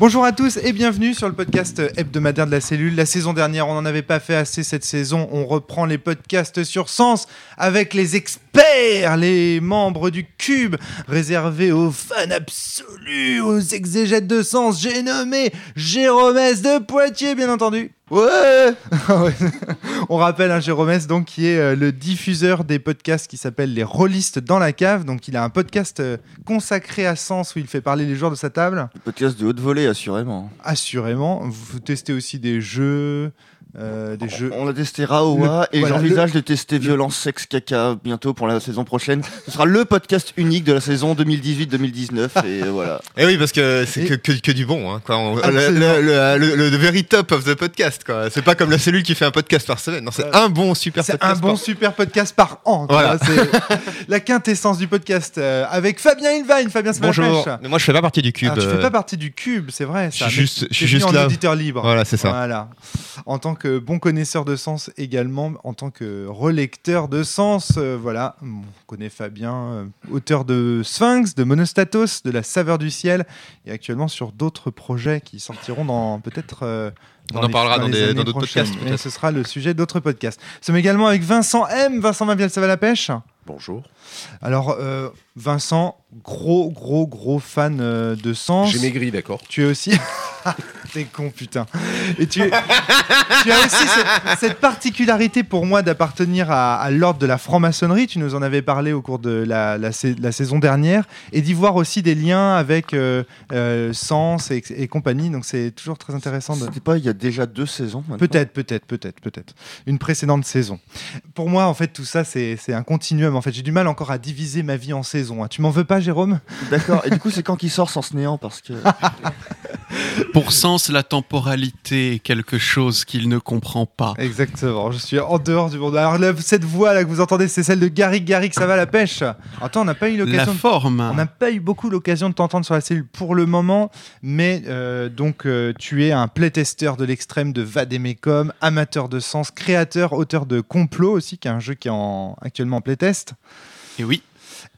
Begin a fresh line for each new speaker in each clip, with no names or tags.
Bonjour à tous et bienvenue sur le podcast hebdomadaire de la cellule. La saison dernière, on n'en avait pas fait assez. Cette saison, on reprend les podcasts sur Sens avec les experts, les membres du Cube, réservés aux fans absolus, aux exégètes de Sens. J'ai nommé Jérôme S. de Poitiers, bien entendu. Ouais On rappelle un hein, Jérôme S, donc qui est euh, le diffuseur des podcasts qui s'appelle Les Rollistes dans la cave. Donc il a un podcast euh, consacré à Sens où il fait parler les joueurs de sa table.
podcast de haute volée, assurément.
Assurément. Vous testez aussi des jeux. Euh, des
on,
jeux.
on a testé Raowa et
voilà,
j'envisage de tester Violence, Sexe, Caca bientôt pour la saison prochaine. Ce sera le podcast unique de la saison 2018-2019 et voilà.
Et oui, parce que c'est
Et-
que, que, que du bon. Hein, quoi. On- le,
Absolument.
le, le, le- le very top of the podcast. quoi. C'est pas comme la cellule qui fait un podcast par semaine. Non, c'est un bon super
C'est
podcast.
un bon
par-
super podcast par an.
Voilà.
vois, C'est la quintessence du podcast euh, avec Fabien Ilvain. Fabien
Bonjour. Mais moi, je fais pas partie du cube.
Alors, tu fais
euh,
pas partie du cube, c'est vrai.
je suis juste- je suis juste
en
là.
auditeur libre.
Voilà, c'est ça.
Voilà. En tant que bon connaisseur de sens également, en tant que relecteur de sens, euh, voilà, on connaît Fabien, euh, auteur de Sphinx, de Monostatos, de La saveur du ciel, et actuellement sur d'autres projets qui sortiront dans peut-être. euh,
On en parlera dans des- dans d'autres podcasts,
Et ce sera le sujet d'autres podcasts. Nous sommes également avec Vincent M. Vincent Maviel, ça va la pêche?
Bonjour.
Alors, euh, Vincent, gros, gros, gros fan euh, de sens.
J'ai maigri, d'accord.
Tu es aussi. T'es con, putain. Et tu, tu as aussi cette, cette particularité pour moi d'appartenir à, à l'ordre de la franc-maçonnerie. Tu nous en avais parlé au cours de la, la sa- la saison dernière. Et d'y voir aussi des liens avec euh, euh, Sens et, et compagnie. Donc c'est toujours très intéressant de.
C'était pas il y a déjà deux saisons maintenant
Peut-être, peut-être, peut-être, peut-être. Une précédente saison. Pour moi, en fait, tout ça, c'est c'est un continuum. En fait, j'ai du mal encore à diviser ma vie en saisons. hein. Tu m'en veux pas, Jérôme?
D'accord. Et du coup, c'est quand qu'il sort sans néant parce que
Pour Sens, la temporalité est quelque chose qu'il ne comprend pas.
Exactement, je suis en dehors du monde. Alors là, cette voix là que vous entendez, c'est celle de Gary Gary, ça va la pêche? Attends, on n'a pas eu
La
l'occasion. de-
forme.
On n'a pas eu beaucoup l'occasion de t'entendre sur la cellule pour le moment, mais euh, donc euh, tu es un playtester de l'extrême de Vademecum, amateur de sens, créateur, auteur de Complot aussi, qui est un jeu qui est en, actuellement en playtest.
Et oui,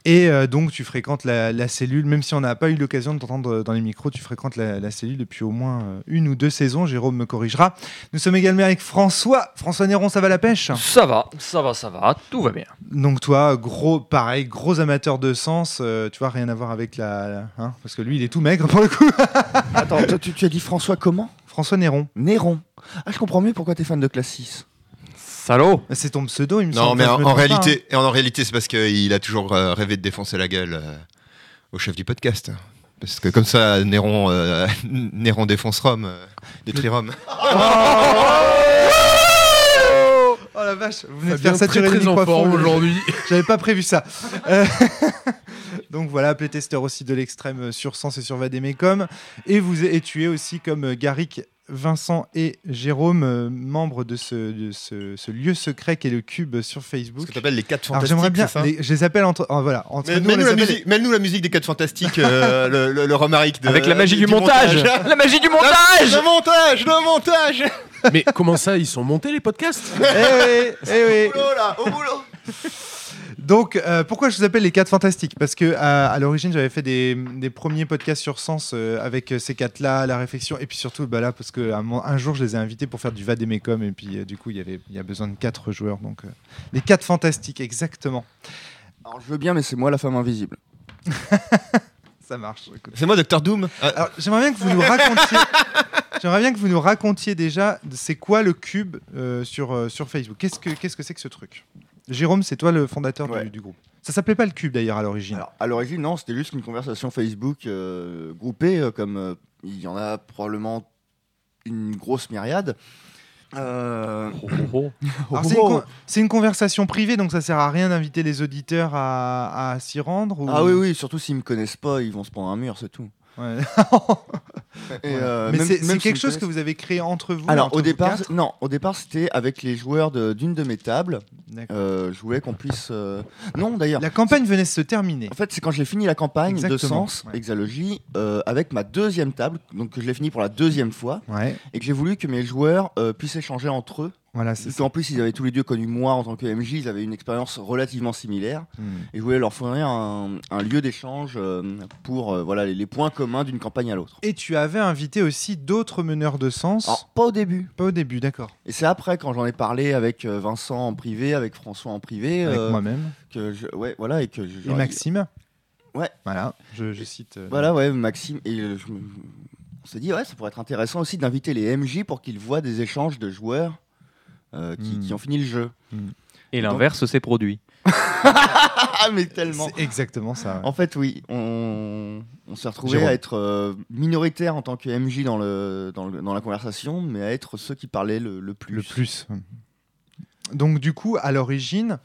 Et euh, donc tu fréquentes la, la cellule, même si on n'a pas eu l'occasion de t'entendre dans les micros, tu fréquentes la, la cellule depuis au moins euh, une ou deux saisons. Jérôme me corrigera. Nous sommes également avec François. François Néron, ça va la pêche?
Ça va, ça va, ça va, tout va bien.
Donc toi, gros, pareil, gros amateur de sens, euh, tu vois, rien à voir avec la... la- hein, parce que lui, il est tout maigre pour le coup.
Attends, toi, tu, tu as dit François comment?
François Néron.
Néron. Ah, je comprends mieux pourquoi t'es fan de classe 6.
Salaud
C'est ton pseudo, il me
Non,
semble.
mais
Je
en,
hein.
réalité, et en réalité, c'est parce qu'il a toujours euh, rêvé de défoncer la gueule euh, au chef du podcast. Parce que comme ça, Néron, euh, Néron défonce Rome, euh, détruit Rome.
hein. Oh la vache, vous venez de faire saturer
très, en forme aujourd'hui.
J'avais pas prévu ça. Euh, Donc voilà, playtester aussi de l'extrême sur Sens et sur Vademecum. Et vous et tu es aussi comme Garrick, Vincent et Jérôme, euh, membres de, ce, de ce, ce lieu secret qu'est le Cube sur
Ce
Facebook.
que t'appelles les 4
Alors
fantastiques.
j'aimerais bien, les- je les appelle entre, oh, voilà, entre
Mais-
nous, les
la, musique- mets-nous la musique des 4 fantastiques, euh, le, le, le romaric de-
Avec la magie du, montage. La magie du montage
Le montage, le montage
Mais comment ça, ils sont montés les podcasts?
Eh oui, eh oui.
boulot là, au boulot
Donc, euh, pourquoi je vous appelle les 4 fantastiques? Parce que à, à l'origine, j'avais fait des, des premiers podcasts sur Sens euh, avec euh, ces quatre-là, la réflexion, et puis surtout, bah là, parce que un, jour, je les ai invités pour faire du Vademecum, et puis euh, du coup, il y avait, il y a besoin de 4 joueurs. Donc, euh, les 4 fantastiques, exactement.
Alors, je veux bien, mais c'est moi la femme invisible.
Ça marche. écoute.
C'est moi, Docteur Doom. Ah,
Alors, j'aimerais bien que vous nous racontiez. J'aimerais bien que vous nous racontiez déjà, c'est quoi le cube euh, sur, euh, sur Facebook? Qu'est-ce que qu'est-ce que c'est que ce truc? Jérôme, c'est toi le fondateur du-
Ouais.
du, groupe. Ça s'appelait pas le cube d'ailleurs à l'origine.
Alors, à l'origine, non, c'était juste une conversation Facebook euh, groupée, euh, comme euh, il y en a probablement une grosse myriade. Euh,
Alors, c'est une, con- c'est une conversation privée, donc ça sert à rien d'inviter les auditeurs à, à s'y rendre ou-
Ah oui, oui, surtout s'ils me connaissent pas, ils vont se prendre un mur, c'est tout.
Ouais.
Et,
Ouais.
euh,
Mais
même-
c'est
même
c'est
s'ils
quelque chose que vous avez créé entre vous
Alors
entre
au
vous
départ,
quatre
non, au départ c'était avec les joueurs de- d'une de, mes tables.
D'accord.
Euh, je voulais qu'on puisse. euh, Non d'ailleurs.
La campagne venait de se terminer.
En fait, c'est quand j'ai fini la campagne de
Exactement,
Sens,
ouais.
Exalogie, euh, avec ma deuxième table, donc que je l'ai fini pour la deuxième fois,
Ouais.
et que j'ai voulu que mes joueurs euh, puissent échanger entre eux
Voilà,
en plus, ils avaient tous les deux connu moi en tant que MJ, ils avaient une expérience relativement similaire.
Hmm.
Et je voulais leur fournir un, un lieu d'échange euh, pour euh, voilà, les, les points communs d'une campagne à l'autre.
Et tu avais invité aussi d'autres meneurs de sens.
Alors, pas au début.
Pas au début, d'accord.
Et c'est après, quand j'en ai parlé avec euh, Vincent en privé, avec François en privé,
Avec
euh,
moi-même.
que je, ouais, voilà, et que je-
Et
j'aurais-
Maxime.
Ouais.
Voilà, je, je cite.
Voilà, ouais, Maxime. Et je on s'est dit, ouais, ça pourrait être intéressant aussi d'inviter les MJ pour qu'ils voient des échanges de joueurs euh, qui,
Hmm.
qui ont fini le jeu.
Et l'inverse s'est produit.
Ah, mais tellement
C'est exactement ça. ouais.
En fait, oui, on, on s'est retrouvé
Jérôme.
à être euh, minoritaire en tant que MJ dans, le, dans, le- dans la conversation, mais à être ceux qui parlaient le, le plus.
Le plus. Donc du coup, à l'origine,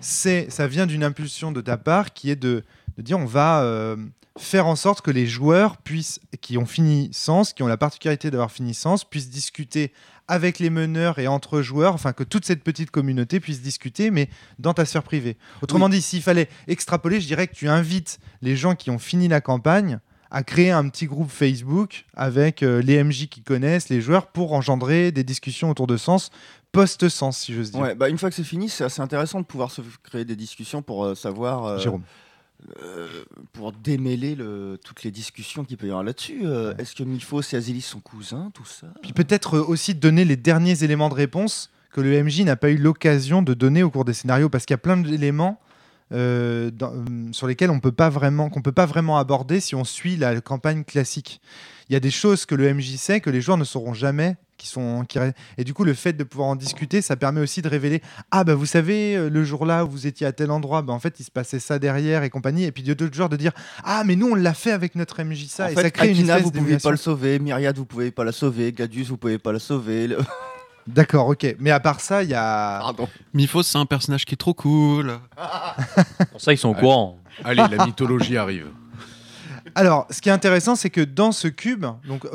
c'est ça vient d'une impulsion de ta part qui est de, de dire on va euh, faire en sorte que les joueurs puissent, qui ont fini Sens, qui ont la particularité d'avoir fini Sens, puissent discuter avec les meneurs et entre joueurs, enfin que toute cette petite communauté puisse discuter, mais dans ta sphère privée. Autrement dit, s'il fallait extrapoler, je dirais que tu invites les gens qui ont fini la campagne à créer un petit groupe Facebook avec euh, les MJ qui connaissent, les joueurs, pour engendrer des discussions autour de Sens, post-Sens, si j'ose dire.
Ouais, bah une fois que c'est fini, c'est assez intéressant de pouvoir se créer des discussions pour euh, savoir, euh,
Jérôme.
Euh, pour démêler le, toutes les discussions qu'il peut y avoir là-dessus. Euh, Est-ce que Mifos et Azilis sont cousins, tout ça
Puis peut-être euh, aussi donner les derniers éléments de réponse que le MJ n'a pas eu l'occasion de donner au cours des scénarios, parce qu'il y a plein d'éléments euh, sur lesquels on peut pas vraiment, qu'on peut pas vraiment aborder si on suit la campagne classique. Il y a des choses que le MJ sait que les joueurs ne sauront jamais. Qui sont, qui Et du coup, le fait de pouvoir en discuter, ça permet aussi de révéler Ah, bah vous savez, euh, le jour-là où vous étiez à tel endroit, bah, en fait, il se passait ça derrière et compagnie. Et puis il y a d'autres joueurs de dire Ah, mais nous, on l'a fait avec notre MJ ça.
En
et
fait,
ça crée une
Akina,
espèce
vous pouvez pas le sauver, Myriad, vous pouvez pas la sauver, Gladius, vous pouvez pas la sauver. le-
D'accord, ok. Mais à part ça, il y a.
Pardon.
Mifos, c'est un personnage qui est trop cool.
Pour ça, ils sont au courant.
Allez, la mythologie arrive.
Alors, ce qui est intéressant, c'est que dans ce cube, donc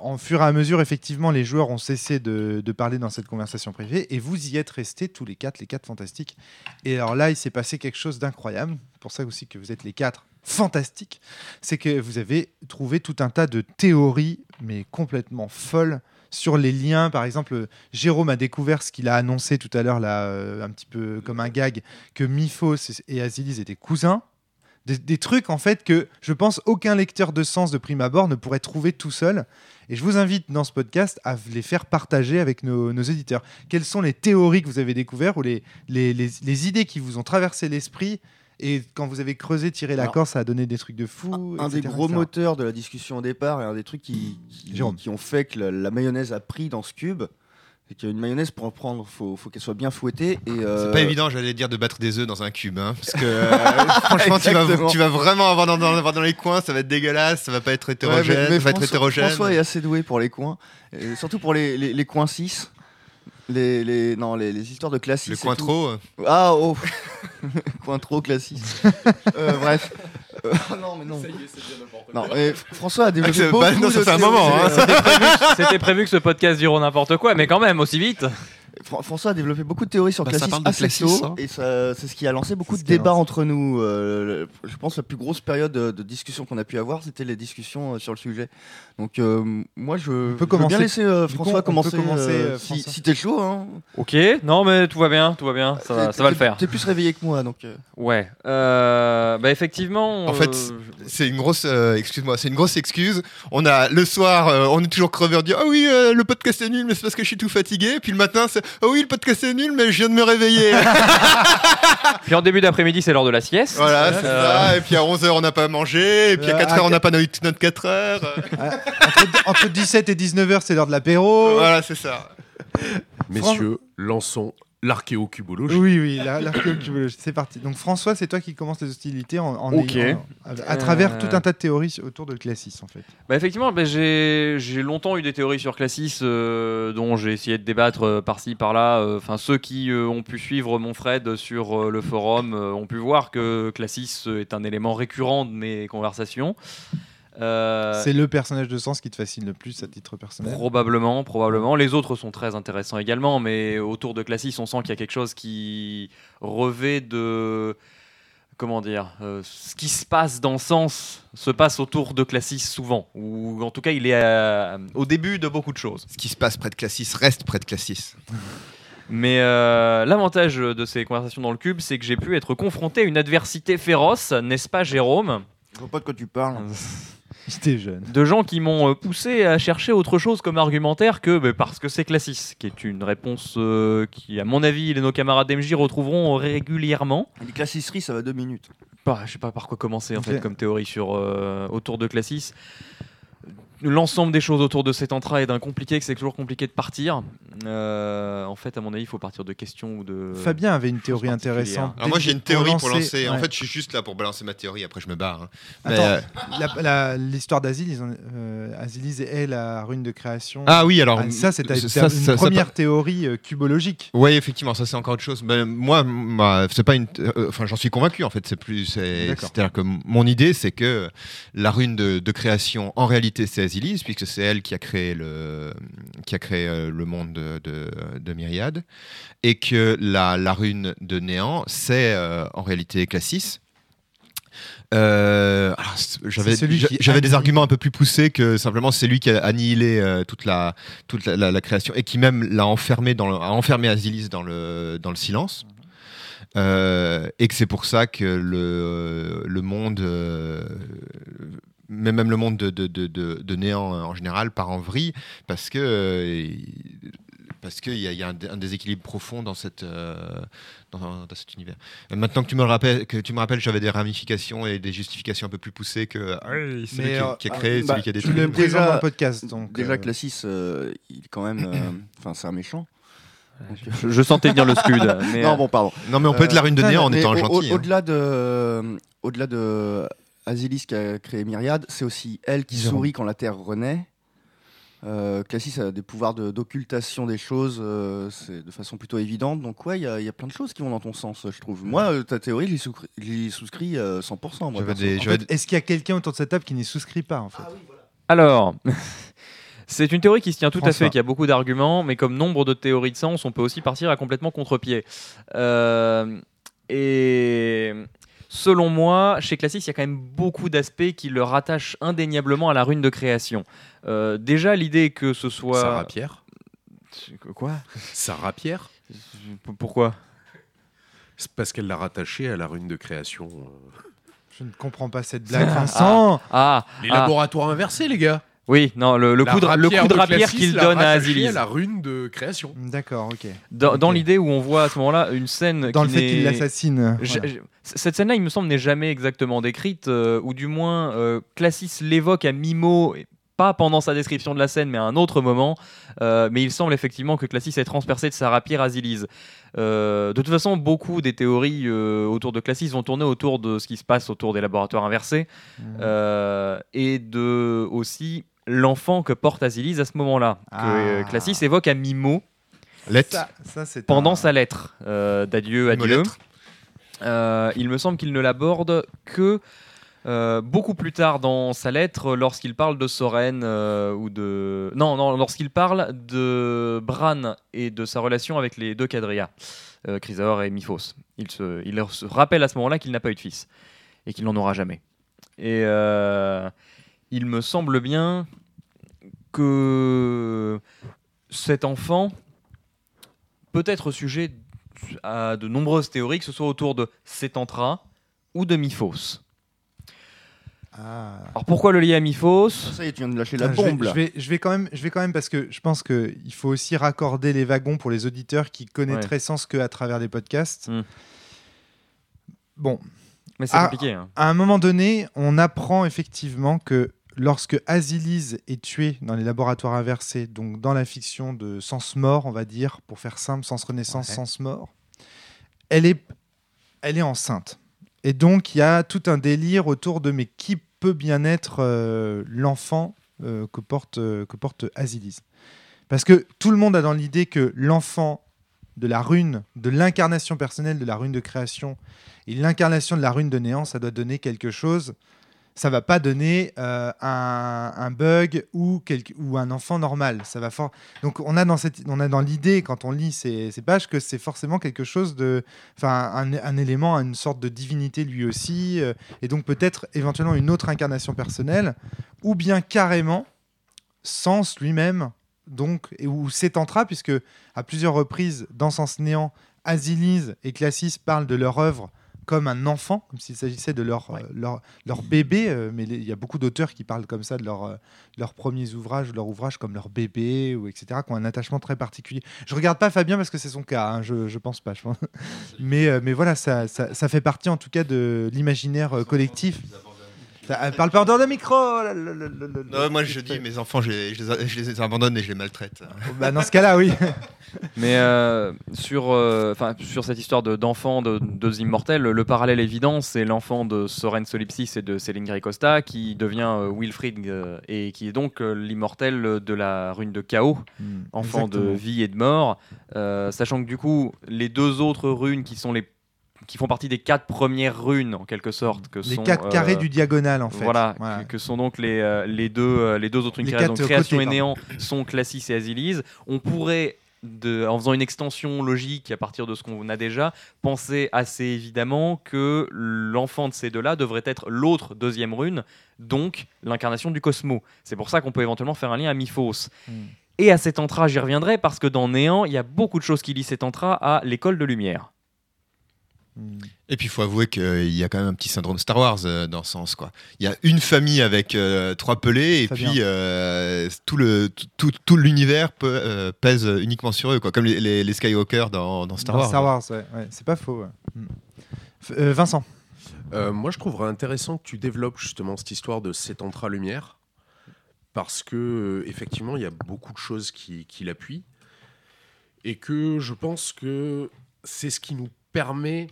en fur et à mesure, effectivement, les joueurs ont cessé de, parler dans cette conversation privée, et vous y êtes restés tous les quatre, les quatre fantastiques. Et alors là, il s'est passé quelque chose d'incroyable. Pour ça aussi que vous êtes les quatre fantastiques, c'est que vous avez trouvé tout un tas de théories, mais complètement folles. Sur les liens, par exemple, Jérôme a découvert ce qu'il a annoncé tout à l'heure, là, euh, un petit peu comme un gag, que Miphos et Azilis étaient cousins des, des trucs en fait que je pense aucun lecteur de sens de prime abord ne pourrait trouver tout seul. Et je vous invite dans ce podcast à les faire partager avec nos, nos éditeurs. Quelles sont les théories que vous avez découvertes ou les, les, les- les idées qui vous ont traversé l'esprit et quand vous avez creusé, tiré la corde, ça a donné des trucs de fou.
un des gros
etc.
moteurs de la discussion au départ et un des trucs qui, qui, ont fait que la, la mayonnaise a pris dans ce cube, c'est qu'une mayonnaise pour en prendre, faut, faut qu'elle soit bien fouettée. Et, euh,
C'est pas évident, j'allais dire, de battre des œufs dans un cube. hein, parce que euh, franchement, tu vas,
Exactement.
tu vas vraiment avoir dans, dans, avoir dans les coins, ça va être dégueulasse, ça va pas être
Ouais,
hétérogène,
mais- mais
va être
François-
hétérogène.
François est assez doué pour les coins, et surtout pour les, les, les coins 6. Les, les, non, les, les histoires de classe
Le
6 et
coin trop.
Ah, oh Coin trop classique. Euh, bref. Euh, non, mais non. Non, mais François a
Ah,
développé
c'est-
beaucoup
bah, non, ça
de
fait un
théories.
moment, hein.
C'était prévu, c'était prévu que ce podcast dure n'importe quoi, mais quand même, aussi vite.
Fran- François a développé beaucoup de théories sur
Bah, ça
Classis
parle de
assez
Classis,
tôt,
hein.
et c'est ce qui a lancé beaucoup de débats entre nous. Euh, le- je pense que la plus grosse période de, de discussion qu'on a pu avoir, c'était les discussions euh, sur le sujet. Donc euh, moi, je, je veux
commencer.
bien laisser euh,
coup,
François commencer.
commencer,
si t'es chaud, hein.
Ok, non mais tout va bien, tout va bien, ça va,
T'es-
ça va le faire.
T'es plus réveillé que moi, donc. euh,
Ouais, euh, bah effectivement.
En fait, C'est une grosse, euh, excuse-moi, c'est une grosse excuse. On a le soir, euh, on est toujours crevé, on dit ah oui, euh, le podcast est nul, mais c'est parce que je suis tout fatigué. Puis le matin, c'est ah oui, le podcast est nul, mais je viens de me réveiller.
Puis en début d'après-midi, c'est l'heure de la sieste.
voilà, c'est
Euh,
ça. Et puis à 11h, on n'a pas mangé. Et puis à
Euh,
4h,
à
on n'a pas notre notre 4 heures.
entre, entre 17 et 19h, c'est l'heure de l'apéro.
voilà, c'est ça.
Messieurs, lançons l'archéocubologie.
Oui, oui, la- l'archéocubologie, c'est parti. Donc François, c'est toi qui commence les hostilités en, en ayant- à, à travers
Euh.
tout un tas de théories autour de Classis, en fait.
Bah effectivement, bah, j'ai j'ai longtemps eu des théories sur Classis euh, dont j'ai essayé de débattre euh, par-ci par-là. Euh, Enfin, ceux qui euh, ont pu suivre mon Fred sur euh, le forum euh, ont pu voir que Classis euh, est un élément récurrent de mes conversations. Euh,
C'est le personnage de sens qui te fascine le plus à titre personnel.
Probablement, probablement. Les autres sont très intéressants également, mais autour de Classis, on sent qu'il y a quelque chose qui revêt de comment dire, euh, ce qui se passe dans Sens se passe autour de Classis souvent, ou en tout cas il est euh, au début de beaucoup de choses.
Ce qui se passe près de Classis reste près de Classis.
Mais euh, l'avantage de ces conversations dans le cube, c'est que j'ai pu être confronté à une adversité féroce, n'est-ce pas Jérôme?
Je vois pas de quoi tu parles.
J'étais jeune.
de gens qui m'ont euh, poussé à chercher autre chose comme argumentaire que bah, parce que c'est Classis, qui est une réponse euh, qui, à mon avis, les nos camarades d'MJ retrouveront régulièrement.
Les classisseries, ça va deux minutes.
Bah, je sais pas par quoi commencer en fait comme théorie sur euh, autour de Classis. L'ensemble des choses autour de cet entra est d'un compliqué que c'est toujours compliqué de partir. Euh, en fait, à mon avis, il faut partir de questions ou de.
Fabien avait une théorie intéressante.
Alors moi j'ai une théorie pour lancer. En
ouais.
fait, je suis juste là pour balancer ma théorie. Après, je me barre. hein. Euh,
l'histoire d'Asilis, euh, Asilis est la rune de création.
Ah oui, alors
Ah, ça, c'est une
ça-
première théorie euh, cubologique.
Oui, effectivement, ça c'est encore autre chose. Mais moi, moi, c'est pas une. Enfin, j'en suis convaincu en fait. C'est plus. C'est-à-dire que mon idée, c'est que la rune de, de création, en réalité, c'est Puisque c'est elle qui a créé le, qui a créé euh, le monde de, de, de Myriade, et que la, la rune de néant, c'est euh, en réalité Classis. Euh, j'avais j'avais des arguments un peu plus poussés que simplement c'est lui qui a annihilé euh, toute la toute la, la- la création et qui même l'a enfermé dans le, a enfermé Asilis dans le dans le silence Euh, et que c'est pour ça que le le monde mais même le monde de, de, de, de- de néant euh, en général part en vrille parce que euh, il- parce qu'il y y a un, dé- un déséquilibre profond dans, cette, euh, dans, dans cet univers. Maintenant que tu me le rappelles, que tu me rappelles, j'avais des ramifications et des justifications un peu plus poussées que ah oui, c'est
Mais,
lui qui,
euh,
qui a créé,
ah, bah,
lui qui a
Tu
détruit.
le
Déjà-
présentes dans le podcast. Donc,
Déjà,
euh,
Classis, euh, il est quand même. euh, Enfin, c'est un méchant.
Je, je sentais venir le scud. mais,
Non, bon, pardon.
Non, mais on peut être la rune de
Euh,
néant en
mais
étant gentil. hein.
Au-delà de, au-delà de Asilis qui a créé Myriade, c'est aussi elle qui sourit quand la Terre renaît. Euh, Classis a des pouvoirs de- d'occultation des choses euh, c'est de façon plutôt évidente. Donc, ouais, il y, a- il y a plein de choses qui vont dans ton sens, je trouve. Moi, euh, ta théorie, j'y souscris, souscris euh, 100%. Moi,
J'avais
perso.
des-
en
j'avais
fait, Est-ce qu'il y a quelqu'un autour de cette table qui n'y souscrit pas en fait?
Alors, c'est une théorie qui se tient tout à fait, qui a beaucoup d'arguments, mais comme nombre de théories de sens, on peut aussi partir à complètement contre-pied. Euh, et selon moi, chez Classis, il y a quand même beaucoup d'aspects qui le rattachent indéniablement à la rune de création. Euh, déjà, l'idée que ce soit.
Sarah Pierre.
Quoi?
Sarah Pierre
P- Pourquoi?
C'est parce qu'elle l'a rattaché à la rune de création.
Je ne comprends pas cette blague, Vincent.
Ah,
Les
ah,
laboratoires inversés, les gars.
Oui, non, le, coup de, le
rapière
coup de
de
rapière
Classis
qu'il donne à Azilis.
la rune de création.
D'accord, ok.
Dans, l'idée où on voit à ce moment-là une scène
Dans
qui
le fait qu'il l'assassine. Voilà.
cette scène-là, il me semble, n'est jamais exactement décrite, euh, ou du moins, euh, Classis l'évoque à mi-mot, pas pendant sa description de la scène, mais à un autre moment. Euh, mais il semble effectivement que Classis est transpercé de sa rapière. Euh, de toute façon, beaucoup des théories euh, autour de Classis vont tourner autour de ce qui se passe autour des laboratoires inversés, euh, et de aussi l'enfant que porte Azilise à ce moment-là, que
Ah.
euh, Classis évoque à mi-mot
Lettre.
Ça, ça, c'est
pendant
un-
sa lettre euh, d'adieu à Dieu. Euh, il me semble qu'il ne l'aborde que euh, beaucoup plus tard dans sa lettre, lorsqu'il parle de Soren euh, ou de non non lorsqu'il parle de Bran et de sa relation avec les deux Cadria, euh, Chrysaor et Miphos. Il se, il se rappelle à ce moment-là qu'il n'a pas eu de fils et qu'il n'en aura jamais. Et euh, il me semble bien que cet enfant peut être sujet à de nombreuses théories, que ce soit autour de Sétantra ou de Miphos.
Ah.
Alors pourquoi le lier à Miphos?
Ça y est, tu viens de lâcher la
Ah, je vais-
bombe
je, vais, je vais quand même, je vais quand même parce que je pense que il faut aussi raccorder les wagons pour les auditeurs qui connaîtraient Sens que à travers des podcasts.
Hmm.
Bon,
Mais c'est
Ah.
compliqué. hein.
à un moment donné, on apprend effectivement que lorsque Azilise est tuée dans les laboratoires inversés, donc dans la fiction de Sens mort, on va dire, pour faire simple, Sens renaissance,
Ouais.
Sens mort, elle est, elle est enceinte. Et donc, il y a tout un délire autour de mais qui peut bien être euh, l'enfant euh, que porte, euh, que porte Azilise Parce que tout le monde a dans l'idée que l'enfant de la rune, de l'incarnation personnelle de la rune de création et l'incarnation de la rune de néant, ça doit donner quelque chose ça va pas donner euh, un, bug ou, un enfant normal. Ça va. Donc on a dans dans l'idée quand on lit ces, pages que c'est forcément quelque chose de, enfin un, un élément, une sorte de divinité lui aussi, euh, et donc peut-être éventuellement une autre incarnation personnelle, ou bien carrément Sens lui-même, donc et ou Sétantra, puisque à plusieurs reprises dans Sens néant, Azilis et Classis parlent de leur œuvre comme un enfant, comme s'il s'agissait de leur, euh, leur, leur bébé. euh, mais il y a beaucoup d'auteurs qui parlent comme ça de leur, euh, leurs premiers ouvrages, leur ouvrage comme leur bébé, ou etc., qui ont un attachement très particulier. Je regarde pas Fabien parce que c'est son cas, hein, je, je pense pas. Je pense. Mais, euh, mais voilà, ça, ça, ça fait partie en tout cas de l'imaginaire euh, collectif. Euh, parle pas en dehors de micro là.
Non, moi je dis, mes enfants, je les, je les- je les abandonne et je les maltraite.
Bah, dans ce cas-là, oui.
Mais euh, sur, euh, enfin, sur cette histoire de- d'enfants de, deux immortels, le parallèle évident, c'est l'enfant de Soren Solipsis et de Céline Grey Costa qui devient euh, Wilfried euh, et qui est donc euh, l'immortel de la rune de chaos, enfant de vie et de mort. Euh, sachant que du coup, les deux autres runes qui sont les qui font partie des quatre premières runes en quelque sorte que
Les
sont
quatre
euh,
carrés du diagonal, en fait.
Voilà,
Voilà.
Que, que sont donc les, euh, les, deux, euh, les deux autres
quatre
Donc, création
côtés,
et néant sont Classis et Azilis. On pourrait, de, en faisant une extension logique à partir de ce qu'on a déjà, penser assez évidemment que l'enfant de ces deux-là devrait être l'autre deuxième rune, donc l'incarnation du Cosmo. C'est pour ça qu'on peut éventuellement faire un lien à Miphos.
Hmm.
Et à cet entra, j'y reviendrai parce que dans Néant, il y a beaucoup de choses qui lient cet entra à l'école de lumière.
Et puis il faut avouer qu'il y a quand même un petit syndrome Star Wars euh, dans ce sens. Quoi. Il y a une famille avec euh, trois pelés et
Fabien.
puis euh, tout, le, tout, tout, l'univers peut- euh, pèse uniquement sur eux, quoi, comme les, les, les Skywalker dans, dans Star
Dans
Wars.
Star Wars, ouais, ouais, c'est pas faux. ouais. Euh, Vincent.
Euh, moi, je trouverais intéressant que tu développes justement cette histoire de cet lumière, parce que effectivement, il y a beaucoup de choses qui, qui l'appuient, et que je pense que c'est ce qui nous permet,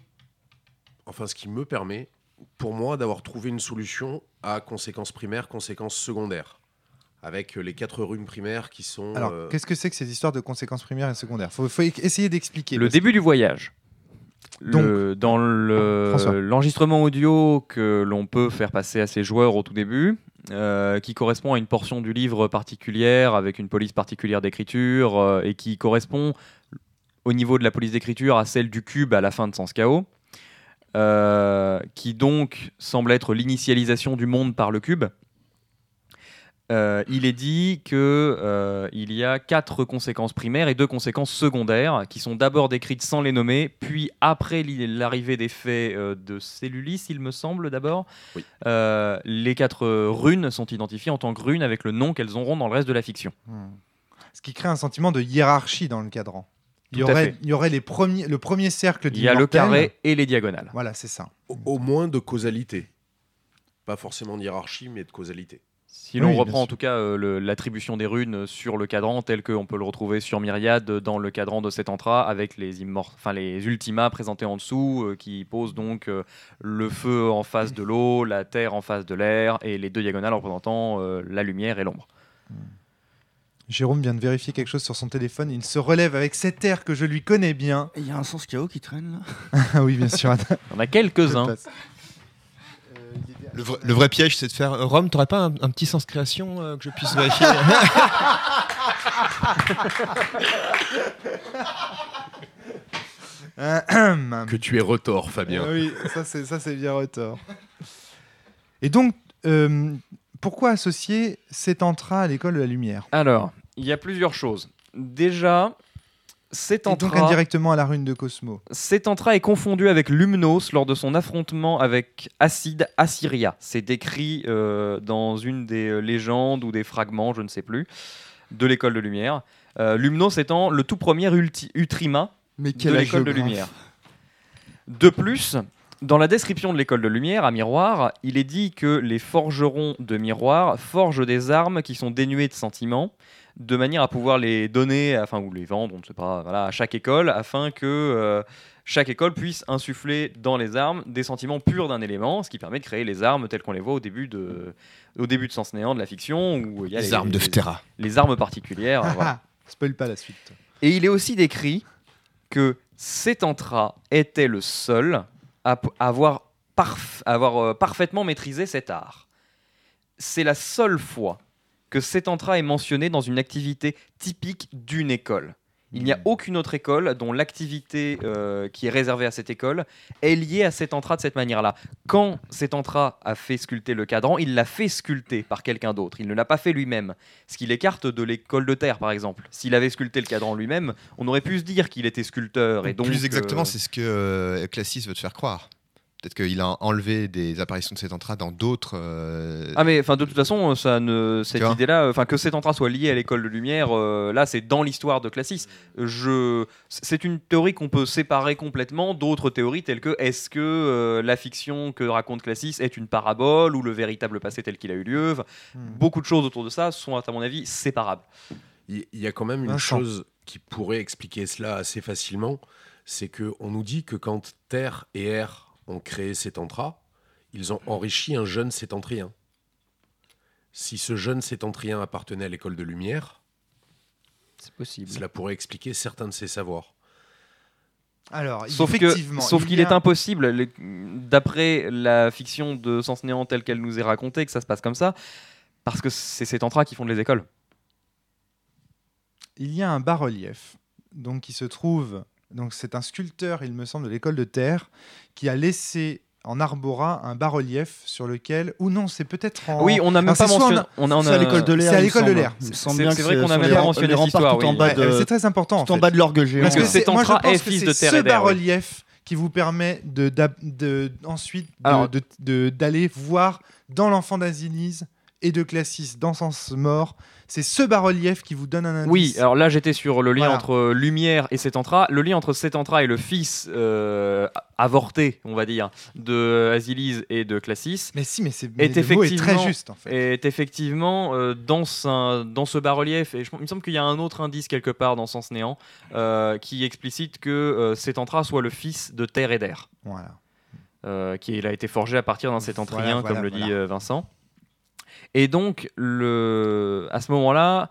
enfin, ce qui me permet, pour moi, d'avoir trouvé une solution à conséquences primaires, conséquences secondaires, avec euh, les quatre runes primaires qui sont.
Alors,
euh,
qu'est-ce que c'est que ces histoires de conséquences primaires et secondaires? Faut, faut essayer d'expliquer.
Le début du voyage.
Donc,
Le- dans le- l'enregistrement audio que l'on peut faire passer à ses joueurs au tout début, euh, qui correspond à une portion du livre particulière avec une police particulière d'écriture euh, et qui correspond au niveau de la police d'écriture à celle du cube à la fin de Sens Chaos, euh, qui donc semble être l'initialisation du monde par le cube. Euh, il est dit que euh, il y a quatre conséquences primaires et deux conséquences secondaires qui sont d'abord décrites sans les nommer, puis après l'arrivée des faits euh, de Cellulis, il me semble d'abord,
Oui.
euh, les quatre runes sont identifiées en tant que runes avec le nom qu'elles auront dans le reste de la fiction.
Hmm. Ce qui crée un sentiment de hiérarchie dans le cadran. Il y aurait,
fait.
il y aurait les premiers, le premier cercle
Il y a le carré et les diagonales.
Voilà, c'est ça.
au, au moins de causalité. Pas forcément de hiérarchie, mais de causalité.
Si l'on
Oui,
reprend en tout cas euh, l'attribution des runes sur le cadran tel qu'on peut le retrouver sur Myriade dans le cadran de cet entra avec les enfin les ultimas présentés en dessous euh, qui posent donc euh, le feu en face de l'eau, la terre en face de l'air et les deux diagonales représentant euh, la lumière et l'ombre.
Jérôme vient de vérifier quelque chose sur son téléphone. Il se relève avec cet air que je lui connais bien.
Il y a un sens chaos qui traîne là
Ah oui, bien sûr.
On a quelques-uns.
Le, vrai, le vrai piège, c'est de faire. euh, Rome, t'aurais pas un, un petit sens création euh, que je puisse vérifier
Que tu es retors, Fabien.
Oui, ça c'est ça c'est bien retort. Et donc, euh, pourquoi associer cet entra à l'école de la lumière?
Alors, il y a plusieurs choses. Déjà, cet
Et donc indirectement à la rune de Cosmo.
cet entra est confondu avec Lumnos lors de son affrontement avec Acide Assyria. C'est décrit euh, dans une des euh, légendes ou des fragments, je ne sais plus, de l'école de lumière. Euh, Lumnos étant le tout premier ulti- Utrima
Mais
de l'école de lumière. De plus, dans la description de l'école de lumière à Miroir, il est dit que les forgerons de Miroir forgent des armes qui sont dénuées de sentiments, de manière à pouvoir les donner, enfin ou les vendre, on ne sait pas, voilà, à chaque école, afin que euh, chaque école puisse insuffler dans les armes des sentiments purs d'un élément, ce qui permet de créer les armes telles qu'on les voit au début de, au début de Sens Néant de la fiction, où il y a
Les
les,
armes de
les-
Fterra.
les armes particulières. voilà.
Spoil pas la suite.
Et il est aussi décrit que Sétantra était le seul à avoir, parf- avoir, euh, parfaitement maîtrisé cet art. c'est la seule fois que cet entra est mentionné dans une activité typique d'une école. Il n'y a aucune autre école dont l'activité euh, qui est réservée à cette école est liée à cet entra de cette manière-là. Quand cet entra a fait sculpter le cadran, il l'a fait sculpter par quelqu'un d'autre. Il ne l'a pas fait lui-même. Ce qui l'écarte de l'école de terre, par exemple. S'il avait sculpté le cadran lui-même, on aurait pu se dire qu'il était sculpteur. Et donc,
Plus exactement,
euh,
c'est ce que euh, Classis veut te faire croire. Peut-être qu'il a enlevé des apparitions de cet entra dans d'autres. euh,
Ah mais enfin de toute façon ça ne cette idée-là enfin que cet entra soit lié à l'école de lumière euh, là c'est dans l'histoire de Classis. Je c'est une théorie qu'on peut séparer complètement d'autres théories telles que est-ce que euh, la fiction que raconte Classis est une parabole ou le véritable passé tel qu'il a eu lieu? Enfin,
Hmm.
Beaucoup de choses autour de ça sont à mon avis séparables.
Il y a quand même une chose qui pourrait expliquer cela assez facilement, c'est que on nous dit que quand Terre et Air ont créé Sétentra, ils ont enrichi un jeune sétentrien. Si ce jeune sétentrien appartenait à l'école de lumière,
C'est possible.
cela pourrait expliquer certains de ses savoirs.
Alors,
Sauf que sauf
il
qu'il est impossible d'après la fiction de Sens Néant telle qu'elle nous est racontée que ça se passe comme ça parce que c'est cet entra qui fondent les écoles.
il y a un bas-relief donc qui se trouve donc c'est un sculpteur il me semble de l'école de terre qui a laissé en arbora un bas-relief sur lequel ou non c'est peut-être en
Oui, on n'a même pas mentionné.
on
a, on
C'est à
a-
l'école de l'air.
c'est à l'école de l'air.
C'est- vrai qu'on a
sur
même pas mentionné
les
cette
remparts
histoire,
tout en
oui.
bas
Ouais,
de,
c'est très important en
tout en
fait.
bas de l'orgue géant.
Parce que c'est-
moi, je pense que
fils
c'est
de terre
ce bas-relief qui vous permet de, ensuite d'aller voir dans l'enfant d'Azilis et de Classis dans Sens Mort. C'est ce bas-relief qui vous donne un indice.
Oui, alors là j'étais sur le lien
Voilà.
entre euh, Lumière et Sétentra. Le lien entre Sétentra et le fils euh, avorté, on va dire, de Azilis et de Classis
mais si, mais c'est très
effectivement-
juste en fait.
est effectivement euh, dans, un- dans ce bas-relief. Et je- il me semble qu'il y a un autre indice quelque part dans Sens Néant euh, qui explicite que euh, Sétentra soit le fils de Terre et d'air.
Voilà.
euh, qui il a été forgé à partir d'un sétentrien,
Voilà, voilà,
comme le dit euh, Vincent. Et donc, le, à ce moment-là,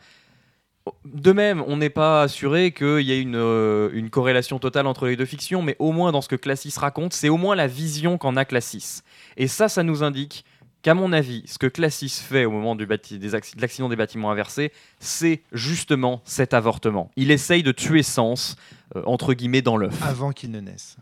de même, on n'est pas assuré qu'il y ait une, euh, une corrélation totale entre les deux fictions, mais au moins dans ce que Classis raconte, c'est au moins la vision qu'en a Classis. Et ça, ça nous indique qu'à mon avis, ce que Classis fait au moment du bâti- des acc- de l'accident des bâtiments inversés, c'est justement cet avortement. Il essaye de tuer Sens, euh, entre guillemets, dans l'œuf.
Avant qu'il ne naisse.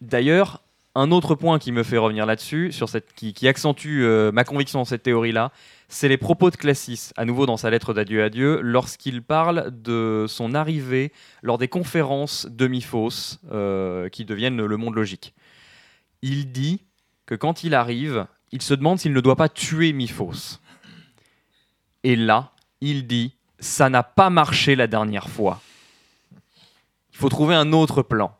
D'ailleurs, un autre point qui me fait revenir là-dessus, qui accentue euh, ma conviction dans cette théorie-là, c'est les propos de Classis, à nouveau dans sa lettre d'adieu à Dieu, lorsqu'il parle de son arrivée lors des conférences demi-fausses euh, qui deviennent le monde logique. Il dit que quand il arrive, il se demande s'il ne doit pas tuer Miphos. Et là, il dit ça n'a pas marché la dernière fois. Il faut trouver un autre plan.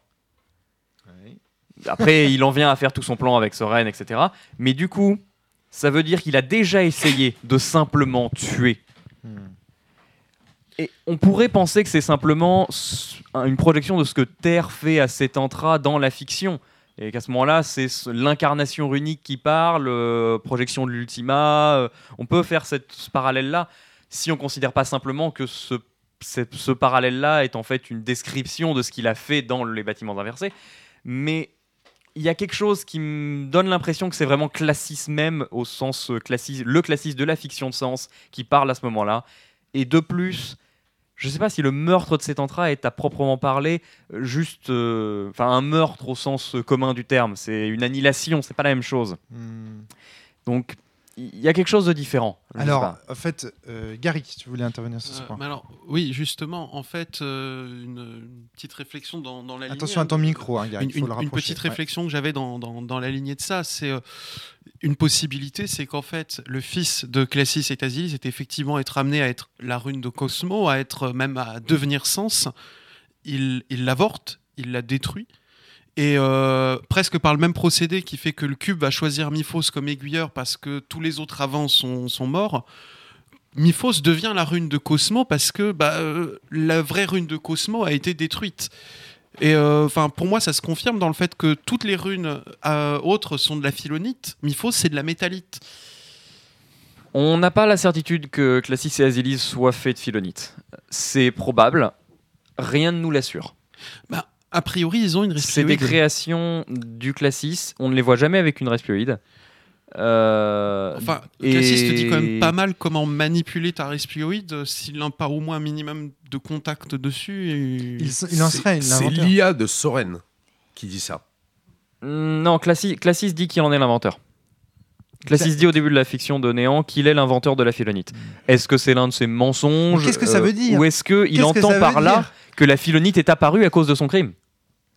Après, il en vient à faire tout son plan avec Soren, etc. Mais du coup, ça veut dire qu'il a déjà essayé de simplement tuer. Et on pourrait penser que c'est simplement une projection de ce que Terre fait à cet entra dans la fiction. Et qu'à ce moment-là, c'est ce- l'incarnation runique qui parle, euh, projection de l'ultima. euh, on peut faire cette, ce parallèle-là si on considère pas simplement que ce- ce parallèle-là est en fait une description de ce qu'il a fait dans les bâtiments inversés. Mais il y a quelque chose qui me donne l'impression que c'est vraiment classis même au sens euh, classis, le classis de la fiction de sens qui parle à ce moment-là. Et de plus, je ne sais pas si le meurtre de cet entra est à proprement parler euh, juste, euh, enfin un meurtre au sens commun du terme. C'est une annihilation, c'est pas la même chose.
Hmm.
Donc il y a quelque chose de différent.
Alors, en fait, euh, Gary, tu voulais intervenir sur ce
Euh,
point.
mais alors, oui, justement, en fait, euh, une, une petite réflexion dans, dans la
Attention à ton micro, hein, Gary.
Une,
il faut
une-
le
une petite
Ouais.
réflexion que j'avais dans, dans, dans la lignée de ça, c'est euh, une possibilité, c'est qu'en fait, le fils de Classis et Tasilis est effectivement être amené à être la rune de Cosmo, à être même à devenir sens. Il il l'avorte, il la détruit. Et euh, presque par le même procédé qui fait que le cube va choisir Miphos comme aiguilleur parce que tous les autres avant sont, sont morts. Miphos devient la rune de Cosmo parce que bah, euh, la vraie rune de Cosmo a été détruite. Et euh, pour moi, ça se confirme dans le fait que toutes les runes euh, autres sont de la philonite. Miphos, c'est de la métallite.
On n'a pas la certitude que Classis et Azilis soient faits de philonite. C'est probable, rien ne nous l'assure.
A priori, ils ont une
C'est des créations du Classis, on ne les voit jamais avec une respioïde. Euh,
Enfin,
et-
Cassis te dit quand même pas mal comment manipuler ta respioïde euh, s'il n'a pas au moins un minimum de contact dessus. Et...
Il, il en serait
C'est l'IA de Soren qui dit ça.
Hmm, Non, Classis, Classis dit qu'il en est l'inventeur. Classis dit au début de la fiction de Néant qu'il est l'inventeur de la philonite. Est-ce que c'est l'un de ses mensonges
qu'est-ce que ça veut dire
Ou est-ce qu'il entend par là que la philonite est apparue à cause de son crime?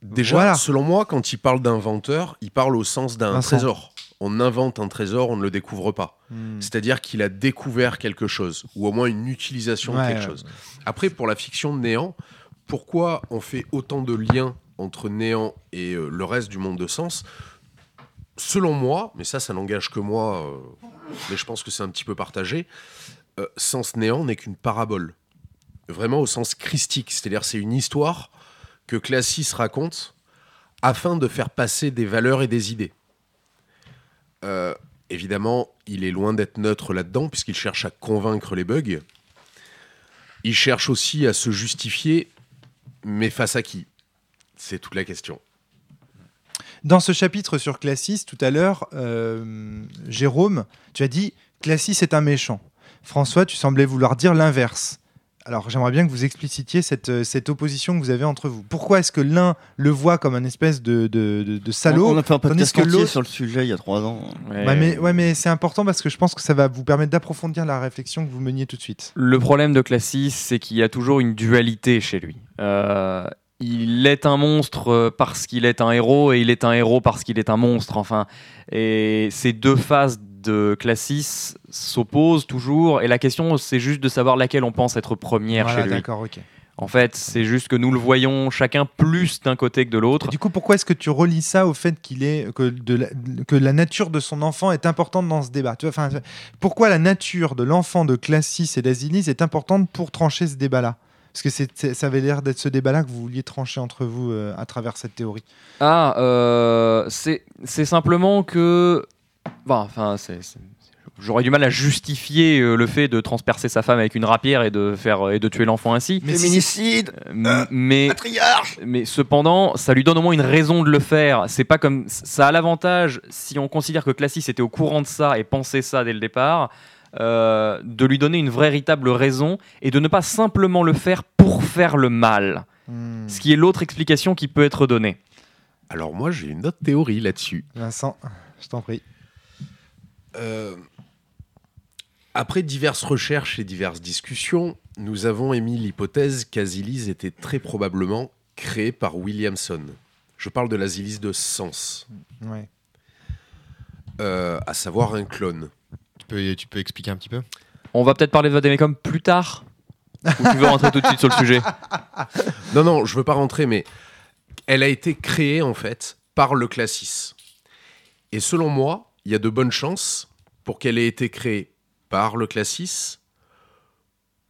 Déjà,
Voilà.
selon moi, quand il parle d'inventeur, il parle au sens d'un trésor. On invente un trésor, on ne le découvre pas.
Hmm.
C'est-à-dire qu'il a découvert quelque chose, ou au moins une utilisation de quelque
ouais.
chose. Après, pour la fiction de Néant, pourquoi on fait autant de liens entre Néant et euh, le reste du monde de Sens? Selon moi, mais ça, ça n'engage que moi, euh, mais je pense que c'est un petit peu partagé, euh, Sens Néant n'est qu'une parabole. Vraiment au sens christique, c'est-à-dire c'est une histoire que Classis raconte afin de faire passer des valeurs et des idées. Euh, évidemment, il est loin d'être neutre là-dedans, puisqu'il cherche à convaincre les bugs. Il cherche aussi à se justifier, mais face à qui? C'est toute la question.
Dans ce chapitre sur Classis, tout à l'heure, euh, Jérôme, tu as dit Classis est un méchant. François, tu semblais vouloir dire l'inverse. Alors j'aimerais bien que vous explicitiez cette, euh, cette opposition que vous avez entre vous. Pourquoi est-ce que l'un le voit comme un espèce de, de, de- de salaud
On a fait un podcast
que
entier sur le sujet il y a trois ans.
Ouais, mais, ouais, mais c'est important parce que je pense que ça va vous permettre d'approfondir la réflexion que vous meniez tout de suite.
Le problème de Classis, c'est qu'il y a toujours une dualité chez lui. Euh, il est un monstre euh, parce qu'il est un héros et il est un héros parce qu'il est un monstre. Enfin, et ces deux phases de Classis s'opposent toujours. Et la question, c'est juste de savoir laquelle on pense être première
Voilà,
chez lui.
d'accord, ok.
En fait, c'est juste que nous le voyons chacun plus d'un côté que de l'autre.
Du coup, pourquoi est-ce que tu relis ça au fait qu'il est que, de la, que la nature de son enfant est importante dans ce débat? Tu vois, enfin, Pourquoi la nature de l'enfant de Classis et d'Asilis est importante pour trancher ce débat-là? Parce que c'est- c'est- ça avait l'air d'être ce débat-là que vous vouliez trancher entre vous euh, à travers cette théorie.
Ah, euh, c'est c'est simplement que. Bon, enfin, c'est. c'est- J'aurais du mal à justifier euh, le fait de transpercer sa femme avec une rapière et de faire et de tuer l'enfant ainsi.
Mais
Féminicide,
Euh, mais
patriarche
mais cependant, ça lui donne au moins une raison de le faire. C'est pas comme ça a l'avantage si on considère que Classis était au courant de ça et pensait ça dès le départ, euh, de lui donner une véritable raison et de ne pas simplement le faire pour faire le mal.
Hmm.
Ce qui est l'autre explication qui peut être donnée.
Alors moi, j'ai une autre théorie là-dessus.
Vincent, je t'en prie.
Euh, après diverses recherches et diverses discussions, nous avons émis l'hypothèse qu'Asilis était très probablement créé par Williamson. Je parle de l'Asilis de Sens,
Ouais.
euh, à savoir un clone.
Tu peux, tu peux expliquer un petit peu?
On va peut-être parler de Vademecum plus tard. Ou tu veux rentrer tout de suite sur le sujet?
Non, non, je veux pas rentrer, mais elle a été créée en fait par le Classis. Et selon moi, il y a de bonnes chances pour qu'elle ait été créée par le Classis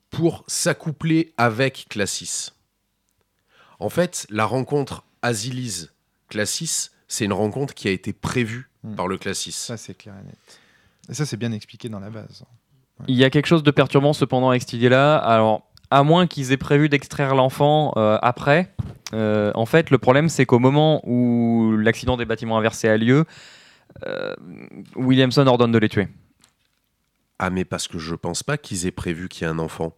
pour s'accoupler avec Classis. En fait, la rencontre Asilis-Classis, c'est une rencontre qui a été prévue
Hmm.
par le Classis.
Ça, c'est clair et net. Et ça, c'est bien expliqué dans la base.
Il y a quelque chose de perturbant cependant avec cette idée-là. Alors, à moins qu'ils aient prévu d'extraire l'enfant euh, après, euh, en fait, le problème c'est qu'au moment où l'accident des bâtiments inversés a lieu, euh, Williamson ordonne de les tuer.
Ah, mais parce que je pense pas qu'ils aient prévu qu'il y ait un enfant.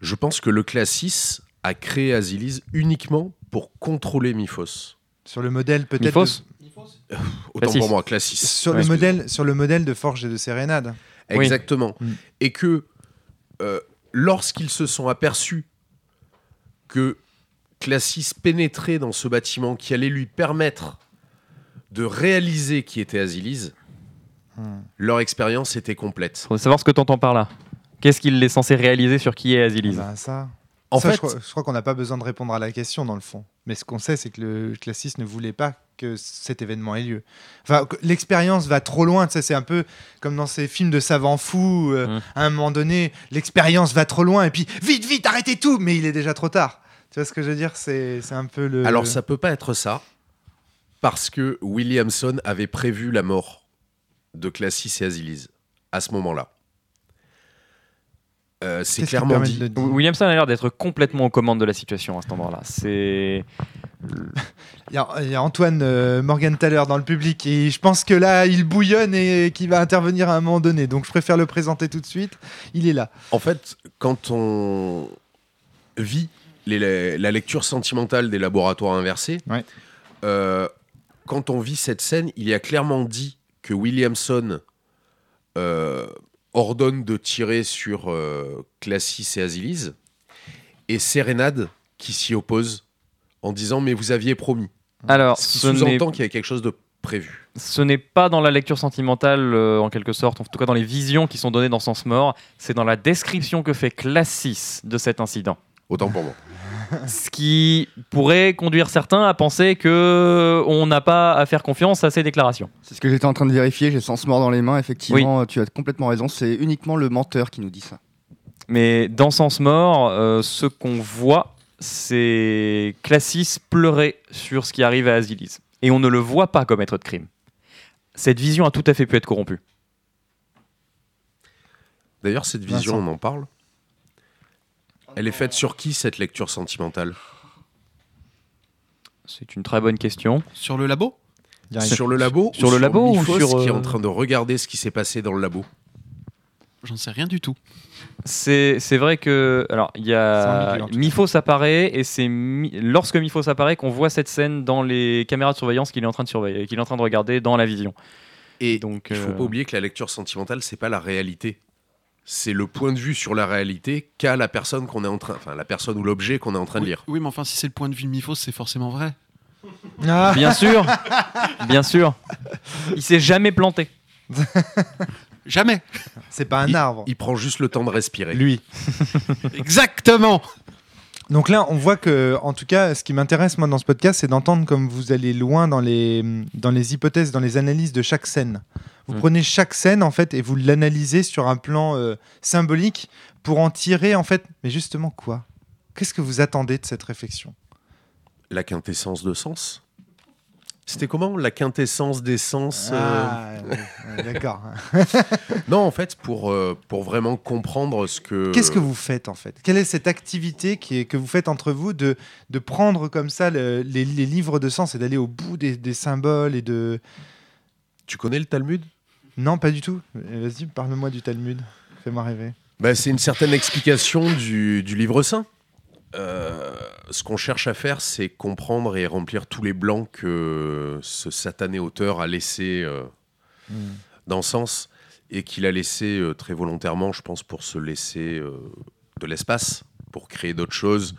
Je pense que le Classis a créé Asilis uniquement pour contrôler Miphos.
Sur le modèle peut-être.
Miphos
de-
Autant
Classis.
pour moi, Classis.
Sur,
Ouais,
le modèle, sur le modèle de Forge et de Sérénade.
Exactement.
Mm.
Et que euh, lorsqu'ils se sont aperçus que Classis pénétrait dans ce bâtiment qui allait lui permettre de réaliser qui était Asilis,
Hmm.
leur expérience était complète.
Faut savoir ce que tu entends par là. Qu'est-ce qu'il est censé réaliser sur qui est Asilis
Ben, ça.
En
Ça,
fait,
je crois, qu'on n'a pas besoin de répondre à la question dans le fond. Mais ce qu'on sait, c'est que le classiste ne voulait pas que cet événement ait lieu. Enfin, l'expérience va trop loin. tu sais, C'est un peu comme dans ces films de savants fous. euh,
Mm.
À un moment donné, l'expérience va trop loin et puis vite, vite, arrêtez tout. Mais il est déjà trop tard. Tu vois ce que je veux dire C'est c'est un peu le.
alors ça peut pas être ça, parce que Williamson avait prévu la mort de Classis et Asilis à ce moment-là. Euh, c'est clairement dit.
de
Williamson a l'air d'être complètement aux commandes de la situation à cet endroit-là. C'est
Il y, a- il y a Antoine euh, Morgenthaler dans le public et je pense que là, il bouillonne et qu'il va intervenir à un moment donné. Donc je préfère le présenter tout de suite. Il est là.
En fait, quand on vit les- la lecture sentimentale des laboratoires inversés,
Ouais.
euh, quand on vit cette scène, il y a clairement dit que Williamson euh, ordonne de tirer sur euh, Classis et Azilis, et Sérénade qui s'y oppose en disant mais vous aviez promis.
alors
Ce qui sous-entend qu'il y a quelque chose de prévu.
ce n'est pas dans la lecture sentimentale euh, en quelque sorte, en tout cas dans les visions qui sont données dans Sens Mort, c'est dans la description que fait Classis de cet incident.
Autant pour moi.
Ce qui pourrait conduire certains à penser que on n'a pas à faire confiance à ces déclarations.
C'est ce que j'étais en train de vérifier, j'ai sens mort dans les mains, effectivement, tu as complètement raison, c'est uniquement le menteur qui nous dit ça.
Mais dans Sens Mort, euh, ce qu'on voit, c'est Classis pleurer sur ce qui arrive à Azilis. Et on ne le voit pas commettre de crime. Cette vision a tout à fait pu être corrompue.
D'ailleurs, cette vision,
Vincent.
on en parle. Elle est faite sur qui cette lecture sentimentale?
C'est une très bonne question.
Sur le labo?
Sur le labo
Sur le labo ou sur,
qui est
euh,
en train de regarder ce qui s'est passé dans le labo?
J'en sais rien du tout.
C'est c'est vrai que. Alors, il y a. Miphos apparaît, et c'est mi- lorsque Miphos apparaît qu'on voit cette scène dans les caméras de surveillance qu'il est en train de surveiller, qu'il est en train de regarder dans la vision.
Et
Donc,
il faut
euh,
pas oublier que la lecture sentimentale, c'est pas la réalité. C'est le point de vue sur la réalité qu'a la personne qu'on est en train, enfin la personne ou l'objet qu'on est en train de lire.
oui, mais enfin, si c'est le point de vue de Mifos, c'est forcément vrai.
Ah,
Bien sûr Bien sûr Il s'est jamais planté.
Jamais.
c'est pas un arbre.
Il prend juste le temps de respirer.
Lui.
Exactement.
Donc là, on voit que, en tout cas, ce qui m'intéresse moi dans ce podcast, c'est d'entendre comme vous allez loin dans les, dans les hypothèses, dans les analyses de chaque scène. Vous
Mm.
prenez chaque scène en fait et vous l'analysez sur un plan euh, symbolique pour en tirer en fait. Mais justement quoi? Qu'est-ce que vous attendez de cette réflexion?
La quintessence de sens. C'était comment La quintessence des sens euh,
Ah, ouais, D'accord.
Non, en fait, pour, euh, pour vraiment comprendre ce que.
Qu'est-ce que vous faites en fait? Quelle est cette activité qui est, que vous faites entre vous de, de prendre comme ça le- les, les livres de sens et d'aller au bout des, des symboles et de...
Tu connais le Talmud?
Non, pas du tout. Euh, Vas-y, parle-moi du Talmud. Fais-moi rêver.
Bah, c'est une certaine explication du, du livre saint. Euh, ce qu'on cherche à faire, c'est comprendre et remplir tous les blancs que ce satané auteur a laissé euh, dans le sens et qu'il a laissé euh, très volontairement, je pense, pour se laisser euh, de l'espace, pour créer d'autres choses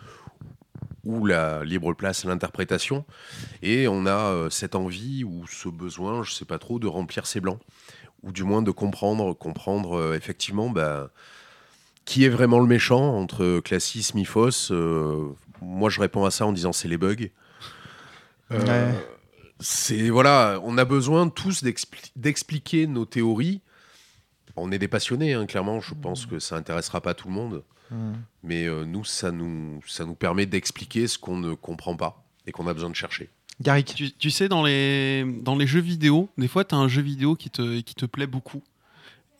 ou la libre place à l'interprétation. Et on a cette envie ou ce besoin, je sais pas trop, de remplir ces blancs ou du moins de comprendre, comprendre effectivement bah, qui est vraiment le méchant entre Classis, Miphos. euh, moi, je réponds à ça en disant c'est les bugs. Euh,
Ouais.
C'est voilà, on a besoin tous d'expli- d'expliquer nos théories. On est des passionnés, hein, clairement. Je pense que ça intéressera pas tout le monde,
Mm.
mais euh, nous, ça nous, ça nous permet d'expliquer ce qu'on ne comprend pas et qu'on a besoin de chercher.
Garrick.
Tu, tu sais, dans les, dans les jeux vidéo, des fois, tu as un jeu vidéo qui te, qui te plaît beaucoup.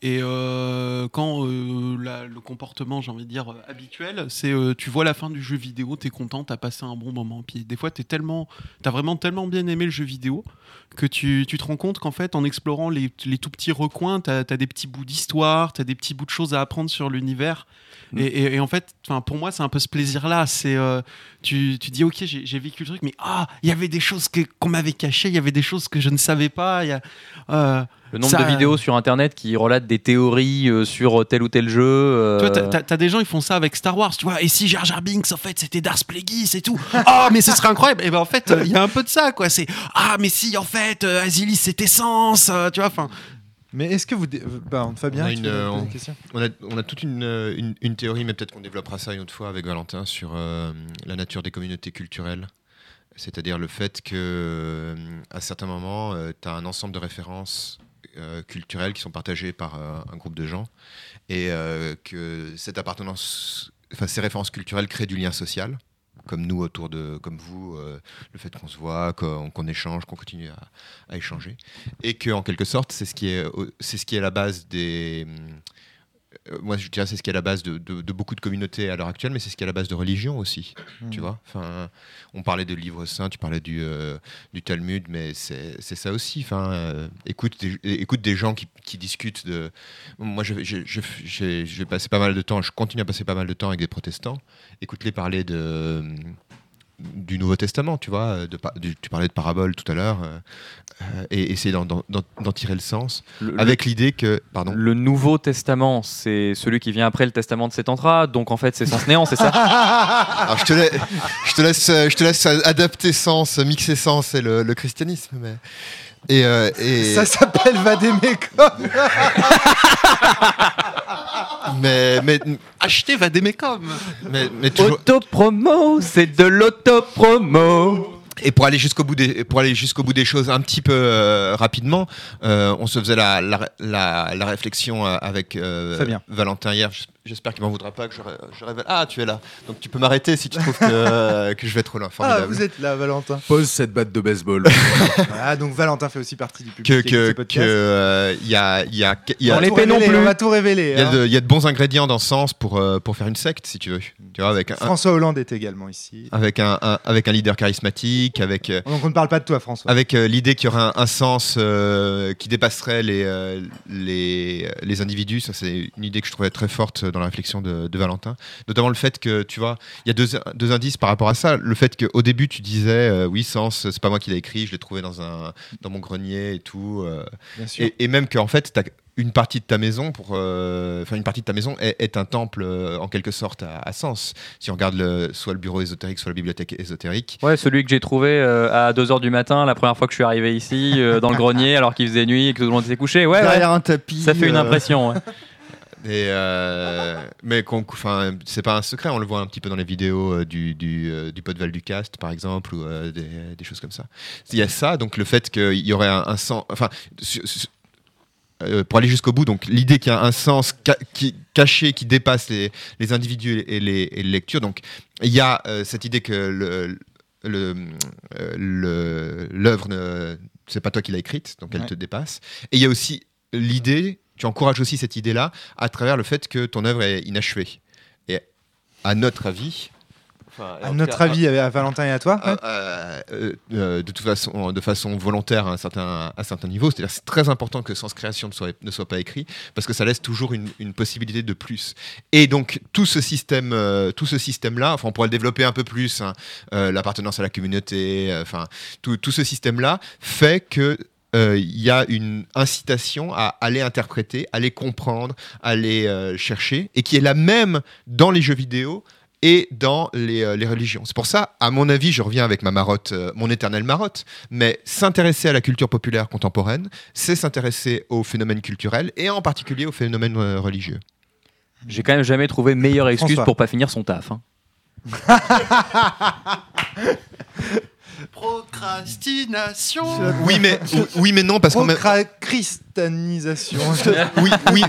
Et euh, quand euh, le comportement, j'ai envie de dire, euh, habituel, c'est tu vois la fin du jeu vidéo, tu es content, tu as passé un bon moment. Puis des fois, tu as vraiment tellement bien aimé le jeu vidéo que tu, tu te rends compte qu'en fait, en explorant les, les tout petits recoins, tu as, des petits bouts d'histoire, tu as des petits bouts de choses à apprendre sur l'univers.
Mm.
Et, et- et en fait, pour moi, c'est un peu ce plaisir-là. C'est euh, tu, tu dis, ok, j'ai vécu le truc, mais ah, il y avait des choses que- qu'on m'avait cachées, il y avait des choses que je ne savais pas. il Y a, euh,
Le nombre
Ça-
de vidéos sur internet qui relatent des théories euh, sur tel ou tel jeu. euh,
Tu vois, t'as- des gens, ils font ça avec Star Wars, tu vois. Et si Jar Jar Binks, en fait, c'était Darth Plagueis et tout. Ah, mais ce serait incroyable. Et ben, en fait, il y a un peu de ça, quoi. C'est ah, mais si, en fait, euh, Azilis, c'était Sens, euh, tu vois. Enfin,
Mais est-ce que vous... dé- euh, bah, Fabien,
On a
tu
une, euh,
poser
on-
une question?
On a, on a toute une, euh, une, une théorie, mais peut-être qu'on développera ça une autre fois avec Valentin sur euh, la nature des communautés culturelles. C'est-à-dire le fait que euh, à certains moments, tu as un ensemble de références euh, culturelles qui sont partagées par euh, un groupe de gens et euh, que cette appartenance, enfin ces références culturelles créent du lien social, comme nous autour de, comme vous, euh, le fait qu'on se voit, qu'on échange, qu'on continue à, échanger, et que en quelque sorte, c'est ce qui est, c'est ce qui est la base des moi je dirais c'est ce qui est à la base de, de- de beaucoup de communautés à l'heure actuelle, mais c'est ce qui est à la base de religion aussi.
Hmm.
Tu vois enfin, On parlait de livres saints, tu parlais du, euh, du Talmud, mais c'est c'est ça aussi. Enfin, euh, écoute, des, écoute des gens qui, qui discutent de. Moi, je, je, je vais passer pas mal de temps, je continue à passer pas mal de temps avec des protestants. Écoute-les parler de du Nouveau Testament, tu vois, de, tu parlais de paraboles tout à l'heure, euh, euh, et essayer d'en- tirer le sens,
Le,
avec l'idée que, pardon,
le Nouveau Testament, c'est celui qui vient après le Testament de Sétantra, donc en fait c'est sens néant, c'est ça
Alors, je te, laisse, je, te laisse, je te laisse adapter sens, mixer sens et le, le christianisme. Mais... Et, euh, et-
Ça s'appelle Vadémécom.
mais, mais,
Achetez Vademecum
mais,
Autopromo, c'est de l'autopromo.
Et pour aller jusqu'au bout des pour aller jusqu'au bout des choses un petit peu euh, rapidement, euh, on se faisait la la, la, la réflexion avec euh. Valentin hier. J'espère qu'il m'en voudra pas que je, ré- je révèle. Ah, tu es là. Donc tu peux m'arrêter si tu trouves que, euh, que je vais trop loin.
Ah, vous êtes là, Valentin.
Pose cette batte de baseball.
Ah, donc Valentin fait aussi partie du public.
que que que euh, il y a il y a il y a
On les paie non plus.
On va tout révéler.
il y a
hein.
de, il y a de bons ingrédients dans ce sens pour euh, pour faire une secte si tu veux. Tu vois avec un,
François Hollande est également ici.
avec un, un- avec un leader charismatique avec euh,
Donc on ne parle pas de toi, François.
avec euh, l'idée qu'il y aurait un, un sens euh, qui dépasserait les, euh, les, les individus. Ça, c'est une idée que je trouvais très forte dans la réflexion de, de Valentin. Notamment le fait que, tu vois, il y a deux, deux indices par rapport à ça. Le fait qu'au début, tu disais, euh, oui, sens, c'est pas moi qui l'ai écrit, je l'ai trouvé dans, un, dans mon grenier et tout. euh,
Bien sûr.
et, et même qu'en fait, t'as une partie de ta maison pour euh, enfin une partie de ta maison est, est un temple euh, en quelque sorte à, à sens si on regarde le, soit le bureau ésotérique soit la bibliothèque ésotérique
Ouais, celui que j'ai trouvé euh, à 2h du matin, la première fois que je suis arrivé ici, euh, dans le grenier, alors qu'il faisait nuit et que tout le monde s'est couché. Ouais, ouais,
Derrière un tapis.
ça fait une
euh,
impression. ouais.
Et euh, mais enfin, c'est pas un secret, on le voit un petit peu dans les vidéos euh, du, du, euh, du Podval du cast, par exemple, ou des, des choses comme ça. Il y a ça, donc le fait qu'il y aurait un, un sens, enfin, pour aller jusqu'au bout, donc l'idée qu'il y a un sens ca- qui, caché qui dépasse les, les individus et les, et les lectures. Donc il y a cette idée que le le- le- l'œuvre c'est pas toi qui l'as écrite, donc elle
Ouais.
te dépasse. Et il y a aussi l'idée, tu encourages aussi cette idée-là à travers le fait que ton œuvre est inachevée. Et à notre avis, enfin,
À notre
cas,
avis, à Valentin et à toi.
euh,
ouais.
euh, euh, euh, de toute façon, de façon volontaire à un certain, à un certain niveau. C'est-à-dire, c'est très important que Sens Création ne soit, ne soit pas écrit parce que ça laisse toujours une, une possibilité de plus. Et donc, tout ce système, euh, tout ce système-là, enfin, on pourrait le développer un peu plus. hein, euh, l'appartenance à la communauté, euh, enfin, tout, tout ce système-là fait que euh, il y a une incitation à aller interpréter, aller comprendre, aller euh, chercher, et qui est la même dans les jeux vidéo et dans les, euh, les religions. C'est pour ça, à mon avis, je reviens avec ma marotte, euh, mon éternelle marotte, mais s'intéresser à la culture populaire contemporaine, c'est s'intéresser aux phénomènes culturels et en particulier aux phénomènes euh, religieux.
J'ai quand même jamais trouvé meilleure excuse
François.
pour pas finir son taf. hein.
Procrastination
Oui, mais, oui, mais non, parce qu'en même-
Procra- Christianisation.
oui, oui,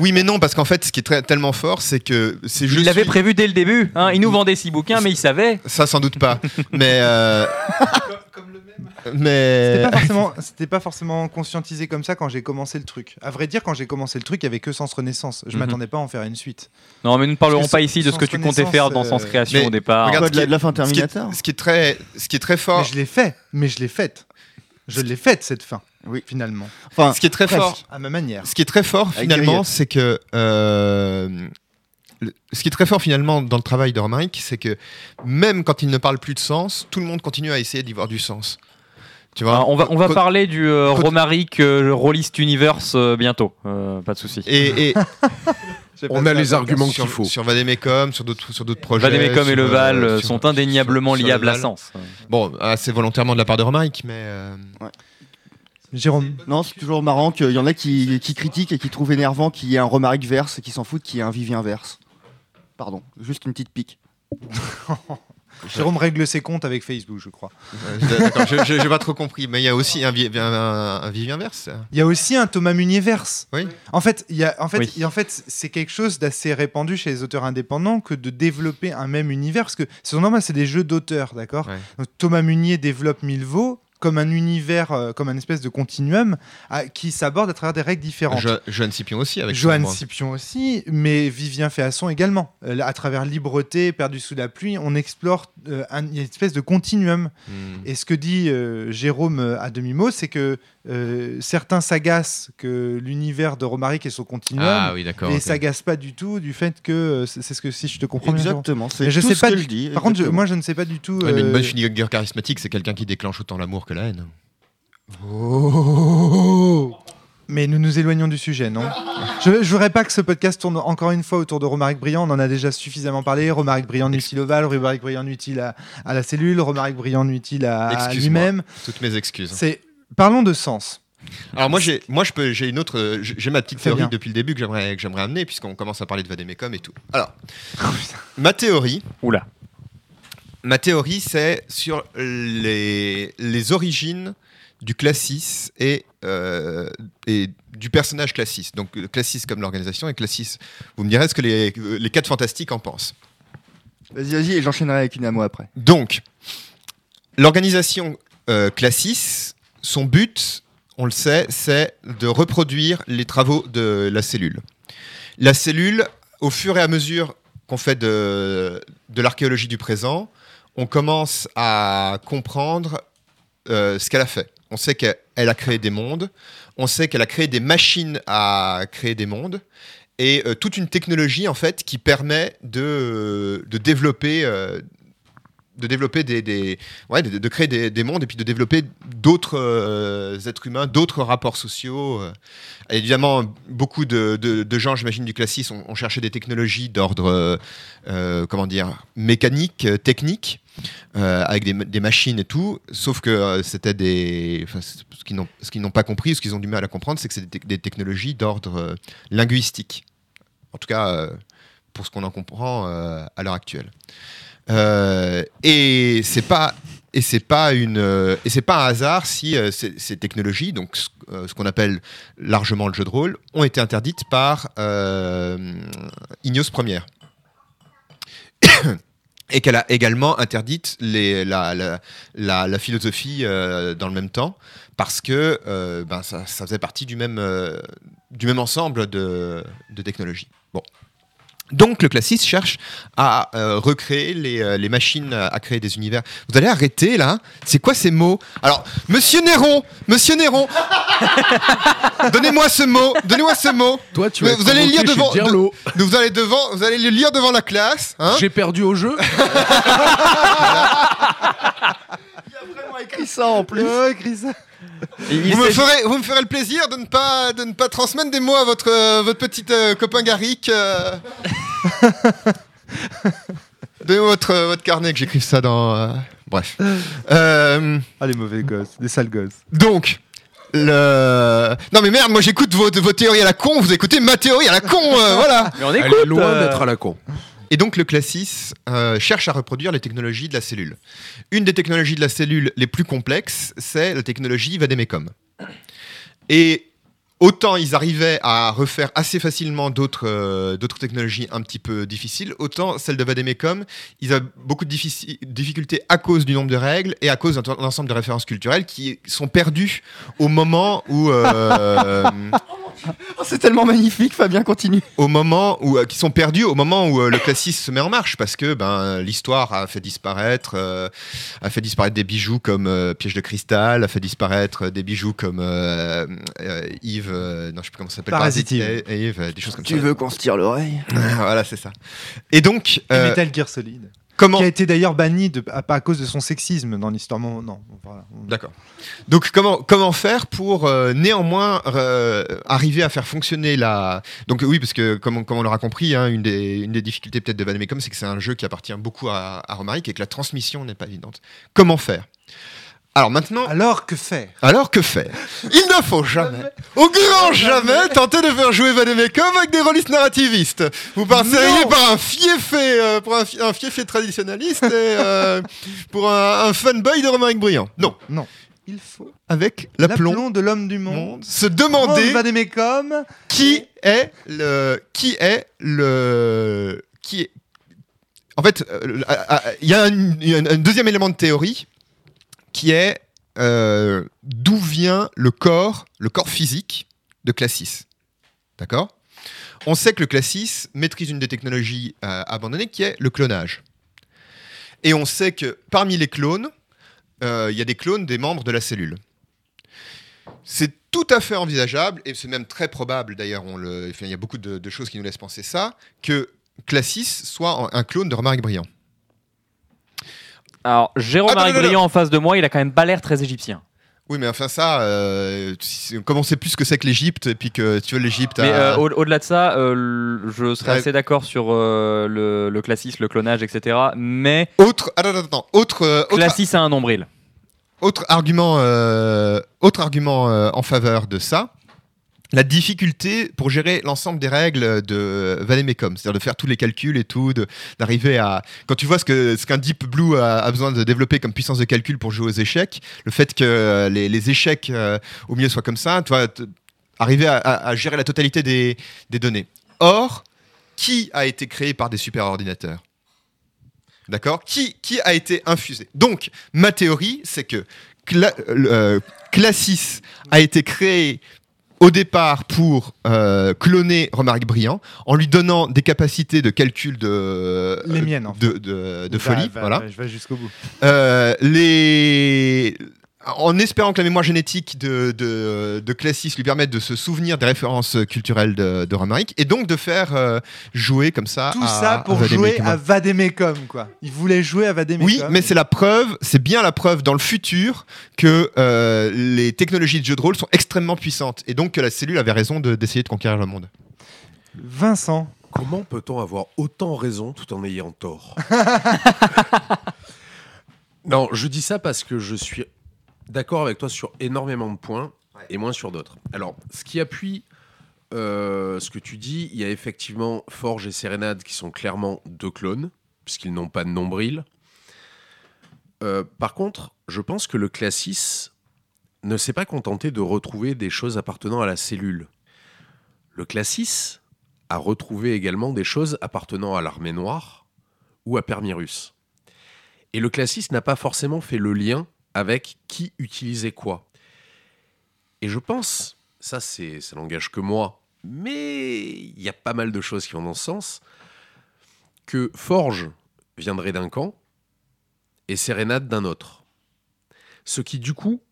oui, mais non, parce qu'en fait, ce qui est très, tellement fort, c'est que c'est
Il
juste.
l'avait prévu dès le début. hein. Il nous vendait six bouquins, mais il savait.
Ça, sans doute pas. mais. euh,
C'était
Mais.
pas forcément, c'était pas forcément conscientisé comme ça quand j'ai commencé le truc. À vrai dire, quand j'ai commencé le truc, il y avait que Sens Renaissance. Je
Mhm.
m'attendais pas à en faire une suite.
Non, mais nous ne parlerons pas ici de ce
sans
que tu comptais faire dans
euh,
Sens Création
mais
au départ.
regarde, ce
de la,
qui est-
de la fin
Ce qui,
Terminator
est, ce qui est très, ce qui est très fort,
Mais je l'ai fait. Mais je l'ai faite. Je l'ai faite cette fin.
Oui.
Finalement.
Enfin,
ce qui est très
presque.
fort,
À ma manière.
ce qui est très fort finalement, c'est que euh, le- ce qui est très fort finalement dans le travail de Romaric, c'est que même quand il ne parle plus de sens, tout le monde continue à essayer d'y voir du sens. Tu vois
Ah, on va, on va parler du euh, Romaric euh, Rollist Universe euh, bientôt. Euh, pas de souci.
Et, et
On a les arguments qu'il faut.
sur Vademecum, sur d'autres sur d'autres projets.
Vademecum et
sur,
Le Val
sur-
sont indéniablement
sur-
liables
Le
à. Sens.
Bon, assez volontairement de la part de Romaric, mais euh,
Jérôme.
Non, c'est toujours marrant qu'il y en a qui, qui critiquent et qui trouvent énervant qu'il y ait un Romaric verse et qui s'en foutent qu'il y ait un Vivien verse. Pardon, juste une petite pique.
Jérôme règle ses comptes avec Facebook, je crois.
d'accord, je- j'ai pas trop compris. Mais il y a aussi un, un, un, un Vivien Verse.
Il y a aussi un Thomas Munier verse.
Oui.
En fait, il y a, en fait,
Oui.
il y a- en fait, c'est quelque chose d'assez répandu chez les auteurs indépendants que de développer un même univers. Parce que c'est normal, c'est des jeux d'auteurs, d'accord?
Ouais.
Thomas Munier développe Milvaux. Comme un univers, euh, comme un espèce de continuum à- qui s'aborde à travers des règles différentes.
Jo- Joanne Scipion aussi avec
Joanne. Scipion aussi, mais Vivien Féasson également. Euh, à travers Libreté, Perdu sous la pluie, on explore euh, un- une espèce de continuum.
Hmm.
Et ce que dit Jérôme à demi-mot, c'est que euh, certains s'agacent que l'univers de Romaric est son continuum.
Ah oui,
et
ok.
s'agacent pas du tout du fait que euh, c'est ce que si je te comprends.
Exactement, c'est
je
tout
sais
ce
pas
que
du-
je dis.
Par contre, je- moi je ne sais pas du tout.
Ouais, mais une
euh,
bonne figure charismatique, c'est quelqu'un qui déclenche autant l'amour que la haine.
Mais nous nous éloignons du sujet, non? Je ne voudrais pas que ce podcast tourne encore une fois autour de Romaric Briand. On en a déjà suffisamment parlé. Romaric Briand utile ovale, Romaric Briand utile à, à la cellule, Romaric Briand utile à, à lui-même.
Toutes mes excuses.
C'est Parlons de sens.
Alors moi j'ai moi je peux j'ai une autre euh, j'ai ma petite théorie depuis le début que j'aimerais que j'aimerais amener puisqu'on commence à parler de Vademecum et tout. Alors ma théorie
Oula.
ma théorie c'est sur les les origines du classis et euh, et du personnage classis. Donc classis comme l'organisation et classis. Vous me direz ce que les les quatre fantastiques en pensent.
Vas-y, vas-y, et j'enchaînerai avec une à moi après.
Donc, l'organisation euh, Classis, son but, on le sait, c'est de reproduire les travaux de la cellule. La cellule, au fur et à mesure qu'on fait de, de l'archéologie du présent, on commence à comprendre euh, ce qu'elle a fait. On sait qu'elle elle a créé des mondes, on sait qu'elle a créé des machines à créer des mondes, et euh, toute une technologie en fait qui permet de, de développer euh, de développer des, des- ouais, de, créer des, des mondes et puis de développer d'autres euh, êtres humains, d'autres rapports sociaux. euh. Évidemment, beaucoup de, de- gens, j'imagine, du classisme ont, ont cherché des technologies d'ordre, euh, comment dire, mécanique, technique, avec des, ma- des machines et tout. Sauf que c'était des, ce qu'ils n'ont, n'ont pas compris, ce qu'ils ont du mal à comprendre, c'est que c'est des, technologies d'ordre linguistique. En tout cas, pour ce qu'on en comprend à l'heure actuelle. Euh, et c'est pas et c'est pas une euh, et c'est pas un hasard si euh, ces, technologies donc ce, qu'on appelle largement le jeu de rôle ont été interdites par Ignos Première et qu'elle a également interdite la, philosophie dans le même temps parce que ben, ça, faisait partie du même, du même ensemble de, de technologies. Bon. Donc le classiste cherche à euh, recréer les, euh, les machines à, à créer des univers. Vous allez arrêter là C'est quoi ces mots? Alors, Monsieur Néron, Monsieur Néron, donnez-moi ce mot, donnez-moi ce mot.
Toi, tu vas
vous allez lire devant-
Dirlo.
Vous allez devant, vous allez le lire devant la classe. Hein
J'ai perdu au jeu.
Il a vraiment écrit ça en plus.
Oh, écris ça.
Vous, me ferez, vous me ferez le plaisir de ne pas, de ne pas transmettre des mots à votre, euh, votre petit euh, copain Garrick. euh. Donnez-moi votre, euh, votre carnet que j'écrive ça dans. euh, Bref. Euh,
Ah, les mauvais gosses, des sales gosses.
donc. Le... Non mais merde, moi j'écoute vos, vos théories à la con, vous écoutez ma théorie à la con, euh, voilà.
Mais on
est loin
euh,
d'être à la con.
Et donc le classis euh, cherche à reproduire les technologies de la cellule. Une des technologies de la cellule les plus complexes, c'est la technologie Vademecum. Et autant ils arrivaient à refaire assez facilement d'autres euh, technologies un petit peu difficiles, autant celle de Vademecum, ils avaient beaucoup de difficultés à cause du nombre de règles et à cause d'un ensemble de références culturelles qui sont perdues au moment où euh,
Oh, c'est tellement magnifique, Fabien, continue.
au moment où euh, qui sont perdus au moment où euh, le classisme se met en marche parce que ben l'histoire a fait disparaître euh, a fait disparaître des bijoux comme euh, piège de cristal a fait disparaître des bijoux comme euh, euh, Yves euh, non je sais plus comment ça s'appelle
Parasite
euh, des choses comme
Tu
ça
veux qu'on se tire l'oreille?
Voilà c'est ça et donc
Et
euh,
Metal Gear Solid.
Comment
Qui a été d'ailleurs banni de, à, pas à cause de son sexisme dans l'histoire. Non, non, voilà.
D'accord. Donc comment comment faire pour euh, néanmoins euh, arriver à faire fonctionner la donc oui parce que comme on, comme on l'aura compris hein, une des une des difficultés peut-être de Vademecum c'est que c'est un jeu qui appartient beaucoup à, à Romaric et que la transmission n'est pas évidente. Comment faire? Alors maintenant
Alors que faire?
Alors que faire? Il ne faut jamais, au grand jamais, tenter de faire jouer Vademecum avec des rôlistes narrativistes. Vous passeriez par un fiefé, euh, pour un, un fiefé traditionnaliste et euh, pour un, un fanboy de Romaric Briand. Non,
Non. Il faut
avec l'aplomb
de l'homme du monde.
monde, se demander qui est le qui est le qui est en fait euh, il y a un, il y a un- un deuxième élément de théorie qui est euh, d'où vient le corps, le corps physique de Classis. D'accord? On sait que le Classis maîtrise une des technologies euh, abandonnées qui est le clonage. Et on sait que parmi les clones, euh, il y a des clones des membres de la cellule. C'est tout à fait envisageable, et c'est même très probable d'ailleurs, il y a beaucoup de, de choses qui nous laissent penser ça, que Classis soit un clone de Romaric Briand.
Alors, Jérôme
Attends,
Marie en face de moi, il a quand même pas l'air très égyptien.
Oui, mais enfin ça, euh, comme on sait plus ce que c'est que l'Égypte, et puis que tu veux l'Égypte
Mais
a-
euh, au- au-delà de ça, euh, je serais
Ouais.
assez d'accord sur euh, le, le classisme, le clonage, etc. Mais
Autre, attends, attends, attends, autre, euh, autre,
a un nombril.
autre argument, autre argument en faveur de ça, la difficulté pour gérer l'ensemble des règles de Vademecum, c'est-à-dire de faire tous les calculs et tout, d'arriver à... Quand tu vois ce que ce qu'un Deep Blue a, besoin de développer comme puissance de calcul pour jouer aux échecs, le fait que euh, les, échecs euh, au milieu soient comme ça, tu vois, arriver à, gérer la totalité des, données. Or, qui a été créé par des superordinateurs D'accord? Qui, qui a été infusé? Donc, ma théorie, c'est que euh, Classis a été créé au départ pour euh, cloner Romaric Briand en lui donnant des capacités de calcul de,
Les miennes, en
de, de, de
Va-
folie.
va-
voilà.
va- Je vais jusqu'au bout.
Euh, les... En espérant que la mémoire génétique de, de, de Classis lui permette de se souvenir des références culturelles de, de Romaric et donc de faire euh, jouer comme ça.
Tout
à-
ça pour jouer à Vademecum, quoi. Il voulait jouer à Vademecum.
Oui, mais c'est la preuve, c'est bien la preuve dans le futur que euh, les technologies de jeu de rôle sont extrêmement puissantes et donc que la cellule avait raison de- d'essayer de conquérir le monde.
Vincent.
Comment peut-on avoir autant raison tout en ayant tort? Non, je dis ça parce que je suis d'accord avec toi sur énormément de points et moins sur d'autres. Alors, ce qui appuie euh, ce que tu dis, il y a effectivement Forge et Sérénade qui sont clairement deux clones, puisqu'ils n'ont pas de nombril. Euh, par contre, je pense que le Classis ne s'est pas contenté de retrouver des choses appartenant à la cellule. Le Classis a retrouvé également des choses appartenant à l'armée noire ou à Permirus. Et le Classis n'a pas forcément fait le lien avec qui utilisait quoi. Et je pense, ça c'est ça n'engage que moi, mais il y a pas mal de choses qui vont dans ce sens, que Forge viendrait d'un camp et Sérénade d'un autre. Ce qui du coup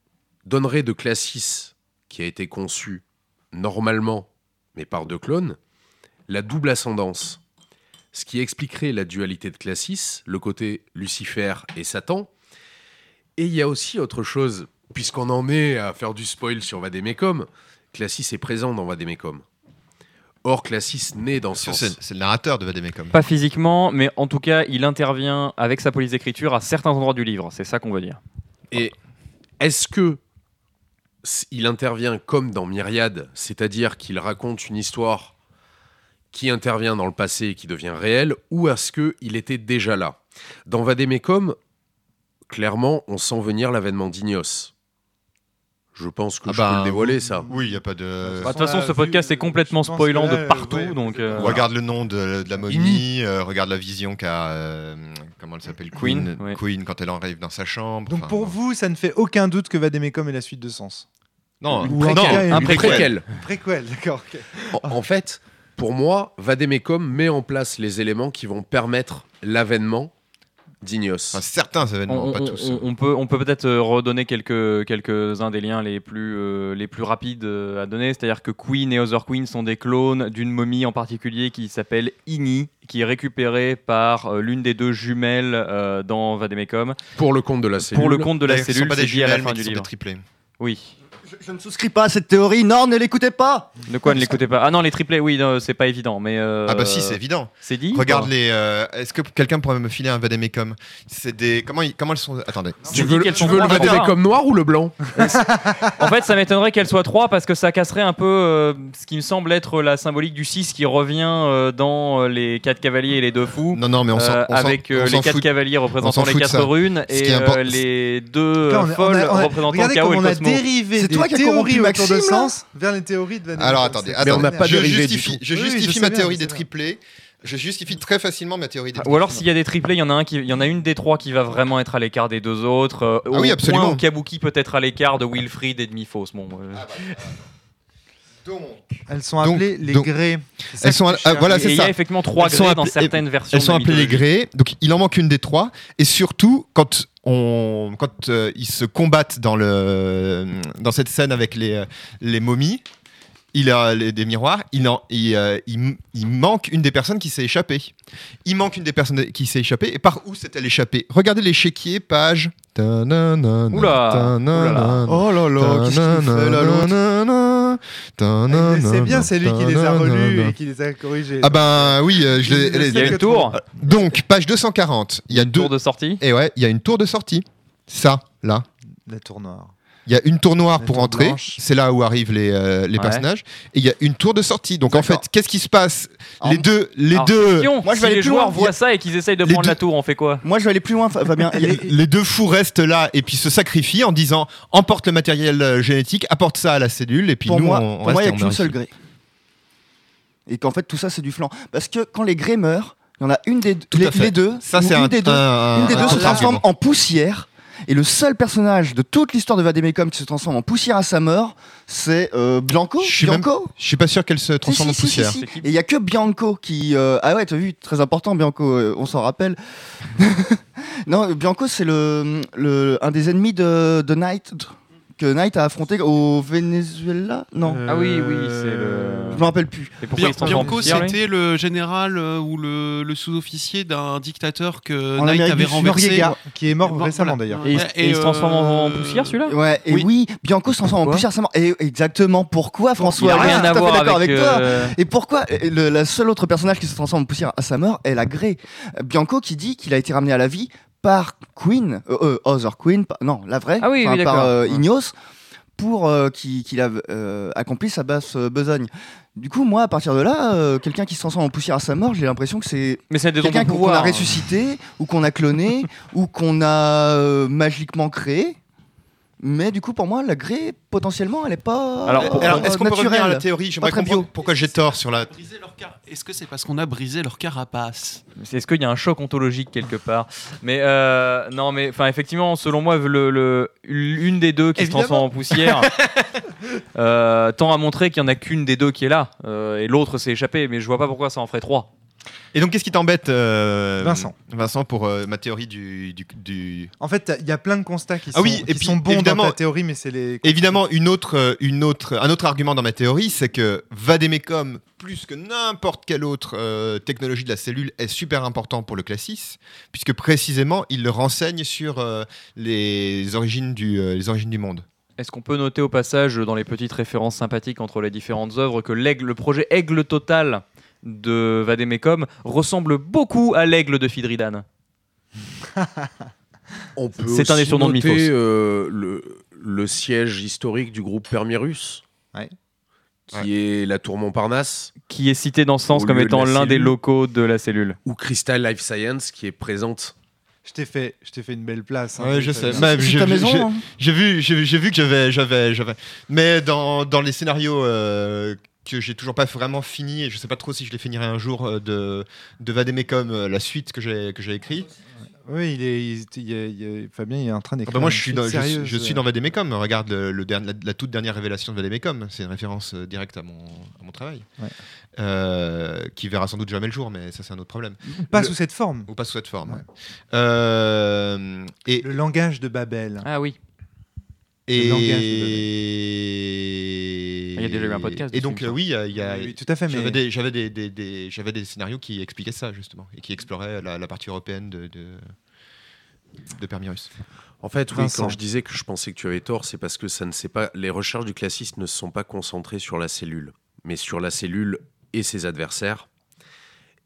donnerait de Classis, qui a été conçu normalement, mais par deux clones, la double ascendance. Ce qui expliquerait la dualité de Classis, le côté Lucifer et Satan. Et il y a aussi autre chose, puisqu'on en est à faire du spoil sur Vademecum, Classis est présent dans Vademecum. Or, Classis naît dans ce
C'est
sens.
c'est le narrateur de Vademecum.
Pas physiquement, mais en tout cas, il intervient avec sa police d'écriture à certains endroits du livre. C'est ça qu'on veut dire.
Et est-ce que il intervient comme dans Myriade, c'est-à-dire qu'il raconte une histoire qui intervient dans le passé et qui devient réelle, ou est-ce qu'il était déjà là? Dans Vademecum, clairement, on sent venir l'avènement d'Ignos. Je pense que
Ah
je
bah,
peux le dévoiler, ça.
Oui, il n'y a pas de.
Bah, De toute façon,
Ouais,
ce podcast
vu-
est complètement
je
spoilant
là,
de partout.
ouais,
donc, euh,
Regarde le nom de, de la momie, euh, regarde la vision qu'a. euh, comment elle s'appelle
Queen,
Queen.
ouais.
Queen quand elle arrive dans sa chambre.
Donc pour
bon.
vous, ça ne fait aucun doute que Vademecum est la suite de Sens.
Non,
Ou
non,
un préquel.
Préquel, d'accord.
en fait, pour moi, Vademecum met en place les éléments qui vont permettre l'avènement d'Ignos.
enfin, certains
on,
événements,
on-
pas tous.
on- on peut on peut peut-être euh, redonner quelques quelques uns des liens les plus euh, les plus rapides euh, à donner. C'est-à-dire que Queen et Other Queen sont des clones d'une momie en particulier qui s'appelle Igni, qui est récupérée par euh, l'une des deux jumelles euh, dans Vademecum
Pour le compte de la cellule.
pour le compte de la cellule.
pas
C'est dit à la fin du
des
livre.
triplés.
Oui.
Je, je ne souscris pas à cette théorie. Non, ne l'écoutez pas.
De quoi ne l'écoutez pas? Ah non, les triplés, oui, c'est pas évident, mais euh,
Ah bah si, c'est évident.
c'est dit.
Regarde les. euh, Est-ce que quelqu'un pourrait me filer un Vademecum C'est des. Comment, ils- comment elles sont Attendez.
Tu veux,
qu'elles
tu
sont
veux le Vademecum noir ou le blanc?
En fait, ça m'étonnerait qu'elle soit 3 parce que ça casserait un peu euh, ce qui me semble être la symbolique du 6 qui revient euh, dans les 4 cavaliers et les deux fous.
Non, non, mais on s'en
euh, avec
on
les
s'en
4
fout.
cavaliers représentant
s'en
les
fout de
4
ça.
runes et les deux folles représentant le chaos et le cosmos.
C'est toi qui as corrompu Maxime,
de Sens vers les théories de Vademecum.
Alors attendez,
Mais on n'a pas
je
dérivé
justifie, je
Oui, oui, je
justifie ma
bien,
théorie des triplés. Je justifie très facilement ma théorie des
Ou alors s'il y a des triplés, il y en a un qui, il y en a une des trois qui va vraiment être à l'écart des deux autres. euh,
Ah oui,
au
absolument.
point où Kabuki peut être à l'écart de Wilfried et de Mifos. Bon, euh,
Donc,
Elles sont
Donc-
appelées les
donc-
ça
elles sont voilà, c'est
il y a
ça.
effectivement trois
Elles sont
grès dans
appelées-
certaines versions.
elles sont appelées les grès, donc il en manque une des trois. Et surtout, quand on, quand euh, ils se combattent dans le, dans cette scène avec les, euh, les momies, il a les- des miroirs. Il, en, il, euh, il- il manque une des personnes qui s'est échappée. Il manque une des personnes qui s'est échappée. Et par où s'est-elle échappée? Regardez l'échiquier, page.
Oula.
Oh là là, qu'est-ce qu'il fait là l'autre?
Ah, le sait bien, c'est lui qui les a relus et qui les a corrigés.
Ah ben oui, euh, je l'ai-
Il le
Il y a une tour,
donc page 240. Il y a deux.
tour de sortie.
Et ouais, il y a une tour de sortie. Ça, là.
La tour noire.
Il y a une tour noire pour entrer, c'est là où arrivent les, euh, les
Ouais.
personnages, et il y a une tour de sortie. Donc en fait, qu'est-ce qui se passe?
En-
Les deux, les
Alors,
deux,
question,
Moi, je
si
vais aller
les
plus
joueurs
loin.
voient ça et qu'ils essayent de
Les
prendre
deux-
la tour, on fait quoi?
Moi, je vais aller plus loin, Fabien. A-
les deux fous restent là et puis se sacrifient en disant emporte le matériel euh, génétique, apporte ça à la cellule, et puis
pour
nous
moi,
on, on
pour
reste
moi, il n'y a qu'une seule gré. Et qu'en fait, tout ça, c'est du flan. Parce que quand les grés meurent, il y en a une des
Tout
les, les deux.
Ça c'est
une
un,
des deux,
un-
une des
un-
deux
un
se transforme en poussière. Et le seul personnage de toute l'histoire de Vademecum qui se transforme en poussière à sa mort, c'est euh, Bianco.
Je suis même-
Bianco
Je suis pas sûr qu'elle se transforme
si,
en
si, si,
poussière.
si. Et il y a que Bianco qui. euh, Ah ouais, t'as vu, très important, Bianco, euh, on s'en rappelle. non, Bianco, c'est le, le, un des ennemis de, de Knight, que Knight a affronté au Venezuela Non,
Ah oui, oui, c'est le-
je me rappelle plus.
Il
Bianco, c'était le général euh, ou le, le sous-officier d'un dictateur que
En
Knight
Amérique
avait renversé.
Noriega.
Qui est mort
Voilà.
récemment d'ailleurs.
Et, il-
Ouais,
et il se transforme en, en
euh,
poussière celui-là
Ouais, et oui,
Oui.
Bianco se transforme en poussière à sa mort. Et exactement pourquoi,
Il
François suis
rien à voir
d'accord
avec.
avec toi.
euh,
Et pourquoi euh, le, la seule autre personnage qui se transforme en poussière à sa mort est la Grey Bianco qui dit qu'il a été ramené à la vie par Queen, euh, euh, Other Queen, non, la vraie,
Ah oui,
enfin,
oui,
par euh. Ignos, pour euh, qu'il a euh, accompli sa basse euh, besogne. Du coup, moi, à partir de là, quelqu'un qui se transforme en poussière à sa mort, j'ai l'impression que c'est quelqu'un qu'on a ressuscité, ou qu'on a cloné, ou qu'on a magiquement créé. Mais du coup, pour moi, la Grey, potentiellement, elle est pas
Alors,
euh,
Alors, est-ce qu'on peut revenir à la théorie J'aimerais
Pas très
comprendre
bio.
pourquoi j'ai tort sur la.
Est-ce que c'est parce qu'on a brisé leur carapace
Est-ce qu'il y a un choc ontologique quelque part Mais euh, non, mais enfin effectivement, selon moi, le, le- une des deux qui
Évidemment.
se transforme en poussière euh, tend à montrer qu'il y en a qu'une des deux qui est là, euh, et l'autre s'est échappé. Mais je vois pas pourquoi ça en ferait trois.
Et donc, qu'est-ce qui t'embête, euh,
Vincent.
Vincent, pour euh, ma théorie du, du, du-
En fait, il y a plein de constats qui
Ah
sont,
oui,
qui
et puis,
sont bons
évidemment-
dans ta théorie, mais c'est les.
Évidemment, une autre, euh, une autre, un autre argument dans ma théorie, c'est que Vademecum, plus que n'importe quelle autre euh, technologie de la cellule, est super important pour le classis, puisque précisément, il le renseigne sur euh, les, origines du, euh, les origines du monde.
Est-ce qu'on peut noter au passage, dans les petites références sympathiques entre les différentes œuvres, que l'aigle, le projet Aigle Total de Vademecum ressemble beaucoup à l'aigle de Fidridan
On peut
C'est un des surnoms de Mythos.
euh, le, le siège historique du groupe Permirus,
Ouais.
qui est la tour Montparnasse,
qui est cité dans ce sens comme
de
étant l'un des locaux de la cellule.
ou Crystal Life Science, qui est présente.
Je t'ai fait, je t'ai fait une belle place. hein,
Ouais, je sais.
t'as-
C'est
j'ai
ta
vu-
maison
j'ai- J'ai vu, j'ai vu, j'ai vu que j'avais, j'avais, j'avais. Mais dans, dans les scénarios euh, que j'ai toujours pas vraiment fini, et je sais pas trop si je les finirai un jour euh, de, de Vademecum, euh, la suite que j'ai, que j'ai écrit.
Oui, il est, il- il il Fabien, il est en train
Ah
d'écrire.
bah moi, je suis, dans, je, suis-
sérieuse,
je suis dans Vademecum. Regarde le, le dernier- la, la toute dernière révélation de Vademecum. C'est une référence euh, directe à mon, à mon travail.
Ouais.
Euh, qui verra sans doute jamais le jour, mais ça, c'est un autre problème.
Ou Pas
Le-
sous cette forme.
Ou pas sous cette forme.
Ouais.
Euh, et,
Le langage de Babel.
Ah oui.
Et...
de
Il y a déjà eu un podcast
Et donc, euh, oui, il y a- il y a,
Oui, oui, tout à fait.
J'avais
Mais
des, j'avais des, des- des- j'avais des scénarios qui expliquaient ça, justement, et qui exploraient la, la partie européenne de, de, de Permirus.
En fait, oui, quand je disais que je pensais que tu avais tort, c'est parce que ça ne s'est pas. Les recherches du classiste ne se sont pas concentrées sur la cellule, mais sur la cellule et ses adversaires.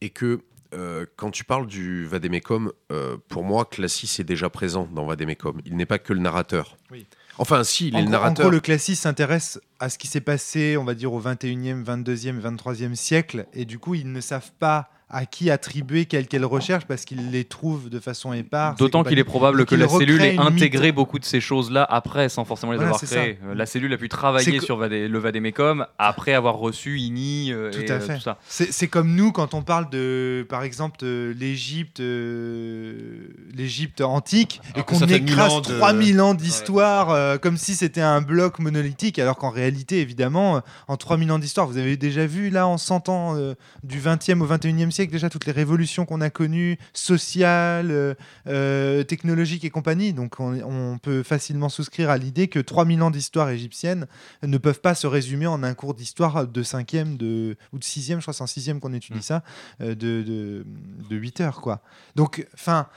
Et que euh, quand tu parles du Vademecum, euh, pour moi, Classis est déjà présent dans Vademecum. Il n'est pas que le narrateur.
Oui.
Enfin, si, il
en,
est le
gros, en
narrateur.
gros, le classiste s'intéresse à ce qui s'est passé, on va dire, au 21e, 22e, 23e siècle. Et du coup, ils ne savent pas à qui attribuer quelle quelle recherche parce qu'il les trouve de façon éparse.
D'autant qu'il est probable que la cellule ait intégré beaucoup de ces choses-là après, sans forcément les
Voilà,
avoir créées.
ça.
La cellule a pu travailler sur Vadé- le Vadémécum après avoir reçu INI euh,
Tout
et
à
euh,
fait.
tout ça.
C'est comme nous quand on parle de, par exemple, l'Égypte, euh, l'Égypte antique, et
Alors
qu'on écrase
ans de-
3000 ans d'histoire comme si c'était un bloc monolithique, alors qu'en réalité, évidemment, en 3000 ans d'histoire, vous avez déjà vu là en 100 ans du 20e au 21e siècle déjà toutes les révolutions qu'on a connues, sociales, euh, euh, technologiques et compagnie. Donc on, on peut facilement souscrire à l'idée que 3000 ans d'histoire égyptienne ne peuvent pas se résumer en un cours d'histoire de 5e de, ou de 6e, je crois c'est en 6e qu'on étudie ça, euh, de, de, de 8 heures. Quoi. Donc, enfin,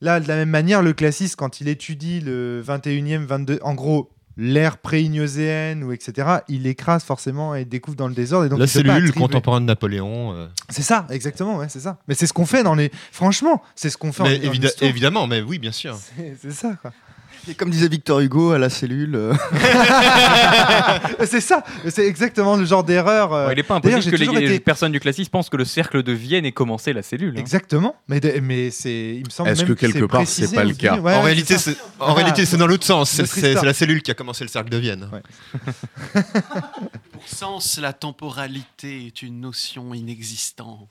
là, de la même manière, le classiste, quand il étudie le 21e, 22, en gros, l'ère pré-ignocéenne ou etc., il écrase forcément et découvre dans le désordre. Et donc
La cellule contemporaine de Napoléon. euh.
C'est ça, exactement, ouais, c'est ça. Mais c'est ce qu'on fait dans les. Franchement, c'est ce qu'on fait en-
Mais évidemment, mais oui, bien sûr.
C'est c'est ça, quoi.
Et comme disait Victor Hugo à la cellule. euh,
c'est ça, c'est exactement le genre d'erreur. euh,
Ouais, il n'est pas impossible que les,
toujours
les
été-
personnes du classisme pensent que le cercle de Vienne ait commencé la cellule. hein.
Exactement, mais, de- mais c'est, il me semble
Est-ce
même
que quelque
c'est
part, c'est pas le cas.
Ouais,
en
ouais,
réalité,
c'est
en
Ah.
réalité, c'est dans l'autre sens. C'est la cellule qui a commencé le cercle de Vienne.
Pour Sens, la temporalité est une notion inexistante.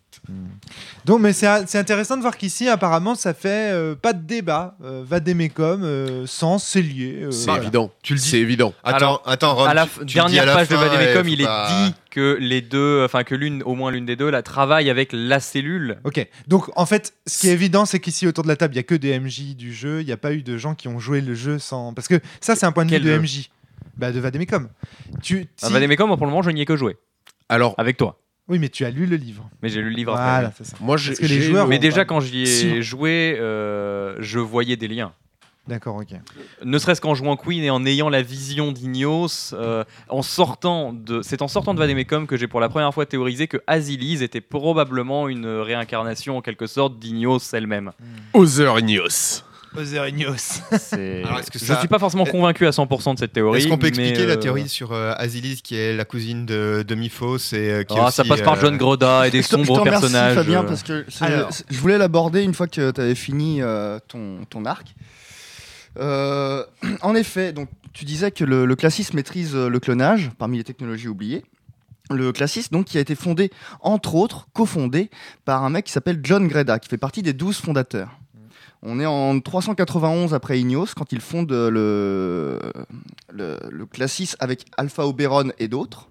Donc, mais c'est, c'est intéressant de voir qu'ici, apparemment, ça fait euh, pas de débat. Euh, Vadémécum, euh, sens, c'est lié. euh,
C'est
voilà.
évident.
Tu le dis.
C'est évident.
Attends,
Alors,
attends, Ron,
à la
tu-
dernière
à la
page de
fin, et
il est dit que les deux, enfin que l'une, au moins l'une des deux, la travaille avec la cellule.
Ok, donc en fait, ce qui est évident, c'est qu'ici autour de la table, il y a que des MJ du jeu. Il n'y a pas eu de gens qui ont joué le jeu sans. Parce que ça, c'est un point de vue de
jeu
MJ. Bah, de Vadémécum. Tu,
À
si-
Vadémécum, pour le moment, je n'y ai que joué
Alors,
avec toi.
Oui, mais tu as lu le livre.
Mais j'ai lu le livre
Voilà,
après.
c'est ça.
moi, j'ai.
Parce que les joueurs-
Mais déjà, quand j'y ai
si.
joué, euh, je voyais des liens.
D'accord, ok.
Ne serait-ce qu'en jouant Queen et en ayant la vision d'Ignos, euh, en sortant de, c'est en sortant de Vadémécom que j'ai pour la première fois théorisé que Azilise était probablement une réincarnation en quelque sorte d'Ignos elle-même.
Other Ignos.
Oserignos.
C'est-
Alors, est-ce que
Je
ça-
suis pas forcément convaincu à 100% de cette théorie.
Est-ce qu'on peut
mais,
expliquer la
euh,
théorie sur euh, Asilis, qui est la cousine de, de Miphos et euh, qui est
ah, Ça
aussi,
passe par
euh,
John Groda et des
Je te- je te
sombres
remercie,
personnages.
Fabien,
euh.
parce que c'est-
Alors.
c'est- je voulais l'aborder une fois que tu avais fini euh, ton, ton arc. Euh, en effet, donc, tu disais que le, le classisme maîtrise euh, le clonage parmi les technologies oubliées. Le classisme, donc, qui a été fondé, entre autres, cofondé par un mec qui s'appelle John Greda, qui fait partie des 12 fondateurs. On est en 391 après Ignos, quand il fonde le, le, classisme avec Alpha Oberon et d'autres.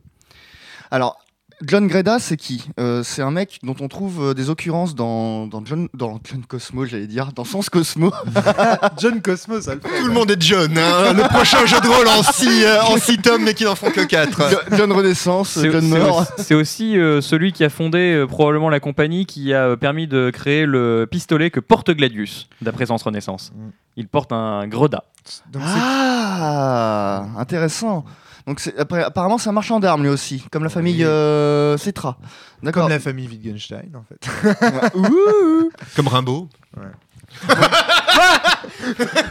John Greda, c'est qui Euh, C'est un mec dont on trouve euh, des occurrences dans, dans, John, dans John Cosmo, j'allais dire, dans Sens Cosmo.
John Cosmos, ça le fait.
Tout le monde est John. hein. le prochain jeu de rôle en 6 en six tomes, mais qui n'en font que 4.
Jo- John Renaissance,
C'est
John
c'est
Mort.
aussi, c'est aussi, euh, celui qui a fondé euh, probablement la compagnie qui a euh, permis de créer le pistolet que porte Gladius, d'après Sens Renaissance.
Mm.
Il porte un.
Donc c'est-
Ah, intéressant. Donc apparemment, c'est un marchand d'armes lui aussi, comme la famille euh, Cetra. D'accord.
comme la famille Wittgenstein, en fait.
Ouais. Ouh.
Comme Rimbaud.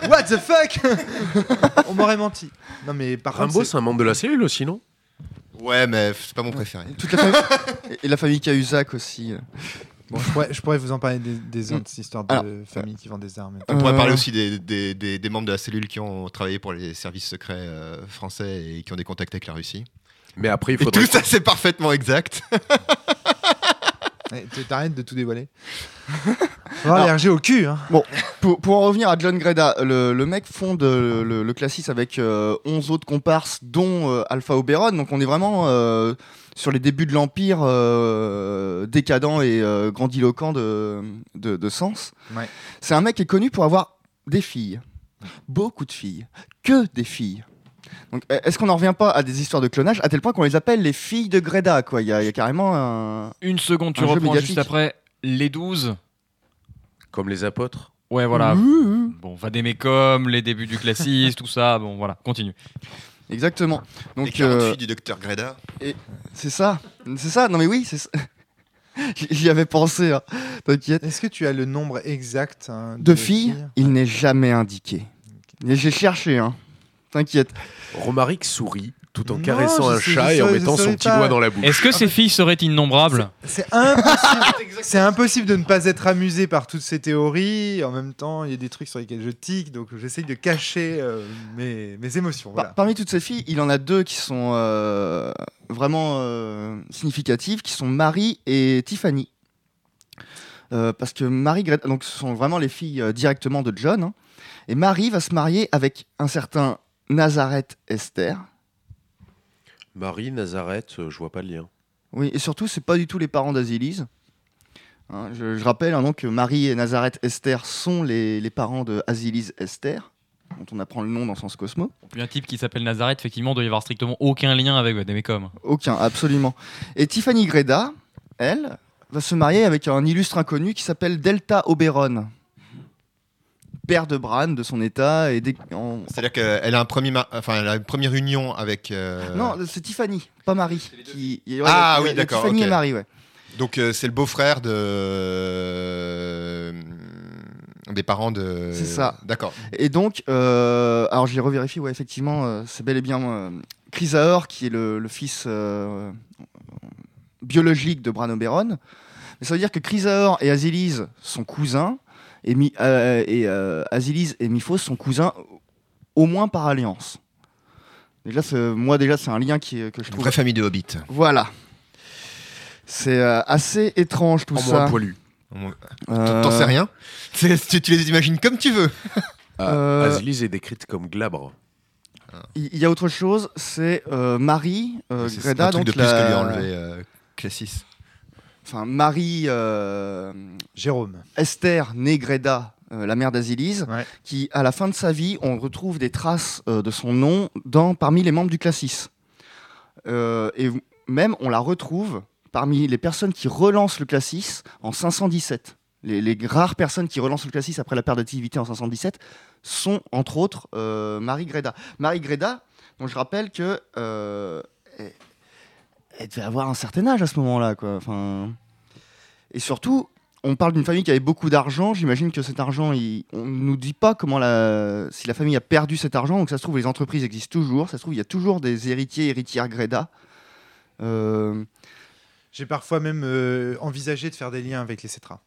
What the fuck? On m'aurait menti. Non, mais par
Rimbaud,
c'est-
c'est un membre de la cellule aussi, non?
Ouais, mais c'est pas mon préféré.
Toute la famille... Et la famille Cahuzac aussi.
Bon, je, pourrais, je pourrais vous en parler des, des
Mm.
autres histoires de
Alors,
familles qui vendent des armes.
On pourrait parler aussi des, des, des- des membres de la cellule qui ont travaillé pour les services secrets euh, français et qui ont des contacts avec la Russie.
Mais après, il
Et
faudrait.
tout ça, c'est parfaitement exact.
Eh, tu- T'arrêtes de tout dévoiler.
Alors-
l'RG au cul. Hein.
Pour, pour en revenir à John Greda, le, le mec fonde euh, le, le Classis avec euh, 11 autres comparses, dont euh, Alpha Oberon. Donc on est vraiment euh, sur les débuts de l'Empire euh, décadent et euh, grandiloquent de, de, de Sens.
Ouais.
C'est un mec qui est connu pour avoir des filles. Beaucoup de filles. Que des filles. Donc, e- est-ce qu'on n'en revient pas à des histoires de clonage à tel point qu'on les appelle les filles de Greda quoi? Il y, a- il y a carrément un.
Une seconde, tu
Un
reprends juste après. Les 12.
Comme les apôtres.
Ouais, voilà.
Ouh.
Bon, Vadémécum, les débuts du classisme, tout ça. Bon, voilà, continue.
Exactement.
Les
Donc
40
euh,
filles du docteur Greda.
C'est ça, c'est ça. Non mais oui, c'est ça. J'y- avais pensé, hein. t'inquiète.
Est-ce que tu as le nombre exact hein,
De filles, il n'est jamais indiqué. Et j'ai cherché, hein. T'inquiète.
Romaric sourit. Tout en
Non,
caressant un
sais-
chat et en mettant son petit
pas.
doigt dans la bouche.
Est-ce que ces filles seraient innombrables
C'est impossible. c'est impossible de ne pas être amusé par toutes ces théories. En même temps, il y a des trucs sur lesquels je tique, donc j'essaye de cacher euh, mes, mes émotions.
Par-. Parmi toutes ces filles, il en a deux qui sont euh, vraiment euh, significatives, qui sont Marie et Tiffany. Euh, parce que Marie, Greta- donc ce sont vraiment les filles euh, directement de John. hein. et Marie va se marier avec un certain Nazareth Esther.
Marie, Nazareth, euh, je vois pas le lien.
Oui, et surtout, c'est pas du tout les parents d'Azilise. Hein, je, je rappelle hein, donc que Marie et Nazareth Esther sont les, les parents de Azilise Esther, dont on apprend le nom dans Sens Cosmo.
Puis un type qui s'appelle Nazareth, effectivement, doit y avoir strictement aucun lien avec Vademecum.
Aucun, absolument. Et Tiffany Greda, elle, va se marier avec un illustre inconnu qui s'appelle Delta Oberon. Père de Bran, de son état, et dès- en-
C'est-à-dire qu'elle a, un premier ma- enfin, elle a une première union avec. euh,
Non, c'est Tiffany, pas Marie. Qui... ouais,
Ah
ouais,
oui, d'accord,
Tiffany et Marie, ouais.
Donc euh, c'est le beau-frère de euh, des parents de.
C'est ça.
D'accord.
Et donc, euh, alors je l'ai revérifié, ouais, effectivement, euh, c'est bel et bien euh, Chrysaor qui est le, le fils euh, biologique de Bran Oberon. Mais ça veut dire que Chrysaor et Azilise sont cousins, et, Mi- euh, et euh, et Miphos sont cousins au moins par alliance. Déjà, moi, déjà, c'est un lien qui, que je
Une
trouve.
vraie famille de hobbits.
Voilà. C'est euh, assez étrange tout
En
ça.
moins poilu.
Euh,
T'en sais rien tu, tu les imagines comme tu veux.
Ah,
Euh,
est décrite comme glabre.
Il y a autre chose, c'est euh, Marie euh, Greda,
un truc
donc
de plus
la-
que lui euh, Classis.
Enfin Marie euh,
Jérôme.
Esther née Greda, euh, la mère d'Azilise,
Ouais.
qui à la fin de sa vie, on retrouve des traces euh, de son nom dans parmi les membres du Classis. Euh, et même on la retrouve parmi les personnes qui relancent le Classis en 517. Les, les rares personnes qui relancent le Classis après la perte d'activité en 517 sont entre autres Marie Greda. Marie Greda, dont je rappelle que elle, devait avoir un certain âge à ce moment-là, quoi. Enfin, et surtout, on parle d'une famille qui avait beaucoup d'argent. J'imagine que cet argent, on ne nous dit pas comment si la famille a perdu cet argent. Donc ça se trouve, les entreprises existent toujours. Ça se trouve, il y a toujours des héritiers, héritières Greda. Euh,
J'ai parfois même euh, envisagé de faire des liens avec les Cetras.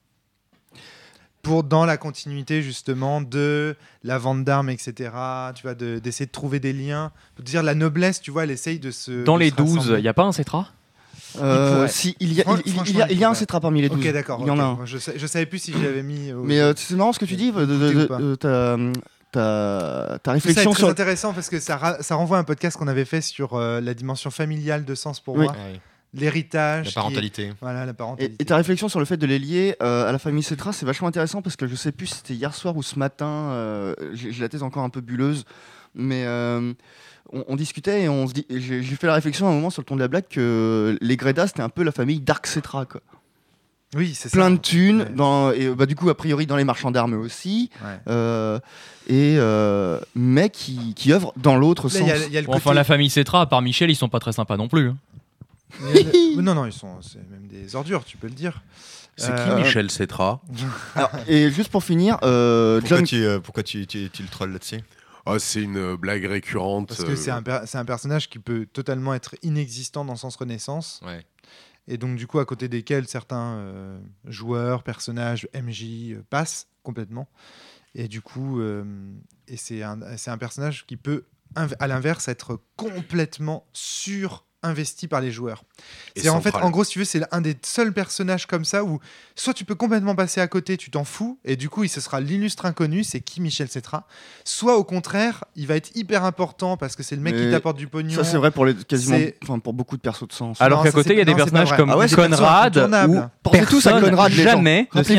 Pour dans la continuité justement de la vente d'armes, etc. Tu vois, de- d'essayer de, trouver des liens. Pour dire la noblesse, tu vois, elle essaye de se.
Dans
de
les
se
12,
rassembler.
il n'y a pas un Cetra?
Euh, si, il y a, il, il- il y a,
franchement,
il y a
il
un. Cetra parmi les 12.
Ok, d'accord.
Il y en a un.
Je, sais- je savais plus si j'avais mis. au-
Mais euh, c'est marrant ce que tu dis, de, de- ta, ta- ta
ça
réflexion
est très
sur.
intéressant parce que ça, ça renvoie à un podcast qu'on avait fait sur euh, la dimension familiale de sens pour
Oui.
moi, l'héritage,
La
est-
parentalité.
voilà la
Et,
parentalité.
et ta réflexion sur le fait de les lier euh, à la famille Cetra, c'est vachement intéressant parce que je sais plus si c'était hier soir ou ce matin, euh, j'ai la tête encore un peu bulleuse, mais euh, on, on discutait et on se dit, et j'ai fait la réflexion à un moment sur le ton de la blague que les Greda c'était un peu la famille Dark Cetra, quoi.
oui, c'est
Plein
ça.
de thunes,
Ouais.
dans, et bah, du coup, a priori, dans les marchands d'armes aussi,
Ouais.
euh, et, euh, mais qui, qui œuvrent dans l'autre sens.
il y a- il y a le
Bon, enfin, la famille Cetra, à part Michel, ils sont pas très sympas non plus. hein.
Il y a le- Non, non, ils sont c'est même des ordures, tu peux le dire.
C'est
Euh,
qui Michel Cetra?
Alors, et juste pour finir, euh,
Pourquoi,
John
tu, euh, pourquoi tu, tu, tu le trolls là-dessus?
Ah, C'est une euh, blague récurrente.
Parce que
euh,
c'est un, per- c'est un personnage qui peut totalement être inexistant dans Sens Renaissance.
Ouais.
Et donc, du coup, à côté desquels certains euh, joueurs, personnages, MJ euh, passent complètement. Et du coup, euh, et c'est un, c'est un personnage qui peut, inv- à l'inverse, être complètement sur investi par les joueurs. C'est en fait, en gros, si tu veux, c'est un des seuls personnages comme ça où soit tu peux complètement passer à côté, tu t'en fous, et du coup, il ce sera l'illustre inconnu, c'est qui Michel Cetra. Soit au contraire, il va être hyper important parce que c'est le mec qui t'apporte du pognon.
Ça, c'est vrai pour, les, quasiment, enfin, pour beaucoup de persos de sens.
Alors qu'à côté, il y a des
non,
personnages comme
Ah ouais,
Conrad ou
Pensez tous à
personne
Conrad,
jamais ne s'y.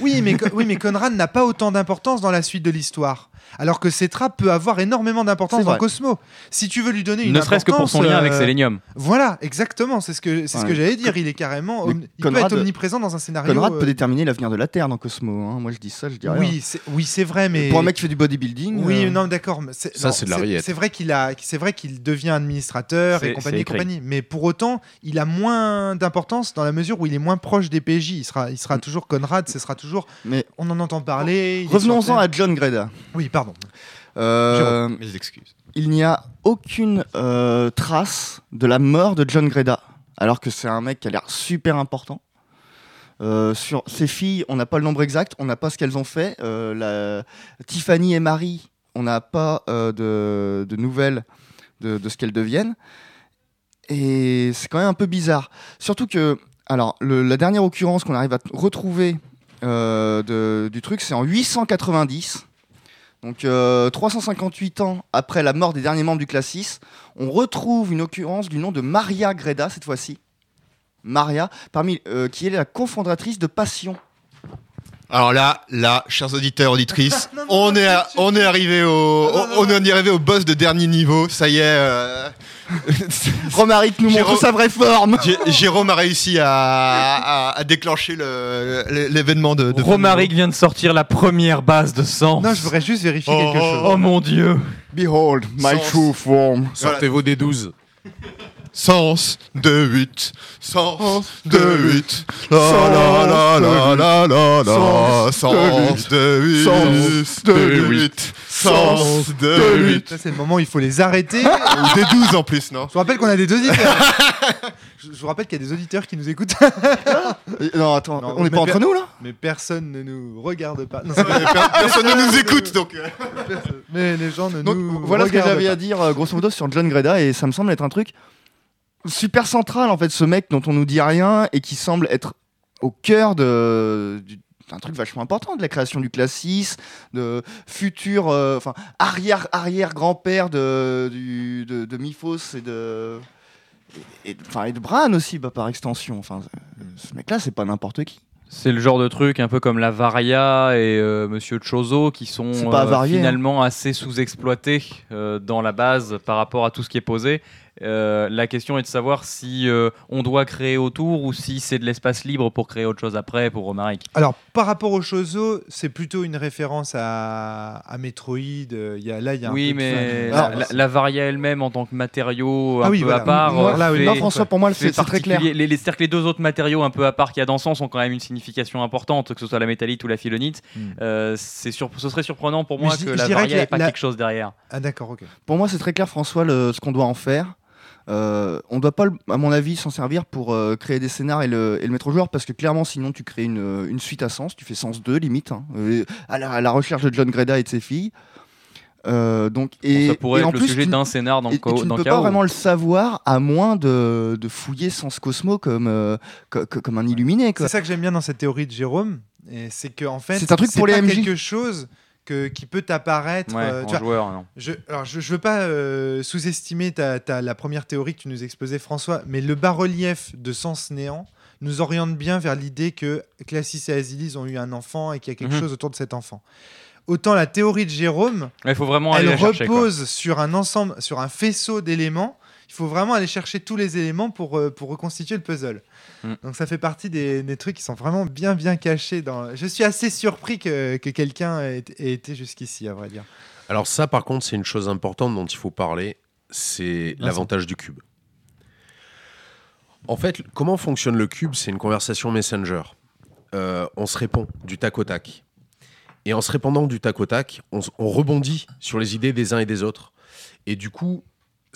Oui, mais, oui, mais Conrad n'a pas autant d'importance dans la suite de l'histoire. Alors que Cetra peut avoir énormément d'importance dans. Cosmo. Si tu veux lui donner une
Ne serait-ce que pour son lien avec
euh,
Selenium.
Voilà, exactement. C'est ce que, c'est ce que j'allais dire. Il est carrément. Il
Conrad-
peut être omniprésent dans un scénario.
Conrad
euh,
peut déterminer l'avenir de la Terre dans Cosmo. hein. Moi, je dis ça, je dis rien.
oui, c'est, oui, c'est vrai, mais.
Pour un mec qui fait du bodybuilding.
Oui,
euh,
non, d'accord.
Ça, c'est de la.
C'est vrai qu'il a, c'est vrai qu'il devient administrateur et compagnie et compagnie. Mais pour autant, il a moins d'importance dans la mesure où il est moins proche des PJ. Il sera, il sera toujours Conrad. Ce sera toujours.
Mais
On en entend parler.
revenons-en à. John Greda.
Oui, pardon.
Euh,
Mes excuses.
il n'y a aucune euh, trace de la mort de John Greda, alors que c'est un mec qui a l'air super important. Euh, sur ses filles, on n'a pas le nombre exact, on n'a pas ce qu'elles ont fait. La... Tiffany et Marie, on n'a pas de, de nouvelles de, de ce qu'elles deviennent. Et c'est quand même un peu bizarre. Surtout que, alors, le- la dernière occurrence qu'on arrive à retrouver euh, de- du truc, c'est en 890. Donc, euh, 358 ans après la mort des derniers membres du classe 6, on retrouve une occurrence du nom de Maria Greda, cette fois-ci. Maria, parmi, euh, qui est la cofondatrice de Passion.
Alors là, là, chers auditeurs, auditrices, on est, à- on est arrivé au, on, on est arrivé au boss de dernier niveau. Ça y est, euh,
Romaric nous
Jérôme-
montre sa vraie forme.
Jé- Jérôme a réussi à, à- à déclencher le- le- l'événement de, de
Romaric vient de sortir la première base de sang.
Non, je voudrais juste vérifier
Oh,
quelque chose.
Oh mon dieu.
Behold, my
Sens.
true form.
Sortez vos D12.
Sens de 8, sens de 8, la la la la la la la, sens de 8,
Sens
de
de
8, sens de 8.
Ça, c'est le moment où il faut les arrêter.
Ou des 12 en plus, non
Je vous rappelle qu'on a des auditeurs. je vous rappelle qu'il y a des auditeurs qui nous écoutent.
Non, attends,
Non,
on n'est pas entre nous là
Mais personne ne nous regarde pas. Non,
Personne ne nous écoute donc. euh.
mais les gens ne
Donc
nous
voilà ce que j'avais à dire euh, grosso modo sur John Greda et ça me semble être un truc super central en fait ce mec dont on nous dit rien et qui semble être au cœur de du- d'un truc vachement important de la création du classe 6 de futur euh, enfin arrière arrière grand-père de du, de, de Miphos et de et, et- enfin, et de Bran aussi bah, par extension enfin ce mec là c'est pas n'importe qui
C'est le genre de truc un peu comme la Varia et euh, Monsieur Chozo qui sont euh,
varié, hein.
finalement assez sous-exploités dans la base par rapport à tout ce qui est posé. Euh, la question est de savoir si euh, on doit créer autour ou si c'est de l'espace libre pour créer autre chose après pour Romaric.
Alors, par rapport au Chozo, c'est plutôt une référence à, à Metroid. euh, Il y a, là, il y a un
Oui,
peu de
mais
ça.
la, la- la Varia elle-même en tant que matériau un
Ah oui,
peu
voilà.
à part.
Moi,
euh,
là,
fait-
non François pour moi c'est très clair.
Les, les, c'est-à-dire que les deux autres matériaux un peu à part qu'il y a dans Sens ont quand même une signification importante, que ce soit la métallite ou la philonite.
Hmm.
Euh, c'est sur- ce serait surprenant pour moi que la Varia
que la-
ait pas
la-
quelque chose derrière.
Ah, d'accord, ok.
Pour moi, c'est très clair, François, le- ce qu'on doit en faire. Euh, on ne doit pas, à mon avis, s'en servir pour euh, créer des scénars et le, et le mettre au joueur, parce que clairement, sinon, tu crées une, euh, une suite à Sens, tu fais Sens 2, limite, hein, à, la, à la recherche de John Greda et de ses filles. Euh, donc, et,
ça pourrait
et en
être le
plus,
sujet d'un scénar dans,
et- et
Ko-
tu ne peux pas vraiment le savoir à moins de, de fouiller Sens Cosmo comme, euh, co- co- comme un illuminé. quoi.
C'est ça que j'aime bien dans cette théorie de Jérôme. Et c'est que, en fait,
C'est un truc pour les
pas
MJ.
quelque chose que, qui peut t'apparaître.
Ouais,
euh,
joueur, non.
Je, alors, je, je veux pas euh, sous-estimer ta, ta- la première théorie que tu nous exposais, François, mais le bas-relief de Sens Néant nous oriente bien vers l'idée que Classis et Asilis ont eu un enfant et qu'il y a quelque
Mhm.
chose autour de cet enfant. Autant la théorie de Jérôme,
faut vraiment aller
elle
chercher.
repose sur un ensemble, sur un faisceau d'éléments. Il faut vraiment aller chercher tous les éléments pour, euh, pour reconstituer le puzzle.
Mm.
Donc ça fait partie des, des trucs qui sont vraiment bien bien cachés. Dans... Je suis assez surpris que, que quelqu'un ait, ait été jusqu'ici, à vrai dire.
Alors ça, par contre, c'est une chose importante dont il faut parler, c'est l'avantage du cube. En fait, comment fonctionne le cube C'est une conversation Messenger. Euh, on se répond du tac au tac. Et en se répondant du tac au tac, on, rebondit sur les idées des uns et des autres. Et du coup,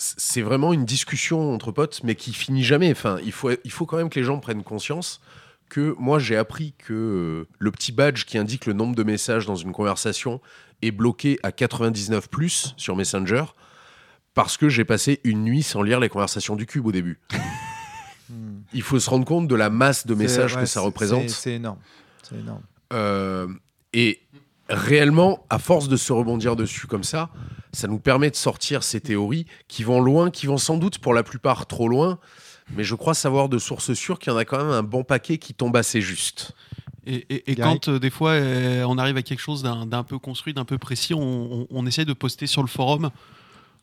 c'est vraiment une discussion entre potes, mais qui finit jamais. Enfin, il faut, il faut quand même que les gens prennent conscience que moi, j'ai appris que euh, le petit badge qui indique le nombre de messages dans une conversation est bloqué à 99 plus sur Messenger parce que j'ai passé une nuit sans lire les conversations du cube au début.
Hmm.
Il faut se rendre compte de la masse de messages
ouais,
que ça représente.
c'est- énorme. C'est énorme.
Euh, et réellement, à force de se rebondir dessus comme ça, ça nous permet de sortir ces théories qui vont loin, qui vont sans doute pour la plupart trop loin. Mais je crois savoir de sources sûres qu'il y en a quand même un bon paquet qui tombe assez juste.
Et, et- et
Gary.
quand euh, des fois euh, on arrive à quelque chose d'un d'un peu construit, d'un peu précis, on, on- on essaie de poster sur le forum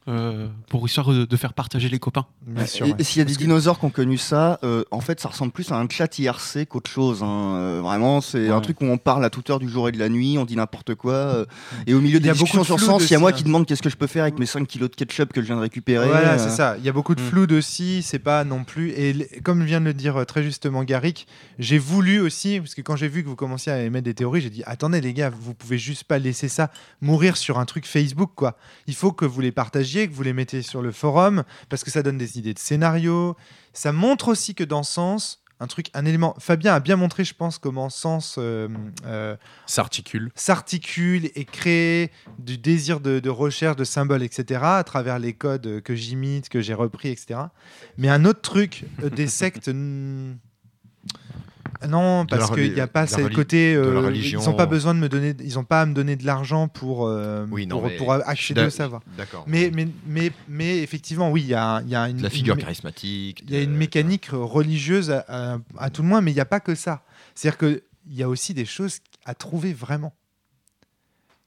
euh, pour histoire de, de faire partager les copains.
Bien sûr.
Et,
ouais.
et s'il y a des dinosaures qui ont connu ça, euh, en fait, ça ressemble plus à un chat IRC qu'autre chose. hein. Euh, vraiment, c'est un truc où on parle à toute heure du jour et de la nuit, on dit n'importe quoi. euh, et au milieu
Il y
des
a beaucoup
discussions
de
sur sens, il y a moi
dessus,
qui demande qu'est-ce que je peux faire avec mes 5 kilos de ketchup que je viens de récupérer.
Voilà,
euh.
c'est ça. Il y a beaucoup de
Mm.
flou aussi. C'est pas non plus. Et comme vient de le dire très justement Garrick, j'ai voulu aussi, parce que quand j'ai vu que vous commenciez à émettre des théories, j'ai dit attendez les gars, vous pouvez juste pas laisser ça mourir sur un truc Facebook quoi. Il faut que vous les partagiez que vous les mettez sur le forum, parce que ça donne des idées de scénario. Ça montre aussi que dans Sens, un truc, un élément. Fabien a bien montré, je pense, comment Sens euh, euh,
S'articule.
s'articule et crée du désir de, de recherche de symboles, etc., à travers les codes que j'imite, que j'ai repris, etc. Mais un autre truc, euh, des sectes. Hmm, Non,
De
parce qu'il n'y a pas
de
ce côté.
de
euh,
religion.
Ils n'ont pas besoin de me donner. Ils n'ont pas à me donner de l'argent pour, euh,
Oui, non,
pour,
mais
au
d'ac-
savoir.
D'accord.
Mais, mais, mais, mais effectivement, oui, il y a, y a une,
De la figure
une-
charismatique.
il y a une
de-
mécanique religieuse à, à- à tout le moins, mais il n'y a pas que ça. C'est-à-dire qu'il y a aussi des choses à trouver vraiment.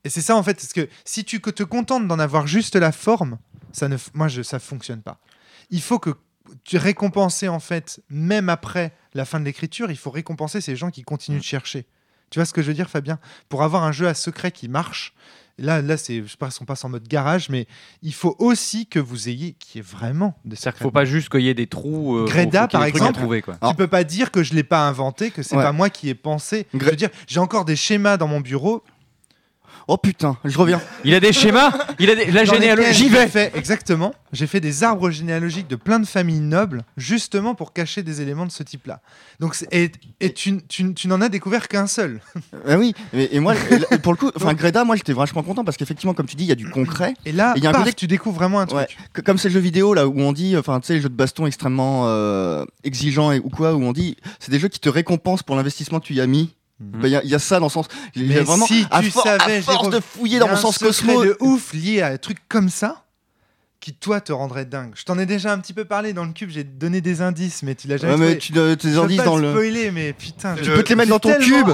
Et c'est ça en fait, parce que si tu te contentes d'en avoir juste la forme, ça ne, moi je, ça fonctionne pas. Il faut que récompenser en fait, même après la fin de l'écriture, il faut récompenser ces gens qui continuent de chercher. Tu vois ce que je veux dire, Fabien? Pour avoir un jeu à secret qui marche, là, là, c'est, je sais pas si on passe en mode garage, mais il faut aussi que vous ayez, qui est vraiment des
C'est-à-dire qu'il
secrets.
faut pas juste qu'il y ait des trous. euh,
Greda, par exemple.
trouver, quoi.
Tu peux pas dire que je l'ai pas inventé, que c'est
Ouais.
pas moi qui ai pensé. Je veux dire, j'ai encore des schémas dans mon bureau.
Oh putain, je reviens.
Il a des schémas, il a des... la
dans
généalogie. J'y vais.
fait- exactement. J'ai fait des arbres généalogiques de plein de familles nobles, justement pour cacher des éléments de ce type-là. Donc, et, et tu, tu- tu n'en as découvert qu'un seul.
Ah oui, et, et moi, et- pour le coup, enfin Greta, moi j'étais vachement content parce qu'effectivement, comme tu dis, il y a du concret.
Et là,
il y a un
paf,
côté-
tu découvres vraiment un truc.
Ouais. Que- Comme ces jeux vidéo là où on dit, enfin tu sais, les jeux de baston extrêmement euh, exigeants et, ou quoi, où on dit, c'est des jeux qui te récompensent pour l'investissement que tu y as mis.
Mhm.
Bah, Il y, a- il y a ça dans le sens.
Mais
j'ai vraiment,
si
à,
tu
for-
savais,
à force de fouiller
Il y
dans
a
mon
un
sens
secret
cosmo.
de ouf lié à un truc comme ça qui toi te rendrait dingue. Je t'en ai déjà un petit peu parlé dans le cube, j'ai donné des indices, mais tu l'as jamais
Ouais, mais
trouvé.
tu dois- tes indices dans le.
spoiler, mais putain,
Tu
je-
peux te
les mettre dans ton cube.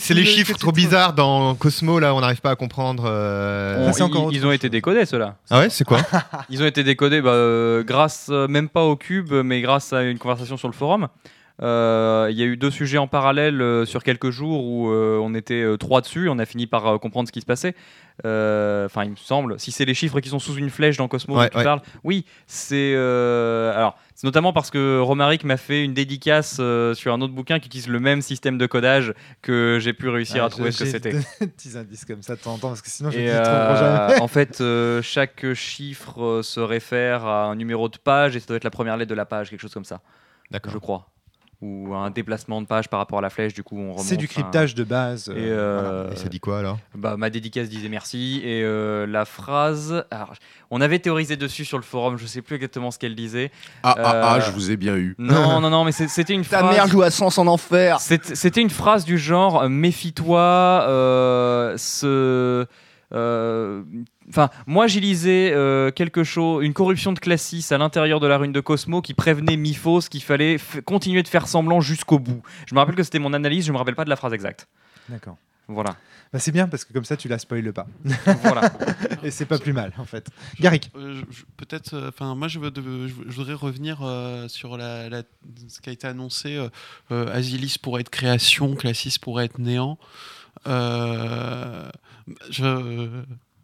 C'est les
le-
chiffres trop bizarres dans Cosmo, là, on n'arrive pas à comprendre. euh,
On-
Ça,
ils, ont été décodés, ceux-là.
Ah ouais, c'est quoi?
Ils ont été décodés bah, euh, grâce, euh, même pas au cube, mais grâce à une conversation sur le forum. Euh, Il y a eu deux sujets en parallèle euh, sur quelques jours où euh, on était trois dessus. On a fini par comprendre ce qui se passait. Enfin, il me semble. Si c'est les chiffres qui sont sous une flèche dans Cosmos
Ouais,
dont tu
ouais.
parles, oui, c'est. alors, c'est notamment parce que Romaric m'a fait une dédicace sur un autre bouquin qui utilise le même système de codage que j'ai pu réussir
Ah,
à trouver ce que c'était.
petits indices comme ça de temps en temps parce que sinon je ne jamais.
en fait, chaque chiffre se réfère à un numéro de page et ça doit être la première lettre de la page, quelque chose comme ça,
D'accord.
je crois. Ou un déplacement de page par rapport à la flèche, du coup on remonte.
C'est du cryptage de base.
Et
euh,
euh,
Et ça dit quoi alors
bah, ma dédicace disait merci et euh, la phrase. alors, on avait théorisé dessus sur le forum, je sais plus exactement ce qu'elle disait.
Ah, ah, ah, je vous ai bien eu.
Non, non, non, mais c'était une
Ta
phrase.
mère joue à sens en enfer.
C'était une phrase du genre méfie-toi, euh, ce. Euh, Enfin, moi j'y lisais euh, quelque chose, une corruption de Classis à l'intérieur de la rune de Cosmo qui prévenait Miphos qu'il fallait continuer de faire semblant jusqu'au bout. Je me rappelle que c'était mon analyse, je me rappelle pas de la phrase exacte.
D'accord.
Voilà.
Bah, c'est bien parce que comme ça tu la spoiles pas.
voilà.
Et c'est pas plus mal en fait. Garrick.
Euh, Peut-être, euh, enfin, moi, je, veux de- je, je voudrais revenir euh, sur la, la- ce qui a été annoncé. euh, euh, Asilis pourrait être création, Classis pourrait être néant. Euh,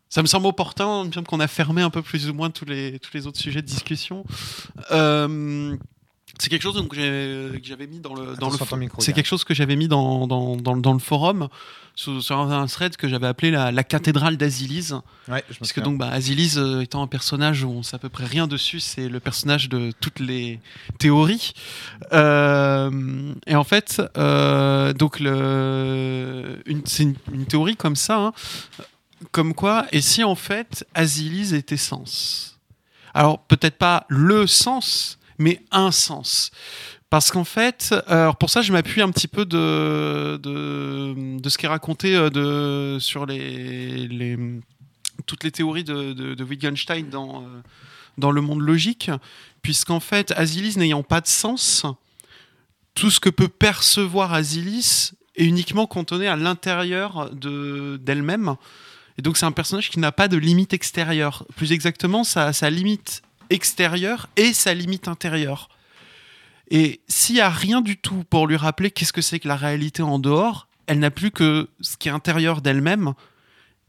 ça me semble opportun. Il qu'on a fermé un peu plus ou moins tous les, tous les autres sujets de discussion. Euh, c'est quelque chose donc, que j'avais mis dans le, dans
Attention
c'est quelque chose que j'avais mis dans, dans, dans, le- dans le forum sur, sur un, thread que j'avais appelé la, la cathédrale d'Asilis.
Ouais,
parce que donc bah, Asilis euh, étant un personnage où on sait à peu près rien dessus, c'est le personnage de toutes les théories. Euh, et en fait, euh, donc le, c'est une, une théorie comme ça, hein, comme quoi, et si en fait Asilis était sens? Alors peut-être pas le sens, mais un sens. Parce qu'en fait, alors pour ça, je m'appuie un petit peu de, de, ce qui est raconté euh, de, sur les, les, toutes les théories de, Wittgenstein dans, euh, dans le monde logique, puisqu'en fait, Asilis n'ayant pas de sens, tout ce que peut percevoir Asilis est uniquement cantonné à l'intérieur de- d'elle-même. Et donc, c'est un personnage qui n'a pas de limite extérieure. Plus exactement, sa, sa limite extérieure et sa limite intérieure. Et s'il n'y a rien du tout pour lui rappeler qu'est-ce que c'est que la réalité en dehors, elle n'a plus que ce qui est intérieur d'elle-même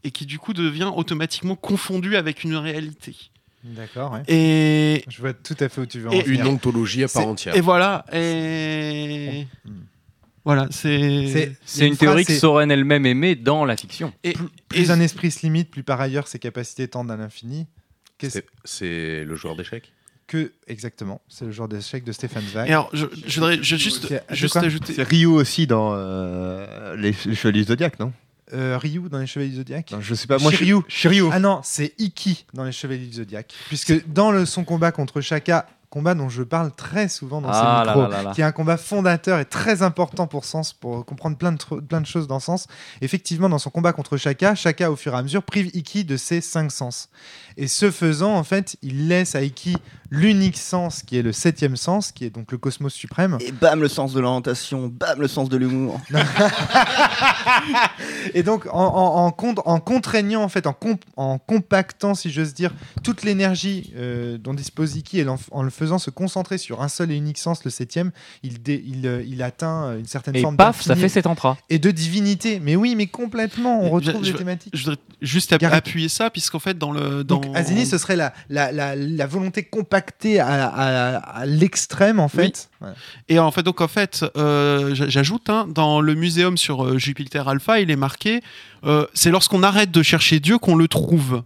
et qui du coup devient automatiquement confondu avec une réalité.
D'accord. ouais.
Et,
Je vois tout à fait où tu veux en venir.
Une ontologie à part entière.
et voilà. Et
Hmm.
voilà, c'est.
Une, théorie que Soren elle-même aimait dans la fiction.
Et,
plus
et-
un esprit se limite, plus par ailleurs ses capacités tendent à l'infini.
C'est- le joueur d'échecs.
que exactement C'est le joueur d'échecs de Stéphane Zweig.
Et alors, je, je voudrais je- juste, ajouter.
C'est Ryu aussi dans euh, les, les Chevaliers du Zodiac, non?
Euh, Ryu dans les Chevaliers du Zodiac?
Non, Je sais pas. Moi,
Shiryu.
Shiryu.
Ah non, c'est Iki dans les Chevaliers du Zodiac. Puisque dans le, son combat contre Shaka, combat dont je parle très souvent dans
Ah
ces micros,
là là là.
qui est un combat fondateur et très important pour Sens, pour comprendre plein de, plein de choses dans Sens. Effectivement, dans son combat contre Shaka, Shaka, au fur et à mesure, prive Iki de ses cinq sens. Et ce faisant, en fait, il laisse à Iki l'unique sens qui est le septième sens, qui est donc le cosmos suprême.
Et bam, le sens de l'orientation, bam, le sens de l'humour.
Et donc, en, en, en, con- en contraignant, en fait, en, comp- en compactant, si j'ose dire, toute l'énergie euh, dont dispose Iki et en, en le faisant se concentrer sur un seul et unique sens, le septième, il, dé- il, euh, il atteint euh, une certaine
Et
forme
paf, ça fait cet entra.
et de divinité. Mais oui, mais complètement, on retrouve
je-
les thématiques.
Je voudrais juste appuyer ça, puisqu'en fait, dans le. Dans...
Donc, Azini, ce serait la, la, la, la volonté compactée à, à- à l'extrême, en fait.
Et en fait, donc en fait, euh, j'ajoute, hein, dans le muséum sur euh, Jupiter Alpha, il est marqué, euh, c'est lorsqu'on arrête de chercher Dieu qu'on le trouve.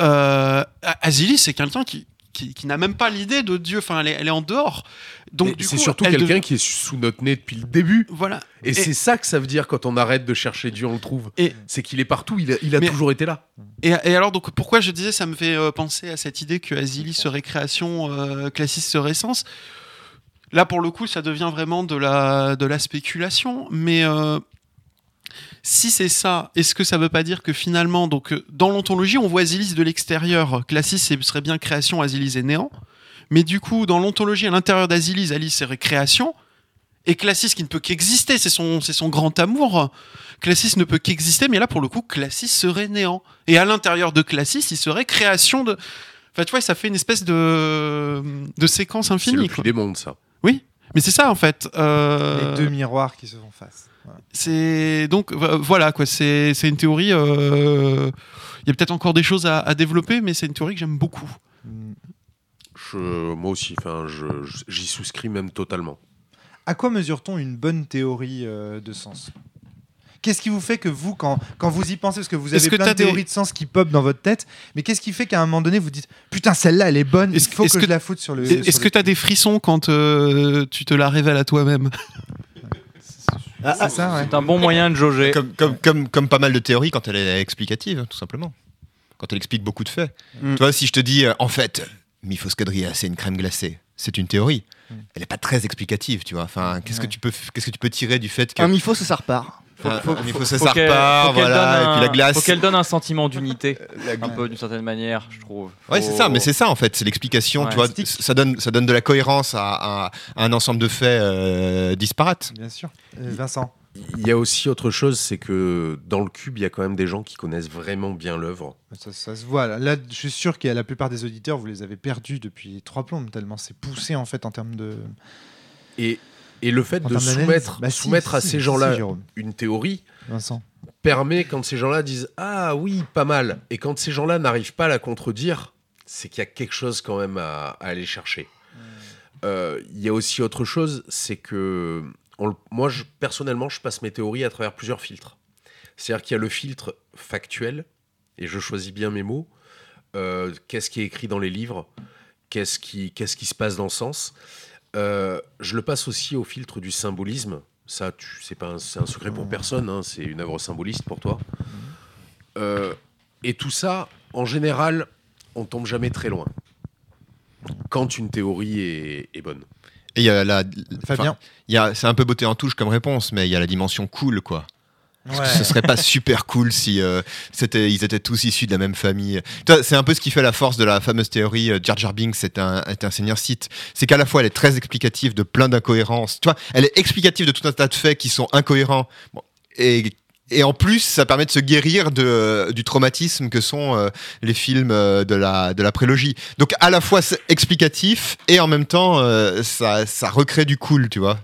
Euh, Azilis, c'est quelqu'un qui, qui, qui n'a même pas l'idée de Dieu. Enfin, elle est, elle est en dehors. Donc
c'est surtout quelqu'un qui est sous notre nez depuis le début.
Voilà.
Et,
Et-
c'est ça que ça veut dire quand on arrête de chercher Dieu, on le trouve.
Et-
c'est qu'il est partout, il a, il a
Mais-
toujours été là.
Et, et alors, donc, pourquoi je disais, ça me fait euh, penser à cette idée que Azilis serait création, euh, Classis serait sens. Là, pour le coup, ça devient vraiment de la, de la spéculation. Mais euh, si c'est ça, est-ce que ça veut pas dire que finalement, donc, euh, dans l'ontologie, on voit Azilis de l'extérieur, Classis ce serait bien création, Azilis est néant. Mais du coup, dans l'ontologie, à l'intérieur d'Azilis, Alice serait création. Et Classis qui ne peut qu'exister, c'est son, c'est son grand amour. Classis ne peut qu'exister, mais là, pour le coup, Classis serait néant. Et à l'intérieur de Classis, il serait création de. Enfin, tu vois, ça fait une espèce de, de séquence
C'est le
infinie.
plus
quoi.
des mondes, ça.
Mais c'est ça, en fait. Euh,
Les deux miroirs qui se font face.
C'est donc vo- voilà quoi. C'est c'est une théorie. euh, Il y a peut-être encore des choses à, à développer, mais c'est une théorie que j'aime beaucoup.
Je, moi aussi, enfin, j'y souscris même totalement.
À quoi mesure-t-on une bonne théorie euh, de sens? Qu'est-ce qui vous fait que vous, quand, quand vous y pensez, parce que vous
Est-ce
avez
que
plein de
t'as des-
théories de sens qui pop dans votre tête, mais qu'est-ce qui fait qu'à un moment donné vous dites putain celle-là elle est bonne, il
Est-ce-
faut que,
que-
je la foute sur le.
Est-ce que tu as des frissons quand euh, tu te la révèles à toi-même?
Ah,
C'est ça, ouais.
C'est un bon moyen de jauger.
Comme, comme, comme, comme pas mal de théories quand elle est explicative, tout simplement. Quand elle explique beaucoup de faits.
Mm.
Tu vois, si je te dis, euh, en fait, Mifoscadria, c'est une crème glacée, c'est une théorie.
Mm.
Elle n'est pas très explicative, tu vois. Enfin, qu'est-ce que tu peux, qu'est-ce que tu peux tirer du fait que
Un mifo, ça, ça repart.
Faut-
un Mifos, ça
Faut qu'elle-
repart,
faut qu'elle
voilà,
donne
et puis la glace.
Faut qu'elle donne un sentiment d'unité,
La
un peu d'une certaine manière, je trouve.
Ouais,
Faut-
c'est ça, mais c'est ça en fait, c'est l'explication,
Ouais.
tu vois, ça donne, ça donne de la cohérence à, à- à un ensemble de faits euh, disparates.
Bien sûr. Euh, Vincent.
Il y a aussi autre chose, c'est que dans le cube, il y a quand même des gens qui connaissent vraiment bien l'œuvre.
Ça, ça se voit. Là, Là, je suis sûr qu'il y a la plupart des auditeurs, vous les avez perdus depuis trois plombes, tellement c'est poussé en fait en termes de.
Et, et le fait
en
de soumettre,
Bah, si,
soumettre à
si,
ces gens-là une théorie
Vincent.
permet, quand ces gens-là disent Ah oui, pas mal, et quand ces gens-là n'arrivent pas à la contredire, c'est qu'il y a quelque chose quand même à, à aller chercher. Euh, Il y a aussi autre chose, c'est que on moi, je, personnellement, je passe mes théories à travers plusieurs filtres. C'est-à-dire qu'il y a le filtre factuel, et je choisis bien mes mots. Euh, qu'est-ce qui est écrit dans les livres Qu'est-ce qui, qu'est-ce qui se passe dans le sens Euh, Je le passe aussi au filtre du symbolisme. Ça, tu, c'est pas un, c'est un secret pour personne. hein, c'est une œuvre symboliste pour toi. Euh, et tout ça, en général, on tombe jamais très loin. Quand une théorie est, est bonne.
Et il y a la,
Fabien.
enfin, il y a, c'est un peu beauté en touche comme réponse, mais il y a la dimension cool, quoi. Ce serait pas super cool si euh, c'était, ils étaient tous issus de la même famille. C'est un peu ce qui fait la force de la fameuse théorie euh, Jar Jar Binks est un, est un seigneur Sith. C'est qu'à la fois elle est très explicative de plein d'incohérences. Tu vois, elle est explicative de tout un tas de faits qui sont incohérents. Bon, et et en plus, ça permet de se guérir de, du traumatisme que sont euh, les films euh, de la, de la prélogie. Donc à la fois explicatif et en même temps euh, ça, ça recrée du cool, tu vois.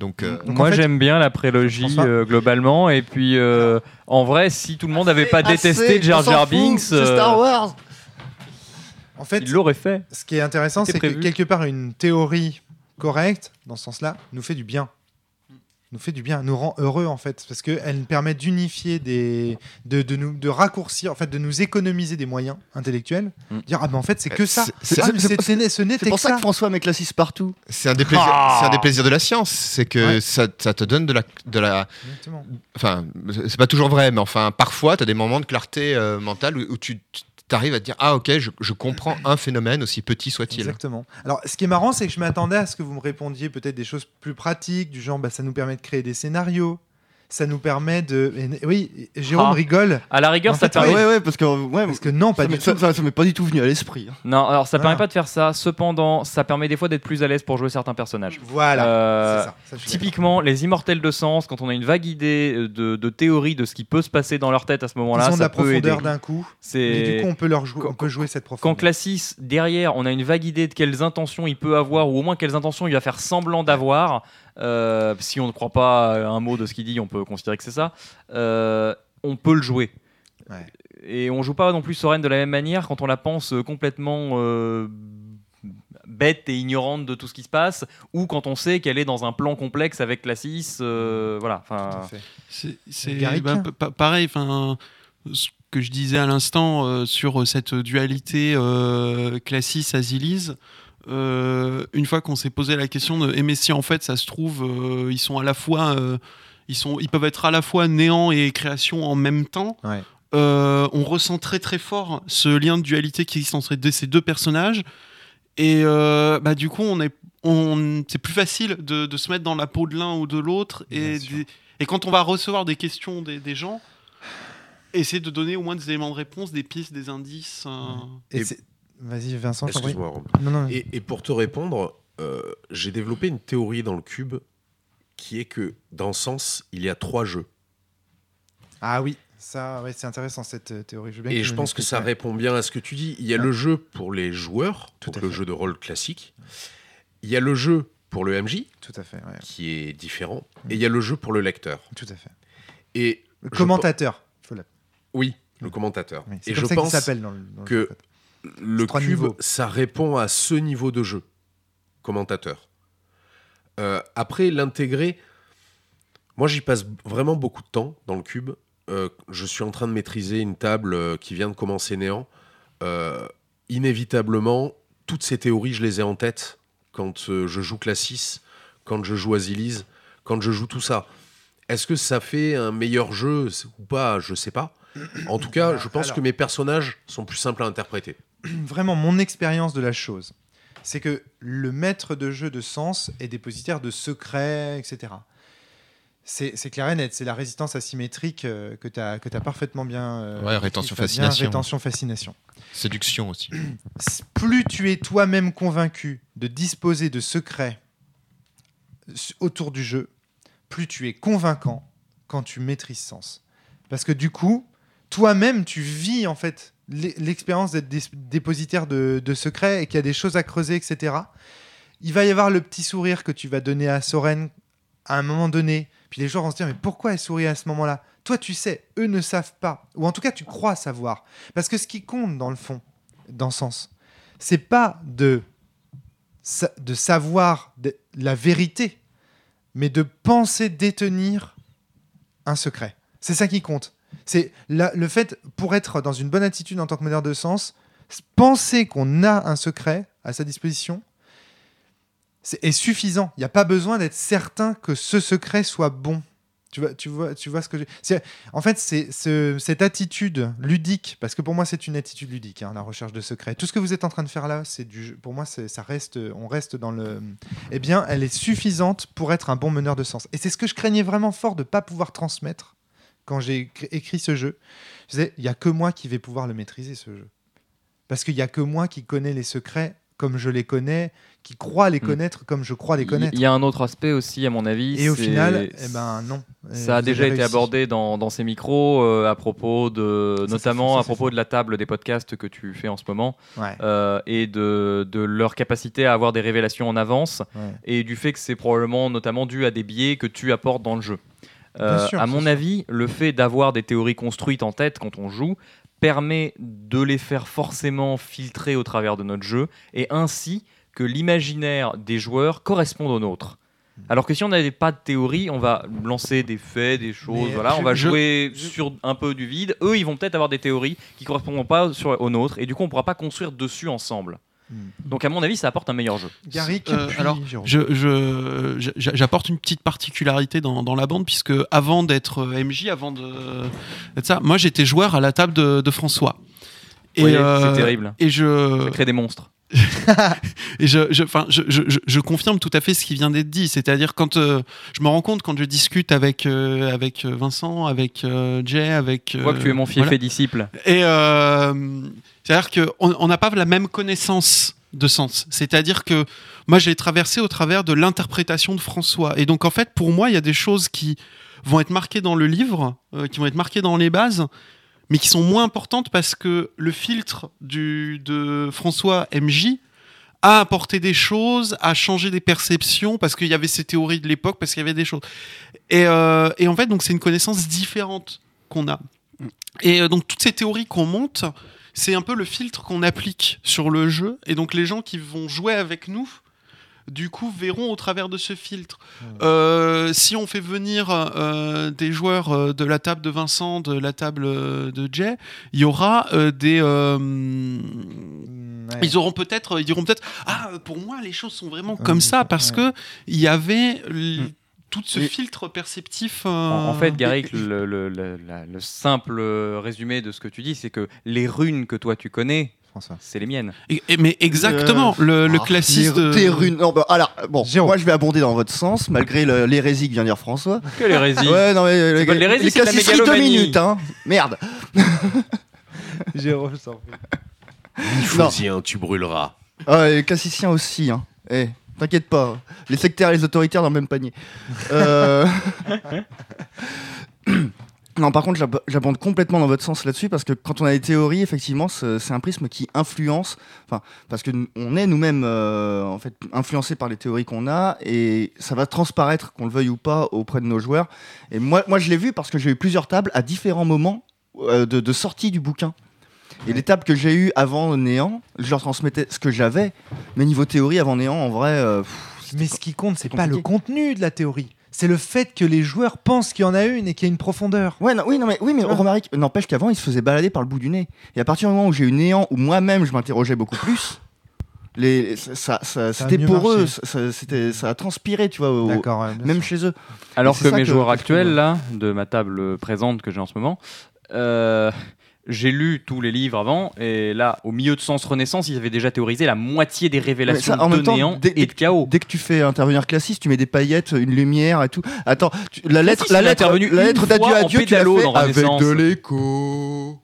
Donc euh,
Donc,
Moi,
en fait-
j'aime bien la prélogie euh, globalement. Et puis, euh, en vrai, si tout le monde n'avait pas détesté Jar Jar Binks,
Star Wars.
En fait,
il l'aurait fait.
ce qui est intéressant, c'est que quelque part, une théorie correcte, dans ce sens-là, nous fait du bien. Nous fait du bien, nous rend heureux en fait, parce qu'elle nous permet d'unifier des, de, de nous, de raccourcir, en fait, de nous économiser des moyens intellectuels.
Mm.
Dire ah ben en fait c'est que ça,
c'est-
Ah,
c'est-
mais
c'est-
c'est- ce n'est- ce
C'est
n'était
pour
que
ça
ça.
que François met Classis partout.
C'est un, des plaisirs-
Ah.
c'est un des plaisirs de la science, c'est que
Ouais.
ça, ça te donne de la, de la,
Exactement.
enfin, c'est pas toujours vrai, mais enfin, parfois, tu as des moments de clarté euh, mentale où, où tu arrives à te dire Ah, ok, je, je comprends un phénomène, aussi petit soit-il.
Exactement. Alors, ce qui est marrant, c'est que je m'attendais à ce que vous me répondiez peut-être des choses plus pratiques, du genre, bah, ça nous permet de créer des scénarios, ça nous permet de. et- oui, Jérôme
Ah.
rigole
À la rigueur,
En
ça
fait,
permet.
Ah ouais, ouais, parce que ouais,
parce que non, pas
ça
du
m'est-
tout.
ça, ça- ça m'est pas du tout venu à l'esprit. hein.
Non, alors ça
Voilà.
permet pas de faire ça. Cependant, ça permet des fois d'être plus à l'aise pour jouer certains personnages.
Voilà.
Euh,
c'est ça. ça,
Typiquement, les immortels de sens, quand on a une vague idée euh, de, de théorie de ce qui peut se passer dans leur tête à ce moment-là,
Ils ont de
ça
la
peut aider.
profondeur d'un coup, mais
C'est
du coup, on peut, leur jouer,
Quand-
on peut jouer cette
quand
profondeur.
Classis derrière, on a une vague idée de quelles intentions il peut avoir, ou au moins quelles intentions il va faire semblant d'avoir. Euh, si on ne croit pas à un mot de ce qu'il dit, on peut considérer que c'est ça. euh, on peut le jouer.
Ouais.
Et on joue pas non plus Soren de la même manière quand on la pense complètement euh, bête et ignorante de tout ce qui se passe, ou quand on sait qu'elle est dans un plan complexe avec Classis. euh, voilà.
C'est bah, pa- pa- pareil, enfin, ce que je disais à l'instant euh, sur cette dualité euh, Classis-Asilis. Euh, une fois qu'on s'est posé la question de eh, mais si en fait ça se trouve euh, ils sont à la fois euh, ils sont ils peuvent être à la fois néant et création en même temps
Ouais.
euh, on ressent très très fort ce lien de dualité qui existe entre ces deux personnages et euh, bah du coup on est on c'est plus facile de, de se mettre dans la peau de l'un ou de l'autre et des- et quand on va recevoir des questions des, des gens, essayer de donner au moins des éléments de réponse, des pistes, des indices. euh,
Et
Et-
Vas-y, Vincent.
Excuse-moi.
Non, non,
Et, et pour te répondre, euh, j'ai développé une théorie dans le cube qui est que dans Sens, il y a trois jeux.
Ah oui, ça, ouais, c'est intéressant cette euh, théorie.
Et je pense que ça
ouais.
répond bien à ce que tu dis. Il y a
Ouais.
le jeu pour les joueurs,
Tout
donc le
fait.
jeu de rôle classique. Il y a le jeu pour le MJ,
Tout à fait,
qui est différent. Et il y a le jeu pour le lecteur.
tout à fait.
Et
Le commentateur.
oui, le commentateur.
oui,
Et
comme
je pense
s'appelle dans le. dans
que. Le cube,
niveaux.
ça répond à ce niveau de jeu, commentateur. Euh, après, l'intégrer, moi j'y passe vraiment beaucoup de temps dans le cube. Euh, je suis en train de maîtriser une table euh, qui vient de commencer néant. Euh, inévitablement, toutes ces théories, je les ai en tête quand euh, je joue Classis, quand je joue Asilis, quand je joue tout ça. Est-ce que ça fait un meilleur jeu ou pas? Je sais pas. En tout cas, je pense
Alors.
que mes personnages sont plus simples à interpréter.
Vraiment, mon expérience de la chose, c'est que le maître de jeu de sens est dépositaire de secrets, etc. C'est clair et net, c'est la résistance asymétrique euh, que tu as, parfaitement bien. euh,
Ouais, rétention, fascination.
Rétention, fascination.
Séduction aussi.
Plus tu es toi-même convaincu de disposer de secrets autour du jeu, plus tu es convaincant quand tu maîtrises sens. Parce que du coup, toi-même, tu vis en fait l'expérience d'être dépositaire de, secrets et qu'il y a des choses à creuser, etc. Il va y avoir le petit sourire que tu vas donner à Soren à un moment donné. Puis les gens vont se dire, mais pourquoi elle sourit à ce moment-là? Toi, tu sais, eux ne savent pas. Ou en tout cas, tu crois savoir. Parce que ce qui compte dans le fond, dans Sens, c'est pas de, de savoir la vérité, mais de penser détenir un secret. C'est ça qui compte. C'est le fait, pour être dans une bonne attitude en tant que meneur de sens, penser qu'on a un secret à sa disposition est suffisant. Il n'y a pas besoin d'être certain que ce secret soit bon. Tu vois, ce que je... En fait, c'est ce- cette attitude ludique, parce que pour moi, c'est une attitude ludique, hein, la recherche de secrets. Tout ce que vous êtes en train de faire là, c'est du. Pour moi, ça reste, on reste dans le. Eh bien, elle est suffisante pour être un bon meneur de sens. Et c'est ce que je craignais vraiment fort de ne pas pouvoir transmettre quand j'ai écri- écrit ce jeu. Je disais, il n'y a que moi qui vais pouvoir le maîtriser, ce jeu. Parce qu'il n'y a que moi qui connais les secrets comme je les connais, qui croit les
Hmm.
connaître comme je crois les connaître.
il y a un autre aspect aussi, à mon avis.
Et au final, eh ben non.
Ça a déjà été
réussi.
abordé dans, dans ces micros euh, à propos de,
Ça,
notamment
ça,
à propos de la table des podcasts que tu fais en ce moment
Ouais,
euh, et de, de leur capacité à avoir des révélations en avance
ouais.
et du fait que c'est probablement notamment dû à des biais que tu apportes dans le jeu. Euh,
sûr,
à mon avis, le fait d'avoir des théories construites en tête quand on joue permet de les faire forcément filtrer au travers de notre jeu et ainsi que l'imaginaire des joueurs corresponde au nôtre. Alors que si on n'avait pas de théorie, on va lancer des faits, des choses,
Mais
voilà,
je-
on va
je-
jouer
je-
sur un peu du vide. Eux, ils vont peut-être avoir des théories qui correspondront pas sur, aux nôtres, et du coup, on pourra pas construire dessus ensemble.
Hmm.
Donc, à mon avis, ça apporte un meilleur jeu.
Garrick,
Euh, alors. Je, je- j'apporte une petite particularité dans, dans la bande, puisque avant d'être euh, MJ, avant de, ça, moi j'étais joueur à la table de, de François.
Voyez,
euh,
c'est terrible.
Et je,
Ça crée des monstres.
et je, je, enfin, je, je, je- confirme tout à fait ce qui vient d'être dit. C'est-à-dire quand euh, je me rends compte quand je discute avec euh, avec Vincent, avec euh, Jay, avec.
Je vois que tu es mon fief
voilà.
et disciple.
Et euh, c'est-à-dire qu'on on n'a pas la même connaissance de sens. C'est-à-dire que moi, j'ai traversé au travers de l'interprétation de François. Et donc, en fait, pour moi, il y a des choses qui vont être marquées dans le livre, euh, qui vont être marquées dans les bases, mais qui sont moins importantes parce que le filtre du, de François MJ a apporté des choses, a changé des perceptions, parce qu'il y avait ces théories de l'époque, parce qu'il y avait des choses. Et, euh, et en fait, donc, c'est une connaissance différente qu'on a. Et euh, donc, toutes ces théories qu'on monte, c'est un peu le filtre qu'on applique sur le jeu. Et donc, les gens qui vont jouer avec nous, du coup, verront au travers de ce filtre. Euh, si on fait venir euh, des joueurs euh, de la table de Vincent, de la table euh, de Jay, il y aura euh, des.
ouais.
ils auront peut-être, ils diront peut-être, ah, pour moi, les choses sont vraiment comme ça parce
ouais.
que il y avait l-
Mm.
tout ce filtre perceptif.
En, en fait, Garrick, le, le- le- la- le simple résumé de ce que tu dis, c'est que les runes que toi tu connais,
François.
c'est les miennes.
et- et- mais exactement, le, le
Ah,
classiste.
les- runes. Non, bah, alors, bon, moi je vais abonder dans votre sens, malgré le- l'hérésie que vient dire François.
Que l'hérésie
Ouais, non, mais les,
l'hérésie, c'est de la
cassisseries, deux minutes, hein. Merde.
Jérôme, je t'en prie.
Nifosien, tu brûleras.
Ah, les cassiciens aussi, hein. Eh, t'inquiète pas. Les sectaires et les autoritaires dans le même panier. Euh... non, par contre, j'ab- j'abonde complètement dans votre sens là-dessus parce que quand on a des théories, effectivement, c'est un prisme qui influence. Enfin, parce que on est nous-mêmes euh, en fait influencés par les théories qu'on a et ça va transparaître, qu'on le veuille ou pas, auprès de nos joueurs. Et moi, moi, je l'ai vu parce que j'ai eu plusieurs tables à différents moments euh, de, de sortie du bouquin. Et les tables que j'ai eues avant Néant, je leur transmettais ce que j'avais, mais niveau théorie avant Néant, en vrai, euh, pff,
Mais ce qui compte, c'est pas le contenu de la théorie. C'est le fait que les joueurs pensent qu'il y en a une et qu'il y a une profondeur.
Ouais, non, oui, non, mais, oui, mais Romaric, n'empêche qu'avant, il se faisait balader par le bout du nez. Et à partir du moment où j'ai eu néant, où moi-même je m'interrogeais beaucoup plus, les, ça, ça- ça-
a
c'était
mieux
pour eux,
marché.
ça, ça- c'était, ça a transpiré, tu vois, au-
ouais,
même
sûr.
chez eux.
Alors
c'est
que mes
que-
joueurs actuels, là, de ma table présente que j'ai en ce moment, euh, j'ai lu tous les livres avant, et là, au milieu de Sens Renaissance, ils avaient déjà théorisé la moitié des révélations
Mais ça, en
de
même temps,
néant
dès-
et de chaos.
Dès que tu fais intervenir Classis, tu mets des paillettes, une lumière et tout. Attends, tu- la lettre,
Classis,
la lettre, la lettre d'adieu à Dieu, tu l'as fait avec de l'écho.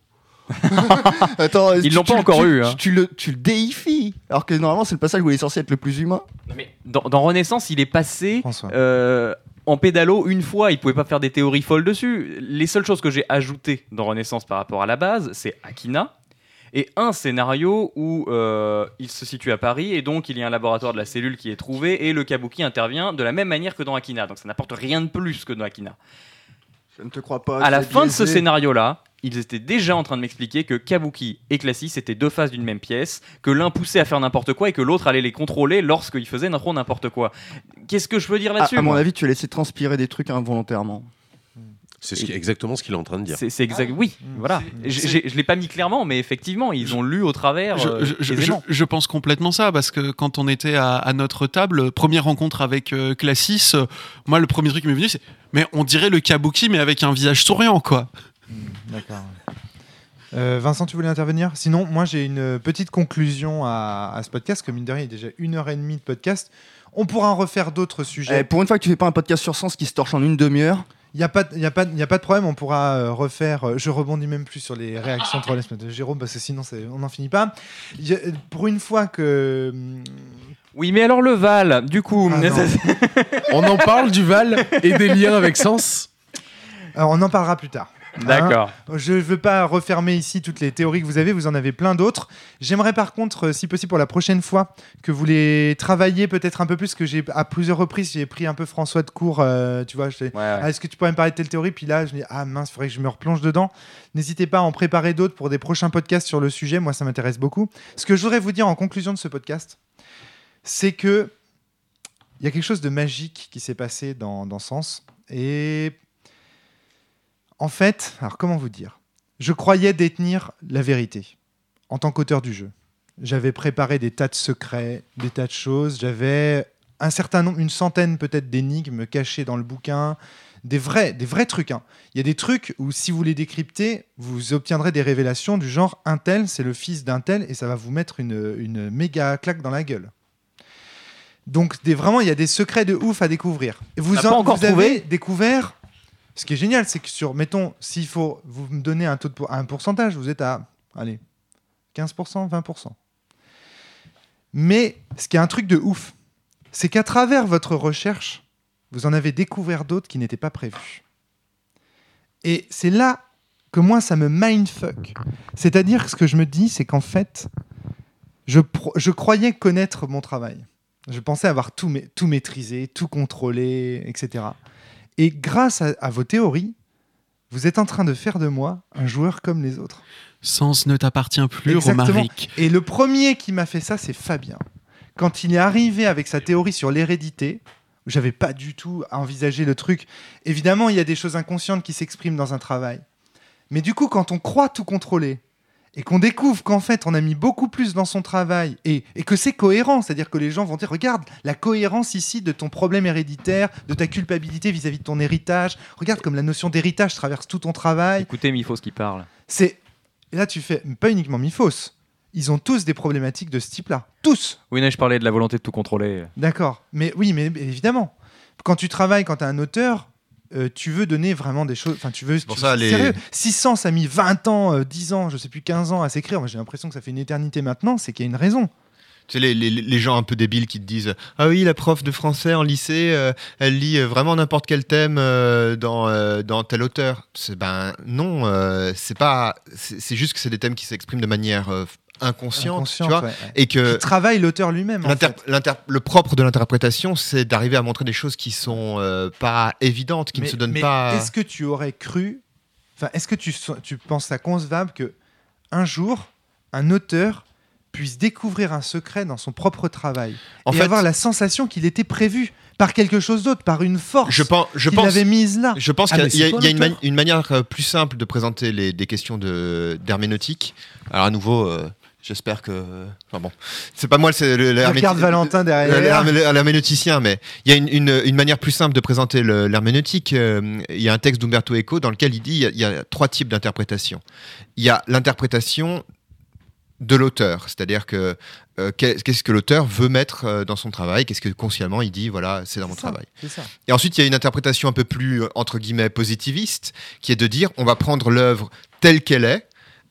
Attends,
Ils l'ont pas encore
tu-
eu, hein.
Tu, le, tu le déifies. Alors que normalement, c'est le passage où il est censé être le plus humain.
Mais dans, dans Renaissance, il est passé
François.
euh, en pédalo une fois. Il pouvait pas faire des théories folles dessus. Les seules choses que j'ai ajoutées dans Renaissance par rapport à la base, c'est Akina. Et un scénario où euh, il se situe à Paris et donc il y a un laboratoire de la cellule qui est trouvé et le Kabuki intervient de la même manière que dans Akina. Donc ça n'apporte rien de plus que dans Akina.
Je ne te crois pas.
à la fin de ce scénario-là, ils étaient déjà en train de m'expliquer que Kabuki et Classis étaient deux faces d'une même pièce, que l'un poussait à faire n'importe quoi et que l'autre allait les contrôler lorsqu'ils faisaient trop n'importe quoi. Qu'est-ce que je peux dire là-dessus
à mon avis, tu as laissé transpirer des trucs involontairement.
C'est ce exactement ce qu'il est en train de dire.
C'est c'est exact. Oui,
Mm.
voilà. Je l'ai pas mis clairement, mais effectivement, ils ont lu au travers.
Je,
euh,
je- je-
aisément.
je- je pense complètement ça parce que quand on était à, à notre table, première rencontre avec euh, Classis, euh, moi le premier truc qui m'est venu c'est mais on dirait le Kabuki mais avec un visage souriant quoi.
D'accord. Euh, Vincent, tu voulais intervenir? Sinon, moi j'ai une petite conclusion à, à ce podcast, que mine de rien, il y a déjà une heure et demie de podcast. On pourra en refaire d'autres
Eh,
sujets.
pour une fois que tu fais pas un podcast sur Sens qui se torche en une demi-heure,
Il n'y a, pas de- il y a, pas de- il y a pas de problème, on pourra euh, refaire. euh, je rebondis même plus sur les réactions de relais de Jérôme, parce que sinon on n'en finit pas. Il y a- pour une fois que. hum,
Oui, mais alors le Val, du coup.
Ah.
On en parle du Val et des liens avec Sens
alors, on en parlera plus tard.
D'accord.
Je ne veux pas refermer ici toutes les théories que vous avez, vous en avez plein d'autres. J'aimerais par contre, euh, si possible pour la prochaine fois, que vous les travailliez peut-être un peu plus, que j'ai à plusieurs reprises, j'ai pris un peu François de court, euh, tu vois,
Ouais, ouais.
Ah, Est-ce que tu pourrais me parler de telle théorie? Puis là, je me dis, ah mince, il faudrait que je me replonge dedans. N'hésitez pas à en préparer d'autres pour des prochains podcasts sur le sujet. Moi, ça m'intéresse beaucoup. Ce que je voudrais vous dire en conclusion de ce podcast, c'est que il y a quelque chose de magique qui s'est passé dans, dans Sens. Et en fait, alors comment vous dire? Je croyais détenir la vérité en tant qu'auteur du jeu. J'avais préparé des tas de secrets, des tas de choses. J'avais un certain nombre, une centaine peut-être d'énigmes cachées dans le bouquin, des vrais, des vrais trucs. hein. Il y a des trucs où si vous les décryptez, vous obtiendrez des révélations du genre un tel, c'est le fils d'un tel, et ça va vous mettre une, une méga claque dans la gueule. Donc des, vraiment, il y a des secrets de ouf à découvrir. Et Vous,
pas encore
vous avez découvert. Ce qui est génial, c'est que sur, mettons, s'il faut vous me donner un taux de un pourcentage, vous êtes à, allez, 15%, 20%. Mais ce qui est un truc de ouf, c'est qu'à travers votre recherche, vous en avez découvert d'autres qui n'étaient pas prévus. Et c'est là que moi, ça me mindfuck. C'est-à-dire que ce que je me dis, c'est qu'en fait, je, je croyais connaître mon travail. Je pensais avoir tout, tout maîtrisé, tout contrôlé, etc. Et grâce à, à vos théories, vous êtes en train de faire de moi un joueur comme les autres.
Sens ne t'appartient plus,
Exactement.
Romaric.
Et le premier qui m'a fait ça, c'est Fabien. Quand il est arrivé avec sa théorie sur l'hérédité, j'avais pas du tout envisagé le truc. Évidemment, il y a des choses inconscientes qui s'expriment dans un travail. Mais du coup, quand on croit tout contrôler et qu'on découvre qu'en fait, on a mis beaucoup plus dans son travail et, et que c'est cohérent, c'est-à-dire que les gens vont dire, regarde la cohérence ici de ton problème héréditaire, de ta culpabilité vis-à-vis de ton héritage. Regarde comme la notion d'héritage traverse tout ton travail.
Écoutez Mifos qui parle.
C'est et là tu fais pas uniquement Mifos. Ils ont tous des problématiques de ce type-là. Tous.
Oui, mais je parlais de la volonté de tout contrôler.
D'accord. Mais oui, mais mais évidemment. Quand tu travailles, quand tu es un auteur, euh, tu veux donner vraiment des choses. Enfin, tu veux.
pour
tu-
ça, les-
Sérieux. 600, ça a mis 20 ans, euh, 10 ans, je sais plus, 15 ans à s'écrire. Moi, j'ai l'impression que ça fait une éternité maintenant. C'est qu'il y a une raison.
Tu sais, les, les- les gens un peu débiles qui te disent Ah oui, la prof de français en lycée, euh, elle lit euh, vraiment n'importe quel thème euh, dans, euh, dans tel auteur. Ben non, c'est pas. C'est juste que c'est des thèmes qui s'expriment de manière inconsciente,
Inconsciente,
tu vois.
ouais, ouais.
Et que
Qui travaille l'auteur lui-même. en fait.
le propre de l'interprétation, c'est d'arriver à montrer des choses qui sont euh, pas évidentes, qui
mais,
ne se donnent
mais
pas.
Est-ce que tu aurais cru, enfin, est-ce que tu, tu penses ça concevable que un jour, un auteur puisse découvrir un secret dans son propre travail
En
et
fait,
avoir la sensation qu'il était prévu par quelque chose d'autre, par une force
je pense, je
qu'il
pense,
avait mise là?
Je pense
Ah,
qu'il y a, y une,
l'auteur
mani- une manière euh, plus simple de présenter les, des questions de- d'herméneutique. Alors à nouveau, euh, j'espère que... Enfin bon, c'est pas moi c'est le,
regarde Valentin
le-
derrière.
l'hermé- l'herméneuticien, mais il y a une, une- une manière plus simple de présenter le- l'herméneutique. Euh, Il y a un texte d'Umberto Eco dans lequel il dit il y a, il y a trois types d'interprétation. Il y a l'interprétation de l'auteur, c'est-à-dire que euh, qu'est- qu'est-ce que l'auteur veut mettre euh, dans son travail, qu'est-ce que consciemment il dit, voilà, c'est dans mon
ça,
travail.
C'est ça.
Et ensuite, il y a une interprétation un peu plus, entre guillemets, positiviste, qui est de dire on va prendre l'œuvre telle qu'elle est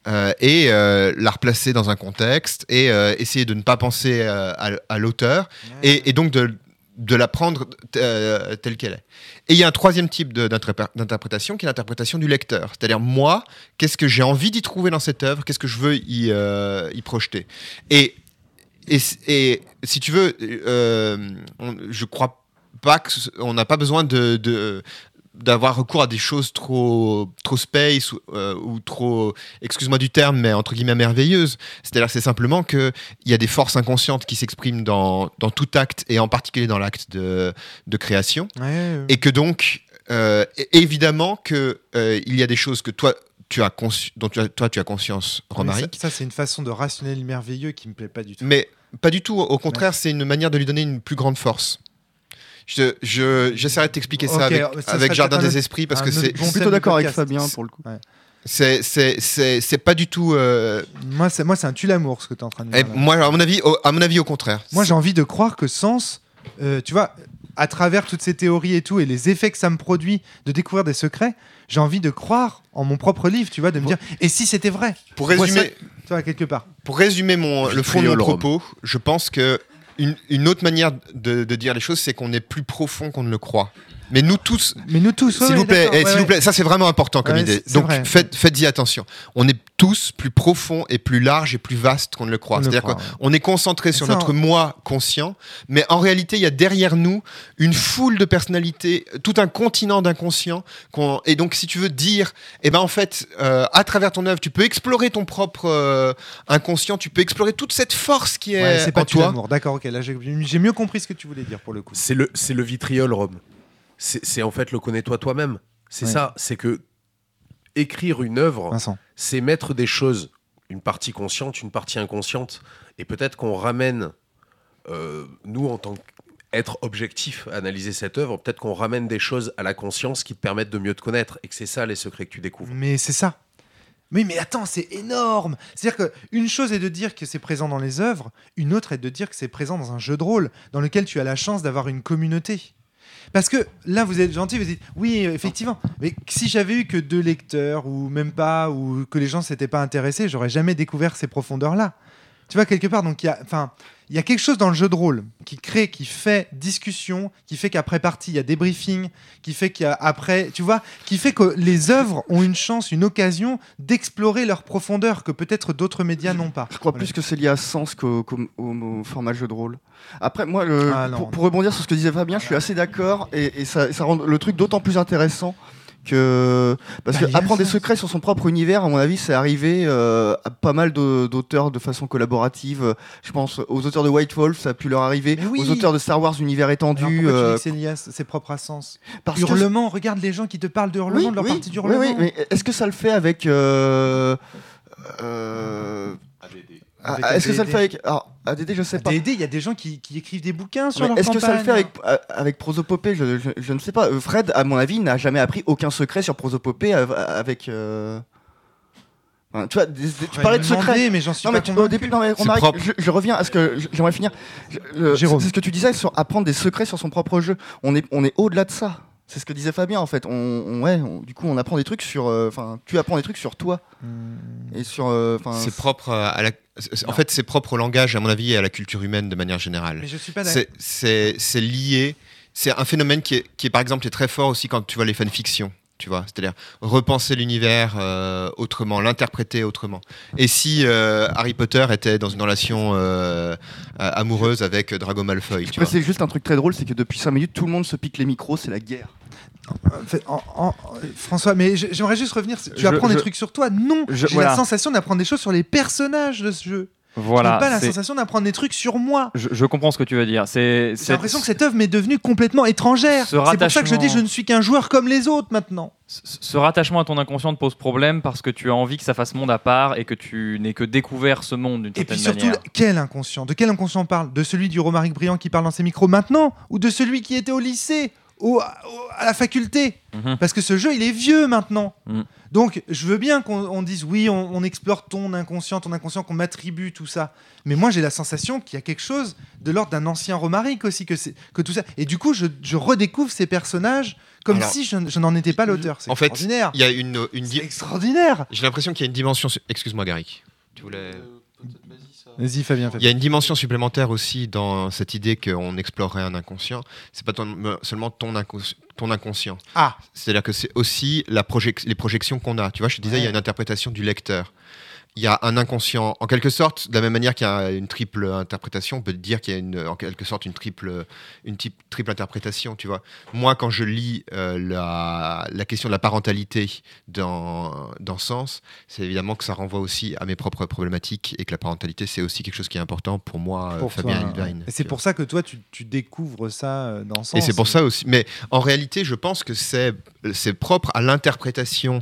euh, et euh, la replacer dans un contexte et euh, essayer de ne pas penser à, à l'auteur et, et donc de, de la prendre telle qu'elle est. Et il y a un troisième type d'interprétation qui est l'interprétation du lecteur. C'est-à-dire, moi, qu'est-ce que j'ai envie d'y trouver dans cette œuvre? Qu'est-ce que je veux y, y projeter? Et, et, et si tu veux, on- je crois pas que ce- on n'a pas besoin de, de- d'avoir recours à des choses trop trop space ou, euh, ou trop excuse-moi du terme mais entre guillemets merveilleuses c'est-à-dire c'est simplement que il y a des forces inconscientes qui s'expriment dans, dans tout acte et en particulier dans l'acte de, de création
Ouais, ouais, ouais.
et que donc euh, évidemment que euh, il y a des choses que toi tu as dont tu as, toi tu as conscience
Mais
Romaric
Ça, ça, c'est une façon de rationner le merveilleux qui me plaît pas du tout.
mais pas du tout. Au contraire, c'est une manière de lui donner une plus grande force. Je, je, j'essaierai de t'expliquer ça avec,
ça
avec
serait
Jardin des Esprits parce que c'est,
bon
Je suis
thème
plutôt d'accord avec. Fabien pour le coup.
c'est, c'est, c'est, c'est pas du tout. euh,
Moi, c'est moi, c'est un tue l'amour ce que tu es en train de
eh,
dire. là.
moi, à mon avis, au, à mon avis, au contraire.
Moi, j'ai envie de croire que Sens, euh, tu vois, à travers toutes ces théories et tout, et les effets que ça me produit de découvrir des secrets, j'ai envie de croire en mon propre livre, tu vois, de me dire, et si c'était vrai?
Pour
Moi,
résumer,
ça- Tu vois, quelque part.
pour résumer mon, le fond de mon propos, je pense que une, autre manière de dire les choses, c'est qu'on est plus profond qu'on ne le croit. Mais nous tous,
Mais nous tous, ouais,
s'il vous plaît, eh,
ouais,
vous plaît, ça c'est vraiment important comme
Ouais,
idée. Donc faites, faites-y attention. On est tous plus profonds et plus larges et plus vastes qu'on ne le croit.
On le
C'est-à-dire
croit,
qu'on est concentré sur
ça,
notre
on-
moi conscient, mais en réalité, il y a derrière nous une foule de personnalités, tout un continent d'inconscient. qu'on- Et donc, si tu veux dire, eh ben en fait, euh, à travers ton œuvre, tu peux explorer ton propre euh, inconscient, tu peux explorer toute cette force qui est
Ouais, c'est pas
en toi.
d'accord, ok. là j'ai j'ai mieux compris ce que tu voulais dire pour le coup.
C'est le, c'est le vitriol, Rome. C'est en fait le connais-toi toi-même. C'est ça, c'est que écrire une œuvre, c'est mettre des choses, une partie consciente, une partie inconsciente, et peut-être qu'on ramène, euh, nous en tant qu'être objectif à analyser cette œuvre, peut-être qu'on ramène des choses à la conscience qui te permettent de mieux te connaître, et que c'est ça les secrets que tu découvres.
Mais c'est ça. Oui, mais attends, c'est énorme. C'est-à-dire qu'une chose est de dire que c'est présent dans les œuvres, une autre est de dire que c'est présent dans un jeu de rôle dans lequel tu as la chance d'avoir une communauté. Parce que là, vous êtes gentil, vous dites oui, effectivement. Mais si j'avais eu que deux lecteurs ou même pas, ou que les gens s'étaient pas intéressés, j'aurais jamais découvert ces profondeurs-là. Tu vois quelque part, donc il y a, enfin, il y a quelque chose dans le jeu de rôle qui crée, qui fait discussion, qui fait qu'après partie il y a débriefing, qui fait qu'après, tu vois, qui fait que les œuvres ont une chance, une occasion d'explorer leur profondeur que peut-être d'autres médias n'ont pas.
Je crois
Voilà.
plus que c'est lié à sens qu'au qu'au- au- au format jeu de rôle. Après, moi, le-
Ah, non,
pour, rebondir sur ce que disait Fabien, je suis assez d'accord et, et ça, ça rend le truc d'autant plus intéressant que parce
Bah,
que apprendre des secrets sur son propre univers, à mon avis, c'est arrivé euh, à pas mal d'auteurs de façon collaborative. Je pense aux auteurs de White Wolf, ça a pu leur arriver.
Oui.
Aux auteurs de Star Wars Univers étendu. euh,
c'est lié à ses propres à sens
parce que-
Hurlement, regarde les gens qui te parlent de hurlement,
Oui,
de leur
oui,
partie du
oui,
hurlement.
oui, mais est-ce que ça le fait avec. euh, euh, ah,
Avec
Est-ce que ça le
ADD?
fait avec. Alors, ADD, je sais pas.
DD, il y a des gens qui, qui écrivent des bouquins sur
Mais
leur
Est-ce que ça le fait avec, euh, avec prosopopée? Je, je- je ne sais pas. Euh, Fred, à mon avis, n'a jamais appris aucun secret sur prosopopée avec. euh, enfin, tu vois, des- des- tu
Faudrait
parlais de secret.
mais j'en suis
Non,
pas
mais tu- au début, non, mais
C'est
Romaric,
propre.
je, je reviens à ce que j'aimerais finir. C'est ce que tu disais sur apprendre des secrets sur son propre jeu. On est, on est au-delà de ça. C'est ce que disait Fabien en fait. On, on- ouais, on- du coup, on apprend des trucs sur. euh, Enfin, tu apprends des trucs sur toi
Hmm.
et sur. euh,
C'est propre à la. En fait, c'est propre au langage, à mon avis, et à la culture humaine de manière générale.
Mais je suis pas d'accord.
C'est- lié. C'est un phénomène qui est, qui est, par exemple, est très fort aussi quand tu vois les fanfictions. Tu vois, c'est-à-dire repenser l'univers euh, autrement, l'interpréter autrement. Et si euh, Harry Potter était dans une relation euh, amoureuse avec Drago Malfoy,
Je
tu vois.
c'est juste un truc très drôle, c'est que depuis 5 minutes, tout le monde se pique les micros, c'est la guerre.
En fait, en- en- François, mais j'aimerais juste revenir. Tu
Je-
apprends des
je-
trucs sur toi Non J'ai
voilà.
la sensation d'apprendre des choses sur les personnages de ce jeu.
Voilà.
je n'ai pas la sensation d'apprendre des trucs sur moi.
je, je comprends ce que tu veux dire. C'est
J'ai l'impression que cette œuvre m'est devenue complètement étrangère.
Ce
C'est pour ça que je dis je ne suis qu'un joueur comme les autres maintenant.
ce ce rattachement à ton inconscient te pose problème parce que tu as envie que ça fasse monde à part et que tu n'aies que découvert ce monde d'une
Et puis
certaine
surtout,
manière.
quel inconscient? De quel inconscient on parle? De celui du Romaric Briand qui parle dans ses micros maintenant Ou de celui qui était au lycée? Au- au- à la faculté
Mhm.
Parce que ce jeu, il est vieux maintenant.
Mm.
Donc, je veux bien qu'on on dise oui, on, on explore ton inconscient, ton inconscient, qu'on m'attribue tout ça. Mais moi, j'ai la sensation qu'il y a quelque chose de l'ordre d'un ancien Romaric aussi, que, tout ça. Et du coup, je, je redécouvre ces personnages comme
Alors,
si je, je n'en étais pas l'auteur. C'est
en fait,
extraordinaire.
Il y a une,
extraordinaire.
J'ai l'impression qu'il y a une dimension. Excuse-moi, Garrick. Tu voulais.
Vas-y, Fabien.
Il y a une dimension supplémentaire aussi dans cette idée qu'on explorerait un inconscient. C'est pas ton- seulement ton, incons- ton inconscient.
Ah.
C'est-à-dire que c'est aussi la projec- les projections qu'on a. Tu vois, je te disais, il y a une interprétation du lecteur. Il y a un inconscient, en quelque sorte, de la même manière qu'il y a une triple interprétation, on peut dire qu'il y a une, en quelque sorte une triple, une type- triple interprétation, tu vois. Moi, quand je lis euh, la, la question de la parentalité dans, dans Sens, c'est évidemment que ça renvoie aussi à mes propres problématiques et que la parentalité, c'est aussi quelque chose qui est important pour moi, euh,
Pour
Fabien
toi. Et c'est pour ça que toi, tu, tu découvres ça euh, dans Sens.
Et c'est pour ça aussi. Mais en réalité, je pense que c'est c'est propre à l'interprétation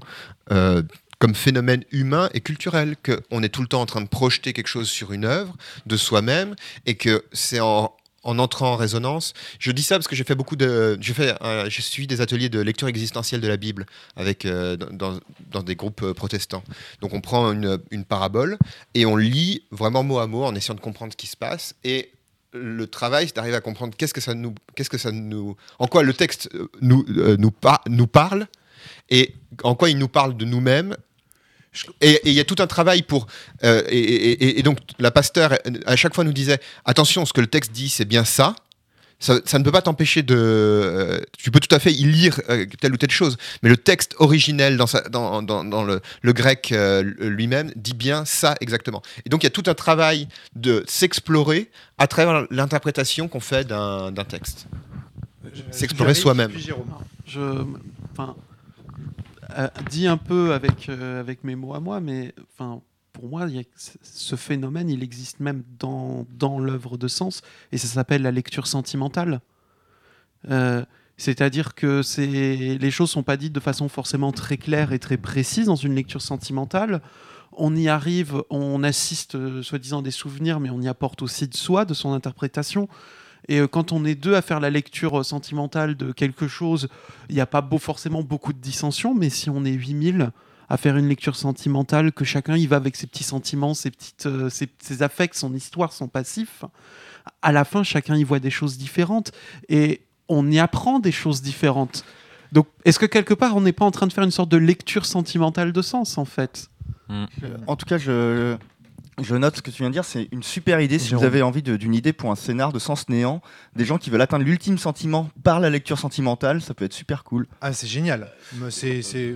euh, comme phénomène humain et culturel, qu'on est tout le temps en train de projeter quelque chose sur une œuvre de soi-même et que c'est en en entrant en résonance. Je dis ça parce que j'ai fait beaucoup de, j'ai fait, suivi des ateliers de lecture existentielle de la Bible avec euh, dans, dans des groupes euh, protestants. Donc on prend une, une parabole et on lit vraiment mot à mot en essayant de comprendre ce qui se passe et le travail, c'est d'arriver à comprendre qu'est-ce que ça nous, qu'est-ce que ça nous, en quoi le texte euh, nous euh, nous, par- nous parle et en quoi il nous parle de nous-mêmes. Et il y a tout un travail pour euh, et, et- et- et donc la pasteur à chaque fois nous disait attention, ce que le texte dit, c'est bien ça. Ça, ça ne peut pas t'empêcher de. euh, tu peux tout à fait y lire euh, telle ou telle chose, mais le texte originel dans, sa- dans, dans- dans le, le grec euh, lui-même dit bien ça exactement. Et donc il y a tout un travail de s'explorer à travers l'interprétation qu'on fait d'un d'un texte. S'explorer soi-même.
je, enfin, dis un peu avec, euh, avec mes mots à moi, mais pour moi, y a- ce phénomène, il existe même dans, dans l'œuvre de sens, et ça s'appelle la lecture sentimentale. Euh, C'est-à-dire que les choses sont pas dites de façon forcément très claire et très précise dans une lecture sentimentale. On y arrive, on assiste euh, soi-disant des souvenirs, mais on y apporte aussi de soi, de son interprétation. Et euh, quand on est deux à faire la lecture euh, sentimentale de quelque chose, il n'y a pas beau, forcément beaucoup de dissension, mais si on est 8000 à faire une lecture sentimentale, que chacun y va avec ses petits sentiments, ses, petites, euh, ses, ses affects, son histoire, son passif, à la fin, chacun y voit des choses différentes. Et on y apprend des choses différentes. Donc, est-ce que quelque part, on n'est pas en train de faire une sorte de lecture sentimentale de sens, en fait?
En tout cas, je, je note ce que tu viens de dire. C'est une super idée. Si vous avez envie d'une idée pour un scénar de sens néant, des gens qui veulent atteindre l'ultime sentiment par la lecture sentimentale, ça peut être super cool.
Ah, c'est génial. Mais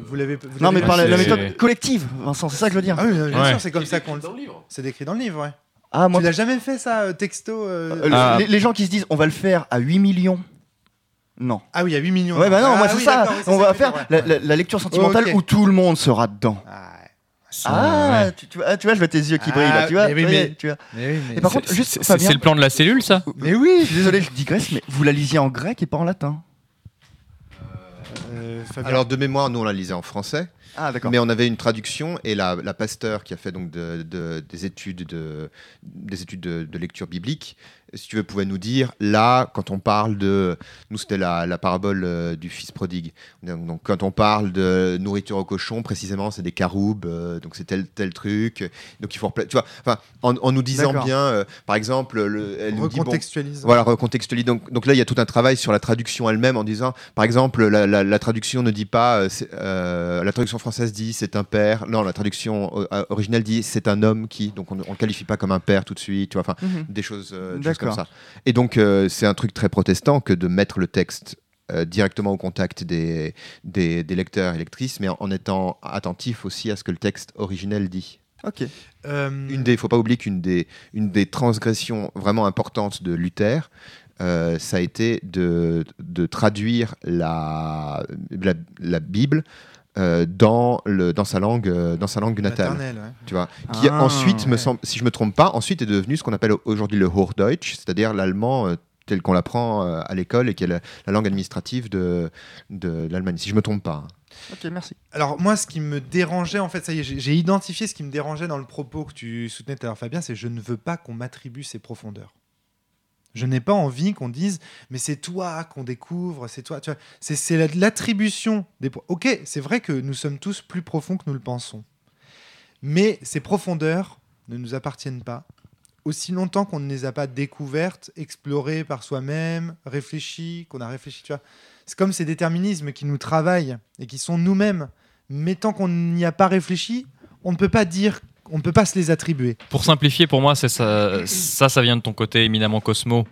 vous l'avez.
Non, mais par la, méthode collective, Vincent, c'est ça que je veux dire.
Ah oui, bien
Ouais.
sûr, c'est comme ça qu'on le.
dans le livre.
C'est décrit dans le livre, ouais.
Ah, moi,
Tu l'as jamais fait ça, euh, texto euh,
euh,
Ah.
les, les gens qui se disent on va le faire à 8 millions. Non.
Ah oui, il y a 8 millions.
Ouais, bah non,
Ah
moi c'est
oui,
ça. on
ça
va faire la,
ouais.
la- la lecture sentimentale où tout le monde sera dedans.
Ah,
Ah,
Ouais.
tu, tu vois, ah, tu vois, je vois tes yeux qui
Ah,
brillent là, tu vois.
mais oui,
ça y est,
mais-
tu vois.
mais oui, mais-
Et par
C'est-
contre, juste
c'est- le plan de la cellule, ça?
Mais oui
Je suis désolé, je digresse, mais vous la lisiez en grec et pas en latin.
Euh, Fabien.
Alors de mémoire, nous on la lisait en français,
Ah, d'accord.
mais on avait une traduction et la, la pasteur qui a fait donc de- de- des études de des études de, de lecture biblique, si tu veux, pouvait nous dire là quand on parle de nous c'était la, la parabole euh, du fils prodigue. Donc, donc, quand on parle de nourriture au cochon, précisément c'est des caroubes, euh, donc c'est tel tel truc. Donc il faut tu vois, enfin en, en nous disant bien, euh, par exemple, le, elle nous dit bon, voilà, recontextualise. Donc, donc là, il y a tout un travail sur la traduction elle-même en disant, par exemple, la, la- la traduction ne dit pas, la traduction française dit c'est un père. Non, la traduction originale dit c'est un homme qui. Donc on ne qualifie pas comme un père tout de suite. Tu vois, enfin,
Mhm.
des choses, des choses comme ça. Et donc, euh, c'est un truc très protestant que de mettre le texte. euh, directement au contact des, des, des lecteurs et lectrices, mais en, en étant attentif aussi à ce que le texte originel dit.
Ok.
Euh,
Une des, faut pas oublier qu'une des, une des transgressions vraiment importantes de Luther, euh, ça a été de, de traduire la, la, la Bible euh, dans, le, dans, sa langue, euh, dans sa langue natale.
maternelle, ouais.
Tu vois, qui
Ah,
ensuite, me
ouais.
semble, si je me trompe pas, ensuite est devenu ce qu'on appelle aujourd'hui le Hochdeutsch, c'est-à-dire l'allemand euh, tel qu'on l'apprend euh, à l'école et qui est la, la langue administrative de, de l'Allemagne, si je me trompe pas.
Ok, merci.
Alors moi, ce qui me dérangeait, en fait, ça y est, j'ai j'ai identifié ce qui me dérangeait dans le propos que tu soutenais tout à l'heure, Fabien, c'est je ne veux pas qu'on m'attribue ces profondeurs. Je n'ai pas envie qu'on dise, mais c'est toi qu'on découvre, c'est toi. Tu vois, c'est c'est la- l'attribution des. pro- Ok, c'est vrai que nous sommes tous plus profonds que nous le pensons, mais ces profondeurs ne nous appartiennent pas. Aussi longtemps qu'on ne les a pas découvertes, explorées par soi-même, réfléchies, qu'on a réfléchi, tu vois. C'est comme ces déterminismes qui nous travaillent et qui sont nous-mêmes. Mais tant qu'on n'y a pas réfléchi, on ne peut pas dire, on ne peut pas se les attribuer.
Pour simplifier, pour moi, c'est ça, ça, ça vient de ton côté éminemment Cosmo.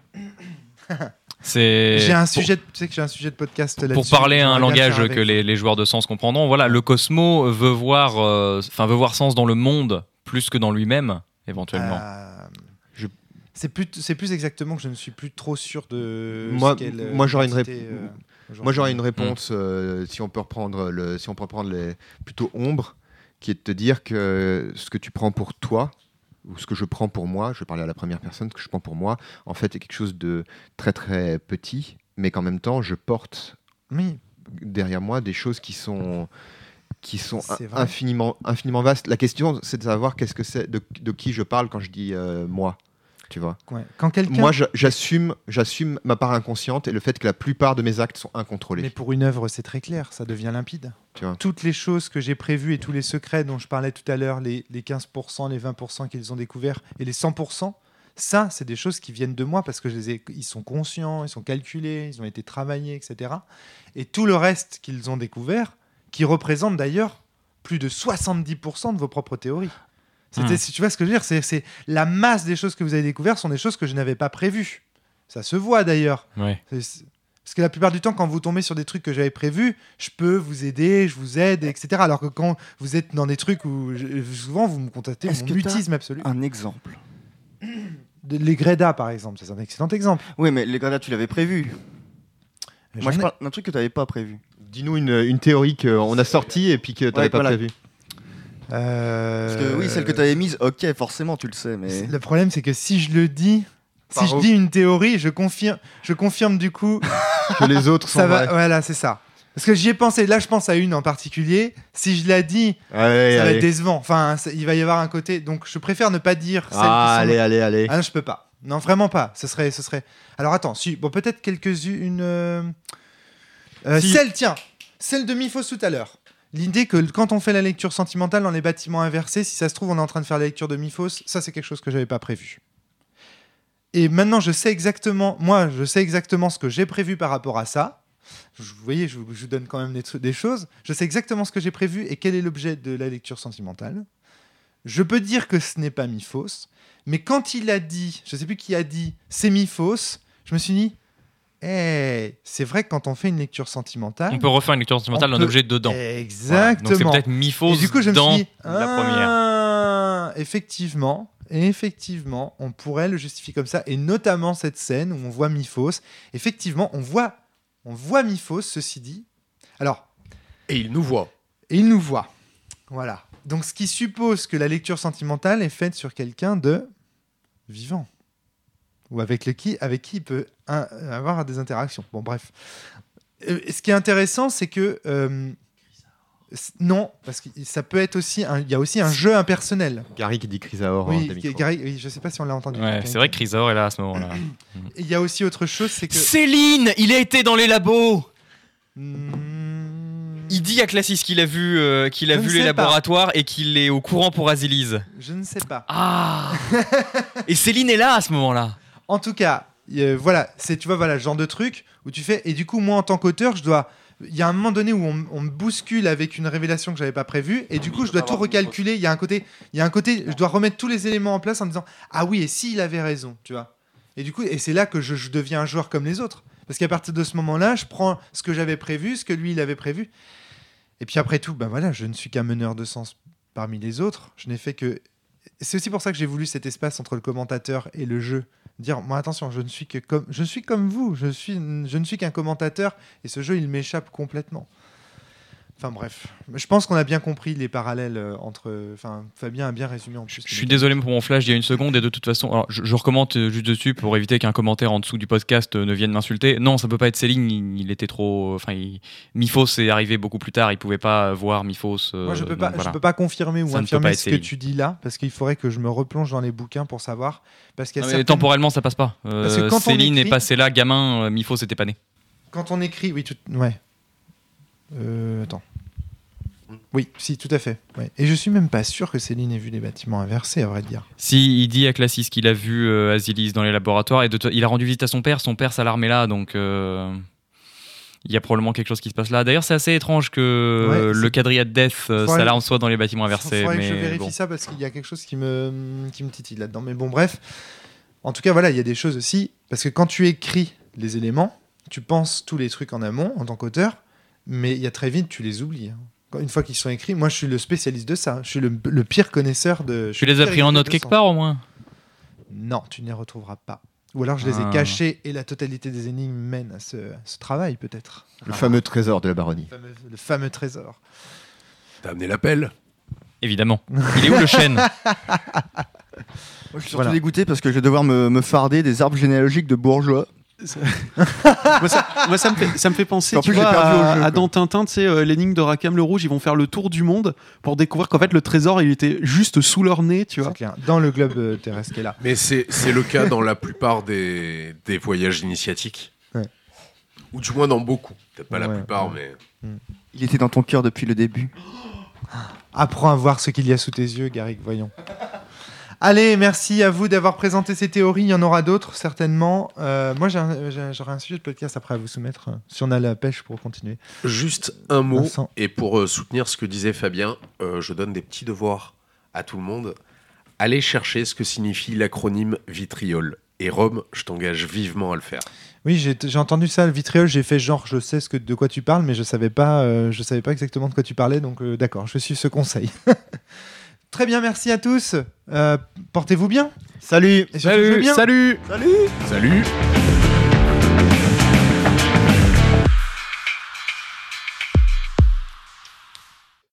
C'est
J'ai un
pour-
sujet, de- tu sais que j'ai un sujet de podcast là-dessus.
pour parler un langage que les, les joueurs de sens comprendront. Voilà, le Cosmo veut voir, euh, enfin veut voir sens dans le monde plus que dans lui-même, éventuellement.
Euh,
Je-
C'est plus, c'est plus exactement que je ne suis plus trop sûr de.
Moi- moi, j'aurais une
l'identité,
rép-
euh.
Moi, j'aurais une réponse, euh, si on peut reprendre le, si on peut reprendre les plutôt ombre, qui est de te dire que ce que tu prends pour toi ou ce que je prends pour moi, je vais parler à la première personne, ce que je prends pour moi, en fait, est quelque chose de très très petit, mais qu'en même temps, je porte
Oui,
derrière moi des choses qui sont qui sont infiniment infiniment vastes. La question, c'est de savoir qu'est-ce que c'est, de, de qui je parle quand je dis euh, moi. Tu vois.
ouais. Quand quelqu'un.
Moi, j'assume, j'assume ma part inconsciente et le fait que la plupart de mes actes sont incontrôlés.
Mais pour une œuvre, c'est très clair, ça devient limpide.
Tu vois.
Toutes les choses que j'ai prévues et tous les secrets dont je parlais tout à l'heure, les, les 15%, les 20% qu'ils ont découverts et les 100%, ça, c'est des choses qui viennent de moi parce que je les ai, ils sont conscients, ils sont calculés, ils ont été travaillés, etc. Et tout le reste qu'ils ont découvert, qui représente d'ailleurs plus de 70% de vos propres théories. C'était,
Hmm.
tu vois ce que je veux dire, c'est, c'est la masse des choses que vous avez découvertes sont des choses que je n'avais pas prévues. Ça se voit d'ailleurs.
Ouais.
Parce que la plupart du temps, quand vous tombez sur des trucs que j'avais prévus, je peux vous aider, je vous aide, etc. Alors que quand vous êtes dans des trucs où je- souvent vous me contactez,
Est-ce
mon
que t'as
mutisme absolu.
Un exemple?
De- Les Greda, par exemple, c'est un excellent exemple.
Oui, mais les gars, tu l'avais prévu. Moi,
J'en
je
ai-
parle d'un truc que tu n'avais pas prévu.
Dis-nous une, une théorie qu'on a sortie et puis que tu n'avais
Ouais,
pas
voilà.
prévue.
Euh,
Parce que oui, celle que tu avais mise, ok, forcément, tu le sais, mais.
Le problème, c'est que si je le dis, si
Par
je
où
dis une théorie, je confirme, je confirme du coup,
Que les autres sont
ça va.
vrais.
Voilà, c'est ça. Parce que j'y ai pensé. Là, je pense à une en particulier. Si je la dis,
Allez,
ça va être décevant. Enfin, il va y avoir un côté. Donc, je préfère ne pas dire celles
Ah,
sont.
allez, allez, allez.
Ah non, je peux pas. Non, vraiment pas. Ce serait, ce serait. Alors attends, si, bon, peut-être quelques-unes. euh, euh,
Si.
Celle, tiens, celle de Mifos tout à l'heure. L'idée que quand on fait la lecture sentimentale dans les bâtiments inversés, si ça se trouve, on est en train de faire la lecture de Mifos, ça c'est quelque chose que j'avais pas prévu. Et maintenant, je sais exactement, moi, je sais exactement ce que j'ai prévu par rapport à ça. Vous voyez, je, vous- donne quand même des, choses. Je sais exactement ce que j'ai prévu et quel est l'objet de la lecture sentimentale. Je peux dire que ce n'est pas Miphos, mais quand il a dit, je sais plus qui a dit, c'est Miphos, je me suis dit, eh, c'est vrai que quand on fait une lecture sentimentale,
On peut refaire une lecture sentimentale d'un
peut-
objet dedans. Voilà.
exactement.
Donc c'est peut-être Miphos
Et du coup, je me
dans
suis dit,
la première.
ah, effectivement, effectivement, on pourrait le justifier comme ça, et notamment cette scène où on voit Miphos. Effectivement, on voit, on voit Miphos, ceci dit. Alors,
Et il nous voit.
et il nous voit. Voilà. Donc, ce qui suppose que la lecture sentimentale est faite sur quelqu'un de vivant. Ou avec, le qui, avec qui il peut avoir des interactions. Bon, bref. Euh, ce qui est intéressant, c'est que. euh, non, parce que ça peut être aussi. un- Il y a aussi un jeu impersonnel.
Gary qui dit Chrysaor.
Oui,
hein.
Gary, oui, je sais pas si on l'a entendu.
Ouais, c'est vrai que Chrysaor est là à ce moment-là.
Il y a aussi autre chose, c'est que.
Céline, il a été dans les labos.
Hmm,
Il dit à Classis qu'il a vu, euh, qu'il a
Je
vu les
pas.
laboratoires et qu'il est au courant pour Azilise.
Je ne sais pas.
Ah Et Céline est là à ce moment-là.
En tout cas, euh, voilà, c'est tu vois voilà le genre de truc où tu fais et du coup moi en tant qu'auteur, je dois il y a un moment donné où on, on me bouscule avec une révélation que j'avais pas prévue et du coup je dois tout recalculer, il y a un côté il y a un côté je dois remettre tous les éléments en place en me disant ah oui et si il avait raison, tu vois? Et du coup et c'est là que je, je deviens un joueur comme les autres parce qu'à partir de ce moment-là, je prends ce que j'avais prévu, ce que lui il avait prévu. Et puis après tout, ben voilà, je ne suis qu'un meneur de sens parmi les autres. Je n'ai fait que c'est aussi pour ça que j'ai voulu cet espace entre le commentateur et le jeu dire moi attention je ne suis que comme je suis comme vous je suis je ne suis qu'un commentateur et ce jeu il m'échappe complètement enfin bref je pense qu'on a bien compris les parallèles euh, entre enfin Fabien a bien résumé en plus
Je suis désolé pour mon flash d'il y a une seconde et de toute façon, alors, je, je recommande euh, juste dessus pour éviter qu'un commentaire en dessous du podcast euh, ne vienne m'insulter. Non, ça peut pas être Céline, il, il était trop. Enfin, il- Miphos est arrivé beaucoup plus tard, il pouvait pas voir euh,
moi je peux
donc
pas
voilà.
je peux pas confirmer ou
Ça
infirmer ce que tu dis là parce qu'il faudrait que je me replonge dans les bouquins pour savoir parce qu'il certaines-
temporellement, ça passe pas. Euh,
Parce que quand on
Céline
écrit-
est passée là, gamin, Miphos était pas né.
quand on écrit oui tout ouais Euh, attends oui si tout à fait ouais. et je suis même pas sûr que Céline ait vu les bâtiments inversés à vrai dire
Si, il dit à Classis qu'il a vu euh, Azilis dans les laboratoires et de il a rendu visite à son père. Son père s'alarme là, donc euh, il y a probablement quelque chose qui se passe là. D'ailleurs, c'est assez étrange que
Ouais,
euh, le quadrilla de Death euh, s'alarme soit dans les bâtiments inversés.
faudrait que
mais
je vérifie
bon.
ça parce qu'il y a quelque chose qui me, qui me titille là-dedans. Mais bon, bref. En tout cas, voilà, il y a des choses aussi. Parce que quand tu écris les éléments, tu penses tous les trucs en amont en tant qu'auteur, mais il y a très vite, tu les oublies. hein. Une fois qu'ils sont écrits, moi je suis le spécialiste de ça. Je suis le, le pire connaisseur de. je
Tu les
le
as pris en note quelque part au moins?
Non, tu ne les retrouveras pas. Ou alors je les ai
Ah.
cachés et la totalité des énigmes mène à ce, à ce travail peut-être.
Le fameux trésor de la baronnie.
Le fameux, le fameux trésor.
T'as amené l'appel?
Évidemment. Il est où le chêne?
Moi, je suis surtout
Voilà.
dégoûté parce que je vais devoir me, me farder des arbres généalogiques de bourgeois.
moi, ça, moi, ça me fait, ça me fait penser
En
tu
plus,
vois, à,
jeu,
à dans Tintin, tu sais, euh, l'énigme de Rakam le Rouge, ils vont faire le tour du monde pour découvrir qu'en fait le trésor il était juste sous leur nez, tu vois.
C'est clair. Dans le globe euh, terrestre qui est là.
Mais c'est le cas dans la plupart des, des voyages initiatiques.
Ouais.
Ou du moins dans beaucoup. Peut-être pas la plupart,
ouais.
mais.
Il était dans ton cœur depuis le début.
Apprends à voir ce qu'il y a sous tes yeux, Garrick, voyons. Allez, merci à vous d'avoir présenté ces théories. Il y en aura d'autres, certainement. Euh, moi, j'aurai un sujet de podcast après à vous soumettre, si on a la pêche pour continuer.
Juste un mot,
Vincent.
et pour euh, soutenir ce que disait Fabien, euh, je donne des petits devoirs à tout le monde. Allez chercher ce que signifie l'acronyme vitriol. Et Rome, je t'engage vivement à le faire.
Oui, j'ai entendu ça, le vitriol. J'ai fait genre, je sais ce que, de quoi tu parles, mais je savais pas, je savais pas exactement de quoi tu parlais. Donc, d'accord, je suis ce conseil. Très bien, merci à tous. Euh, Portez-vous bien.
Salut
Et surtout, jouez bien.
Salut
Salut